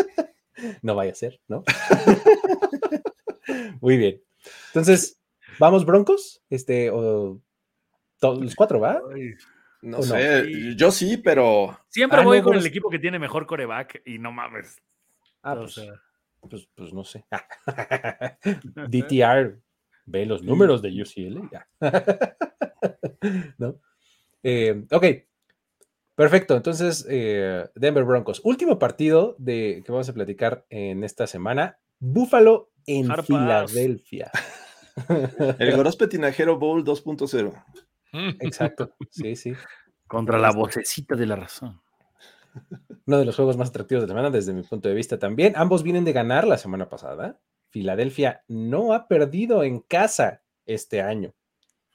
[SPEAKER 1] No vaya a ser, ¿no? Muy bien. Entonces, ¿vamos Broncos? Este, o todos los cuatro, ¿va?
[SPEAKER 2] No sé, yo sí, pero.
[SPEAKER 4] Siempre ah, voy con el equipo que tiene mejor coreback y no mames.
[SPEAKER 1] Ah, pues, pues, pues, no sé. DTR ve los números de UCL. Ya. ¿No? Eh, ok, perfecto. Entonces, eh, Denver Broncos. Último partido de, que vamos a platicar en esta semana. Búfalo en Filadelfia.
[SPEAKER 2] El Gorospe Tinajero Bowl 2.0.
[SPEAKER 1] Exacto, sí, sí.
[SPEAKER 4] Contra la vocecita de la razón.
[SPEAKER 1] Uno de los juegos más atractivos de la semana desde mi punto de vista también. Ambos vienen de ganar la semana pasada. Filadelfia no ha perdido en casa este año.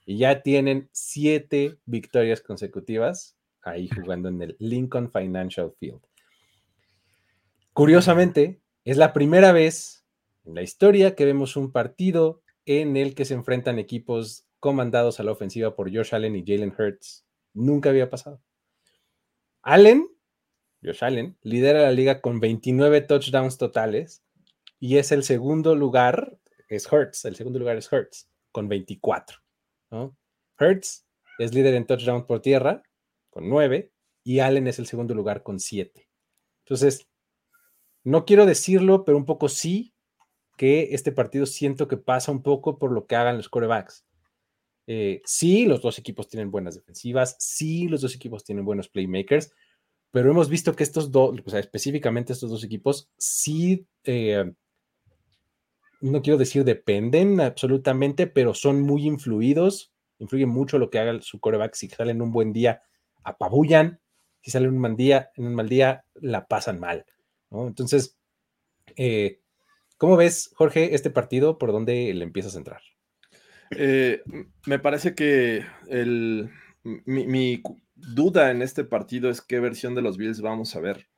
[SPEAKER 1] Y ya tienen siete victorias consecutivas ahí jugando en el Lincoln Financial Field. Curiosamente, es la primera vez en la historia que vemos un partido en el que se enfrentan equipos comandados a la ofensiva por Josh Allen y Jalen Hurts. Nunca había pasado. Allen, Josh Allen, lidera la liga con 29 touchdowns totales y es el segundo lugar, es Hurts, el segundo lugar es Hurts, con 24. ¿no? Hurts es líder en touchdowns por tierra, con 9, y Allen es el segundo lugar con 7. Entonces, no quiero decirlo, pero un poco sí, que este partido siento que pasa un poco por lo que hagan los corebacks. Eh, sí, los dos equipos tienen buenas defensivas, sí, los dos equipos tienen buenos playmakers, pero hemos visto que estos dos, o sea, específicamente estos dos equipos, sí, eh, no quiero decir dependen absolutamente, pero son muy influidos, influyen mucho lo que haga su coreback. Si salen un buen día, apabullan, si salen un mal día, en un mal día, la pasan mal. Entonces, eh, ¿cómo ves, Jorge, este partido? ¿Por dónde le empiezas a entrar?
[SPEAKER 2] Eh, me parece que el, mi, duda en este partido es qué versión de los Bills vamos a ver.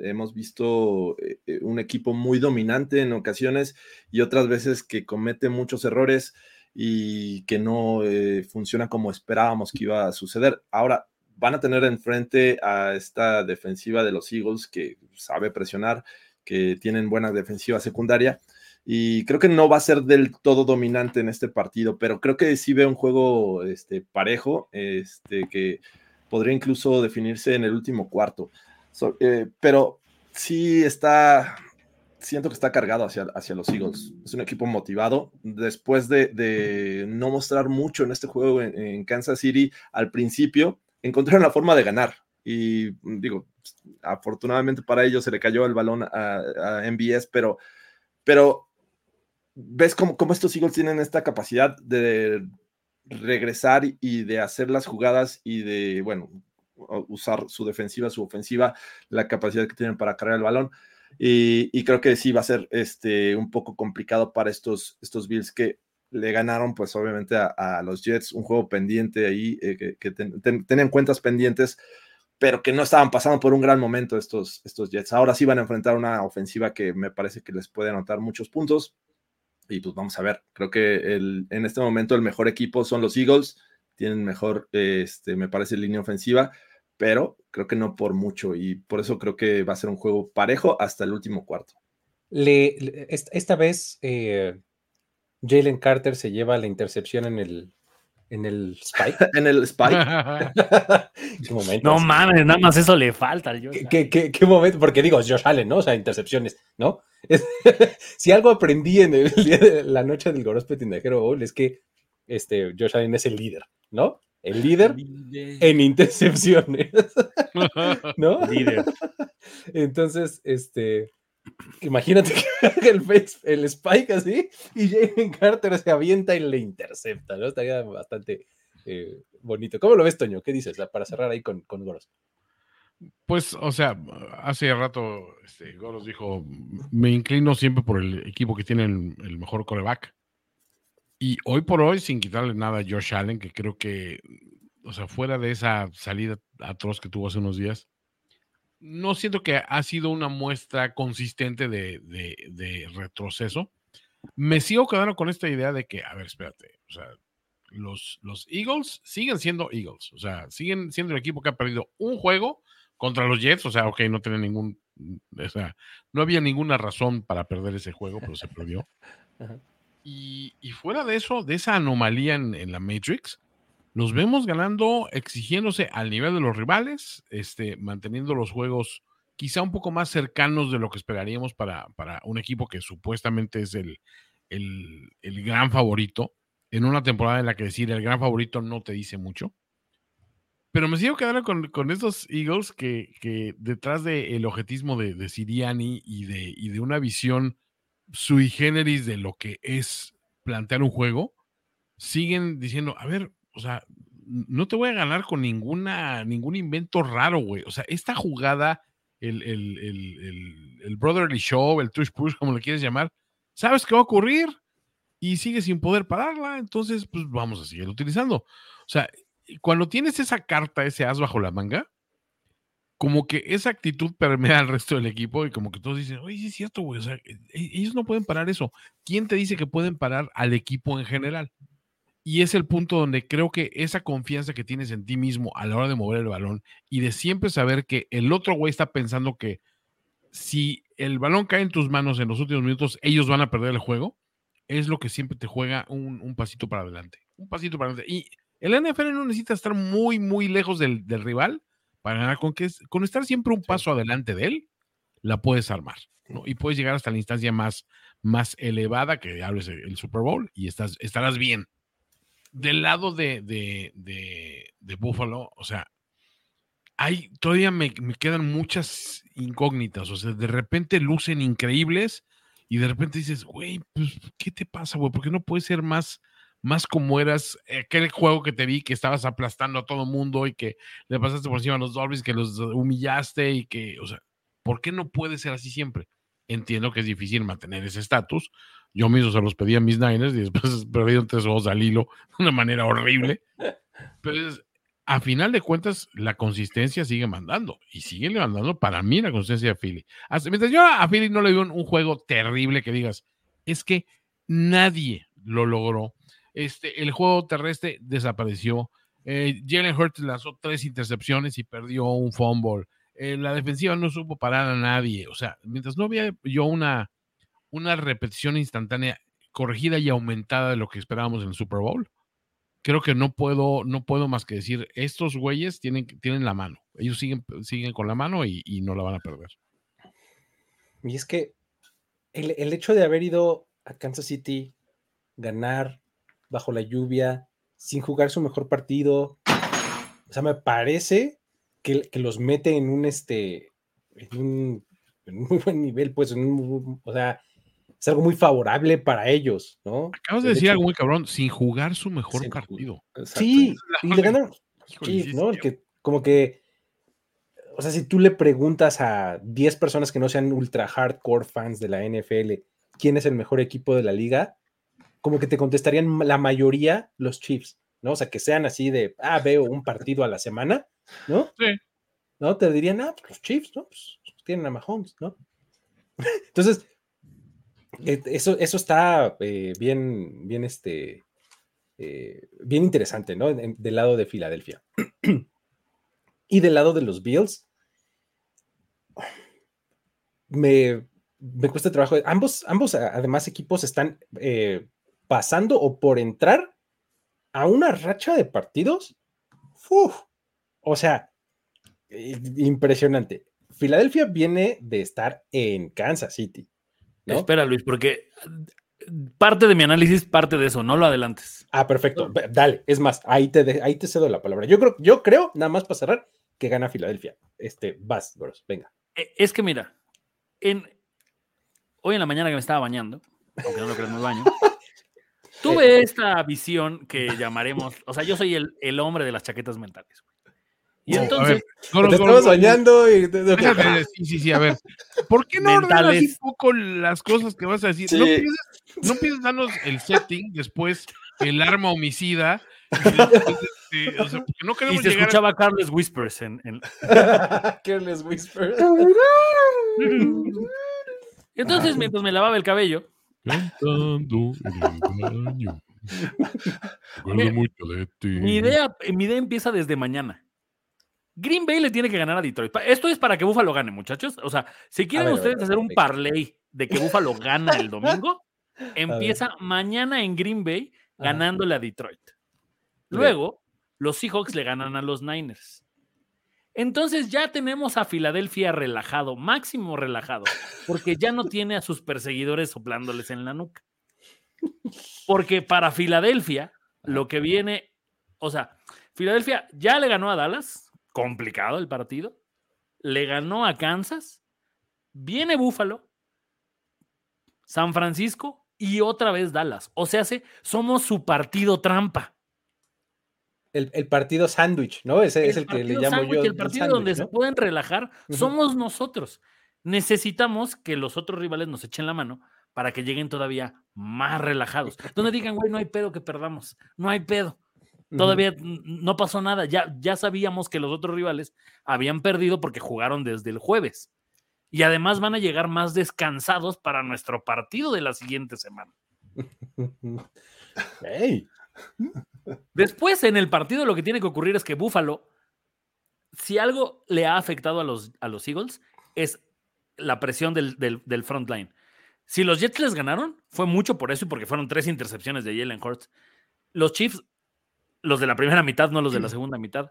[SPEAKER 2] hemos visto eh, un equipo muy dominante en ocasiones y otras veces que comete muchos errores y que no funciona como esperábamos que iba a suceder. Ahora, van a tener enfrente a esta defensiva de los Eagles que sabe presionar, que tienen buena defensiva secundaria. Y creo que no va a ser del todo dominante en este partido, pero creo que sí ve un juego este, parejo, este, que podría incluso definirse en el último cuarto. Eh, pero sí está, siento que está cargado hacia, hacia los Eagles. Es un equipo motivado. Después de, no mostrar mucho en este juego en Kansas City al principio, encontraron la forma de ganar. Y mm, digo, afortunadamente para ellos se le cayó el balón a, a MBS, pero, pero ves cómo, cómo, estos Eagles tienen esta capacidad de regresar y de hacer las jugadas y de, bueno, usar su defensiva, su ofensiva, la capacidad que tienen para cargar el balón. Y, creo que sí va a ser este, un poco complicado para estos, estos Bills que le ganaron pues obviamente a, los Jets, un juego pendiente ahí, eh, que, tenían cuentas pendientes, pero que no estaban pasando por un gran momento estos, estos Jets. Ahora sí van a enfrentar una ofensiva que me parece que les puede anotar muchos puntos. Y pues vamos a ver, creo que el, en este momento el mejor equipo son los Eagles, tienen mejor, este, me parece, línea ofensiva, pero creo que no por mucho y por eso creo que va a ser un juego parejo hasta el último cuarto.
[SPEAKER 1] Esta, vez eh, Jalen Carter se lleva la intercepción en el, en el Spike.
[SPEAKER 2] en el Spike.
[SPEAKER 4] no mames, nada más eso le falta al
[SPEAKER 1] Josh. ¿Qué, qué, momento? Porque digo, Josh Allen, ¿no? O sea, intercepciones, ¿no? si algo aprendí en el día de la noche del Gorospe Tindajero Bowl es que este, Josh Allen es el líder, ¿no? El líder en intercepciones. ¿No? Líder. Entonces, este Imagínate que el, el spike así y Jalen Carter se avienta y le intercepta, ¿no? Estaría bastante eh, bonito. ¿Cómo lo ves, Toño? ¿Qué dices para cerrar ahí con, Goros?
[SPEAKER 3] Pues, o sea, hace rato este, Goros dijo, me inclino siempre por el equipo que tiene el, mejor coreback. Y hoy por hoy, sin quitarle nada a Josh Allen, que creo que, o sea, fuera de esa salida atroz que tuvo hace unos días, no siento que ha sido una muestra consistente de, retroceso. Me sigo quedando con esta idea de que, a ver, espérate, o sea, los, los Eagles siguen siendo Eagles, o sea, siguen siendo el equipo que ha perdido un juego contra los Jets, o sea, ok, no tiene ningún, o sea, no había ninguna razón para perder ese juego, pero se perdió. Y, fuera de eso, de esa anomalía en la Matrix, los vemos ganando, exigiéndose al nivel de los rivales, este, manteniendo los juegos quizá un poco más cercanos de lo que esperaríamos para, para un equipo que supuestamente es el, el, gran favorito, en una temporada en la que decir el gran favorito no te dice mucho. Pero me sigo quedando con, con estos Eagles que, que detrás del objetismo de, de Siriani y de, y de una visión sui generis de lo que es plantear un juego, siguen diciendo, a ver, o sea, no te voy a ganar con ninguna, ningún invento raro, güey. O sea, esta jugada, el, el, el, el, Brotherly Show, el Tush Push, como le quieres llamar, sabes qué va a ocurrir y sigue sin poder pararla, entonces, pues vamos a seguir utilizando. O sea, cuando tienes esa carta, ese as bajo la manga, como que esa actitud permea al resto del equipo y como que todos dicen, oye, sí es cierto, güey, o sea, e, ellos no pueden parar eso. ¿Quién te dice que pueden parar al equipo en general? Y es el punto donde creo que esa confianza que tienes en ti mismo a la hora de mover el balón y de siempre saber que el otro güey está pensando que si el balón cae en tus manos en los últimos minutos, ellos van a perder el juego, es lo que siempre te juega un, pasito para adelante. Un pasito para adelante. Y el NFL no necesita estar muy, muy lejos del, rival para ganar. Con, que, con estar siempre un paso adelante de él, la puedes armar. Y puedes llegar hasta la instancia más, más elevada que hables el Super Bowl y estás, estarás bien del lado de, de, de, Buffalo, o sea, hay, todavía me, quedan muchas incógnitas, o sea, de repente lucen increíbles y de repente dices, güey, pues, ¿qué te pasa, güey? ¿Por qué no puedes ser más, más como eras aquel juego que te vi que estabas aplastando a todo mundo y que le pasaste por encima a los Dolphins, que los humillaste y que, o sea, ¿por qué no puede ser así siempre? Entiendo que es difícil mantener ese estatus, yo mismo se los pedí a mis Niners y después perdieron tres ojos al hilo de una manera horrible. Pero a final de cuentas, la consistencia sigue mandando y sigue mandando para mí la consistencia de Philly. mientras yo a Philly no le veo un, juego terrible que digas, es que nadie lo logró. Este, el juego terrestre desapareció. Eh, Jalen Hurts lanzó tres intercepciones y perdió un fumble. La defensiva no supo parar a nadie. O sea, mientras no había yo una, una repetición instantánea corregida y aumentada de lo que esperábamos en el Super Bowl, creo que no puedo, no puedo más que decir, estos güeyes tienen, tienen la mano. Ellos siguen, siguen con la mano y, no la van a perder.
[SPEAKER 1] Y es que el, el, hecho de haber ido a Kansas City, ganar bajo la lluvia, sin jugar su mejor partido, o sea, me parece que, que los mete en un, este, en un, en un muy buen nivel, pues, en un, o sea, es algo muy favorable para ellos, ¿no?
[SPEAKER 3] Acabas de decir algo muy cabrón, sin jugar su mejor partido.
[SPEAKER 1] Sí, y le ganan. Sí, ¿no? Que, como que, o sea, si tú le preguntas a 10 personas que no sean ultra hardcore fans de la NFL, ¿quién es el mejor equipo de la liga? Como que te contestarían la mayoría los Chiefs, ¿no? O sea, que sean así de, ah, veo un partido a la semana, ¿no? Sí. ¿No? Te dirían, ah, pues los Chiefs, ¿no? Pues tienen a Mahomes, ¿no? Entonces, eh, eso, eso está eh, bien, bien, este, eh, bien interesante, ¿no? del lado de Filadelfia. y del lado de los Bills, me, me cuesta trabajo. Ambos, ambos, además, equipos están pasando o por entrar a una racha de partidos. o sea, impresionante. Filadelfia viene de estar en Kansas City.
[SPEAKER 4] Espera, Luis, porque parte de mi análisis parte de eso, no lo adelantes.
[SPEAKER 1] Ah, perfecto. Dale, es más, ahí te, ahí te cedo la palabra. Yo creo, yo creo, nada más para cerrar, que gana Filadelfia. Este, vas, Bros, venga.
[SPEAKER 4] E, es que mira, en, hoy en la mañana que me estaba bañando, aunque no lo creas, me baño, tuve esta visión que llamaremos, o sea, yo soy el, el hombre de las chaquetas mentales.
[SPEAKER 1] Y entonces. te estamos bañando y.
[SPEAKER 3] sí, sí, sí, a ver. ¿Por qué no ordenas un poco las cosas que vas a decir? No, pienses, no pienses darnos el setting, después el arma homicida. Y,
[SPEAKER 4] este, o sea, no y se escuchaba a... Carles Whispers en. en...
[SPEAKER 1] Carles Whispers.
[SPEAKER 4] Entonces, mientras me lavaba el cabello.
[SPEAKER 3] Cantando en el baño. mucho de ti.
[SPEAKER 4] Mi idea, mi idea empieza desde mañana. Green Bay le tiene que ganar a Detroit. Esto es para que Buffalo gane, muchachos. O sea, si quieren ustedes hacer un parlay de que Buffalo gana el domingo, empieza mañana en Green Bay ganándole a Detroit. Luego, los Seahawks le ganan a los Niners. Entonces ya tenemos a Filadelfia relajado, máximo relajado, porque ya no tiene a sus perseguidores soplándoles en la nuca. Porque para Filadelfia, lo que viene, o sea, Filadelfia ya le ganó a Dallas, complicado el partido. Le ganó a Kansas. Viene Búfalo, San Francisco y otra vez Dallas. O sea, somos su partido trampa.
[SPEAKER 1] El, partido sándwich, ¿no? Ese es el que le llamo yo.
[SPEAKER 4] El partido donde se pueden relajar somos nosotros. Necesitamos que los otros rivales nos echen la mano para que lleguen todavía más relajados. Donde digan, güey, no hay pedo que perdamos, no hay pedo. Todavía no pasó nada. Ya, ya sabíamos que los otros rivales habían perdido porque jugaron desde el jueves. Y además van a llegar más descansados para nuestro partido de la siguiente semana. Después, en el partido, lo que tiene que ocurrir es que Buffalo, si algo le ha afectado a los, a los Eagles, es la presión del, del, front line. Si los Jets les ganaron, fue mucho por eso y porque fueron tres intercepciones de Jalen Hurts. Los Chiefs los de la primera mitad, no los de la segunda mitad,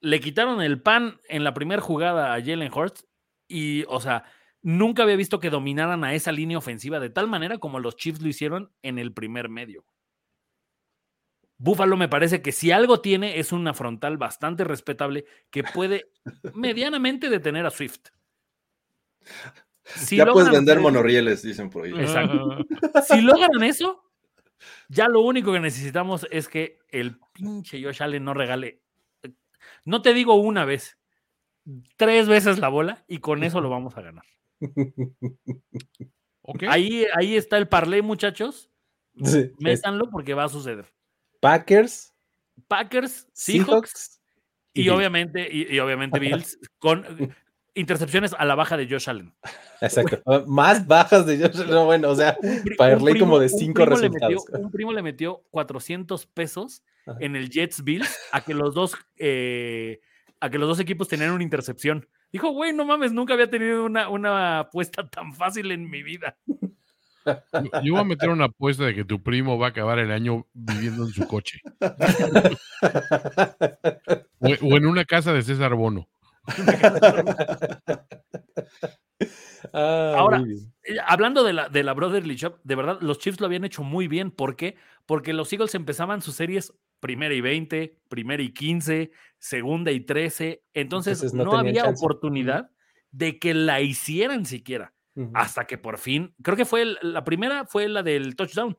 [SPEAKER 4] le quitaron el pan en la primera jugada a Jalen Hurts y, o sea, nunca había visto que dominaran a esa línea ofensiva de tal manera como los Chiefs lo hicieron en el primer medio. Buffalo me parece que si algo tiene es una frontal bastante respetable que puede medianamente detener a Swift.
[SPEAKER 2] ya puedes vender monorrieles, dicen por ahí.
[SPEAKER 4] Exacto. si logran eso, ya lo único que necesitamos es que el pinche Josh Allen no regale, no te digo una vez, tres veces la bola y con eso lo vamos a ganar. Ahí, ahí está el parlay, muchachos. Métanlo porque va a suceder.
[SPEAKER 1] Packers.
[SPEAKER 4] Packers, Seahawks, y, obviamente, y, obviamente Bills con intercepciones a la baja de Josh Allen.
[SPEAKER 1] Exacto. Más bajas de Josh Allen. bueno, o sea, para como de cinco resultados.
[SPEAKER 4] un primo le metió 400 pesos en el Jets Bills a que los dos, eh, a que los dos equipos tenían una intercepción. Dijo, güey, no mames, nunca había tenido una, una apuesta tan fácil en mi vida.
[SPEAKER 3] Yo voy a meter una apuesta de que tu primo va a acabar el año viviendo en su coche. o en una casa de César Bono.
[SPEAKER 4] Ah, Ahora, eh, hablando de la, de la Brotherly Shop, de verdad, los Chiefs lo habían hecho muy bien. ¿Por qué? Porque los Eagles empezaban sus series primera y 20, primera y 15, segunda y 13. Entonces, no, había oportunidad de que la hicieran siquiera. Hasta que por fin, creo que fue la primera, fue la del touchdown.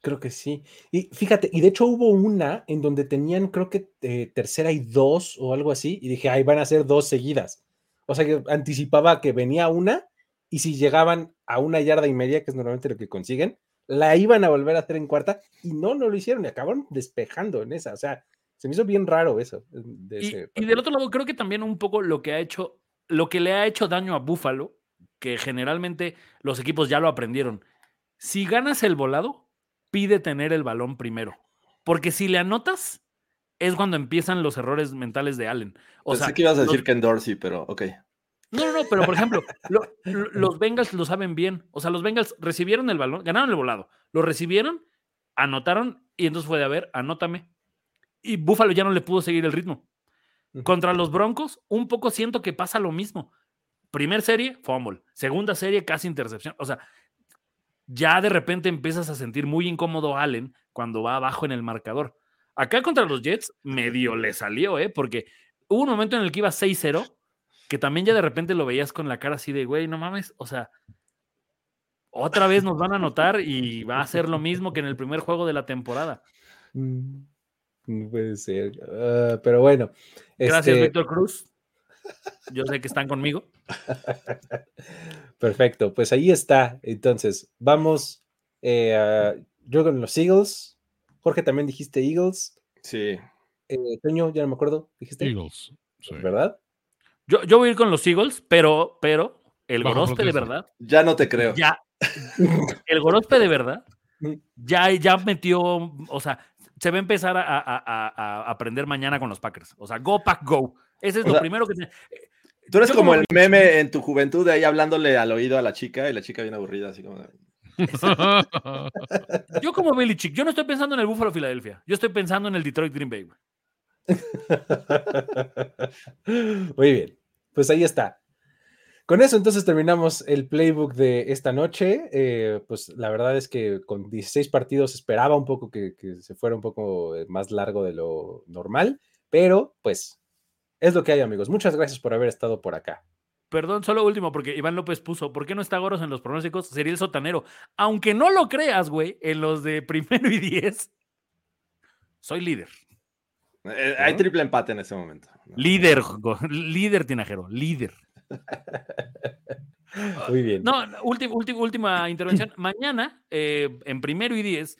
[SPEAKER 1] Creo que sí. Y fíjate, y de hecho hubo una en donde tenían, creo que eh, tercera y dos o algo así, y dije, ahí van a ser dos seguidas. O sea que anticipaba que venía una, y si llegaban a una yarda y media, que es normalmente lo que consiguen, la iban a volver a hacer en cuarta, y no, no lo hicieron, y acabaron despejando en esa. O sea, se me hizo bien raro eso.
[SPEAKER 4] Eh, y, y, del otro lado, creo que también un poco lo que ha hecho, lo que le ha hecho daño a Buffalo, que generalmente los equipos ya lo aprendieron. Si ganas el volado, pide tener el balón primero. Porque si le anotas, es cuando empiezan los errores mentales de Allen.
[SPEAKER 2] O Pensé sea, que ibas a decir Ken Dorsey, pero ok.
[SPEAKER 4] No, no, no, pero por ejemplo, los Bengals lo saben bien. O sea, los Bengals recibieron el balón, ganaron el volado, lo recibieron, anotaron y entonces fue de a ver, anótame. Y Buffalo ya no le pudo seguir el ritmo. Contra los Broncos, un poco siento que pasa lo mismo. Primer serie, fumble. Segunda serie, casi intercepción. O sea, ya de repente empiezas a sentir muy incómodo Allen cuando va abajo en el marcador. Acá contra los Jets medio le salió, ¿eh? Porque hubo un momento en el que iba 6-0, que también ya de repente lo veías con la cara así de, güey, no mames, o sea, otra vez nos van a anotar y va a ser lo mismo que en el primer juego de la temporada.
[SPEAKER 1] Mm, no puede ser, ah, pero bueno.
[SPEAKER 4] Gracias, este Víctor Cruz. Yo sé que están conmigo.
[SPEAKER 1] Perfecto, pues ahí está. Entonces, vamos. Eh, yo con los Eagles. Jorge, también dijiste Eagles.
[SPEAKER 2] Sí.
[SPEAKER 1] Eh, Toño, ya no me acuerdo. Dijiste
[SPEAKER 3] Eagles.
[SPEAKER 1] ¿Verdad?
[SPEAKER 4] Yo, yo voy a ir con los Eagles, pero, pero el Gorospe de verdad.
[SPEAKER 2] Ya no te creo.
[SPEAKER 4] Ya. el Gorospe de verdad. Ya, ya metió, o sea, se va a empezar a, a, aprender mañana con los Packers. O sea, go pack go. Ese es lo primero que...
[SPEAKER 2] Tú eres como, el meme en tu juventud de ahí hablándole al oído a la chica y la chica bien aburrida, así como...
[SPEAKER 4] yo como Chick, yo no estoy pensando en el Buffalo Filadelfia, yo estoy pensando en el Detroit Green Bay.
[SPEAKER 1] Muy bien, pues ahí está. Con eso entonces terminamos el playbook de esta noche. Eh, pues la verdad es que con 16 partidos esperaba un poco que, que se fuera un poco más largo de lo normal, pero pues es lo que hay, amigos. Muchas gracias por haber estado por acá.
[SPEAKER 4] Perdón, solo último, porque Iván López puso, ¿por qué no está Goros en los pronósticos? Sería el sotanero. Aunque no lo creas, güey, en los de primero y diez, soy líder.
[SPEAKER 2] Eh, hay triple empate en ese momento.
[SPEAKER 4] Líder, líder tinajero, líder.
[SPEAKER 1] Muy bien.
[SPEAKER 4] No, última, última, última intervención. Mañana, eh, en primero y diez,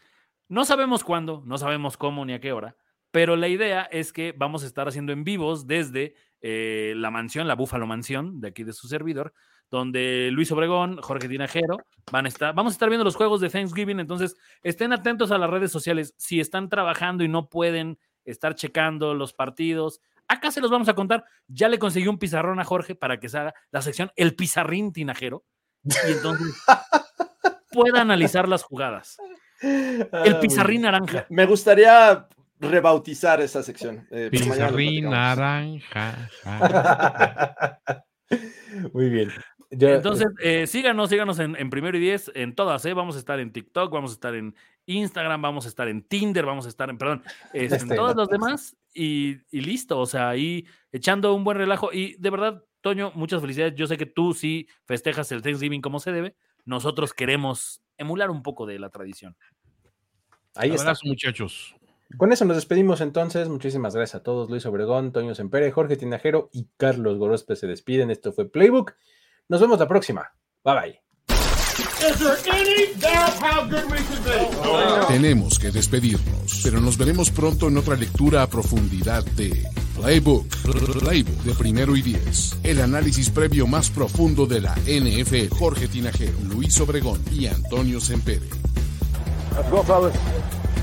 [SPEAKER 4] No sabemos cuándo, no sabemos cómo ni a qué hora, pero la idea es que vamos a estar haciendo en vivos desde eh, la mansión, la Búfalo Mansión, de aquí de su servidor, donde Luis Obregón, Jorge Tinajero, van a estar, vamos a estar viendo los juegos de Thanksgiving, entonces estén atentos a las redes sociales. Si están trabajando y no pueden estar checando los partidos, acá se los vamos a contar. Ya le conseguí un pizarrón a Jorge para que se haga la sección El Pizarrín Tinajero y entonces pueda analizar las jugadas. El
[SPEAKER 2] Ah,
[SPEAKER 4] pizarrín naranja.
[SPEAKER 2] Me gustaría rebautizar esa sección. eh,
[SPEAKER 3] Pizarrín naranja. ja.
[SPEAKER 1] Muy bien. Yo-
[SPEAKER 4] Entonces, eh, síganos, síganos en, en primero y diez, en todas, ¿eh? Vamos a estar en TikTok, vamos a estar en Instagram, vamos a estar en Tinder, vamos a estar en, perdón, este, en todos
[SPEAKER 1] no.
[SPEAKER 4] los demás y, y listo, o sea, ahí echando un buen relajo. Y de verdad, Toño, muchas felicidades. Yo sé que tú sí festejas el Thanksgiving como se debe. Nosotros queremos emular un poco de la tradición.
[SPEAKER 1] ahí está.
[SPEAKER 3] Abrazo, muchachos.
[SPEAKER 1] Con eso nos despedimos entonces. Muchísimas gracias a todos. Luis Obregón, Toño Sempere, Jorge Tinajero y Carlos Gorospe se despiden. Esto fue Playbook. Nos vemos la próxima. Bye bye.
[SPEAKER 5] Tenemos que despedirnos, pero nos veremos pronto en otra lectura a profundidad de Playbook, Playbook de primero y diez. El análisis previo más profundo de la NFL. Jorge Tinajero, Luis Obregón y Antonio Sempere.
[SPEAKER 6] Let's go, fellas.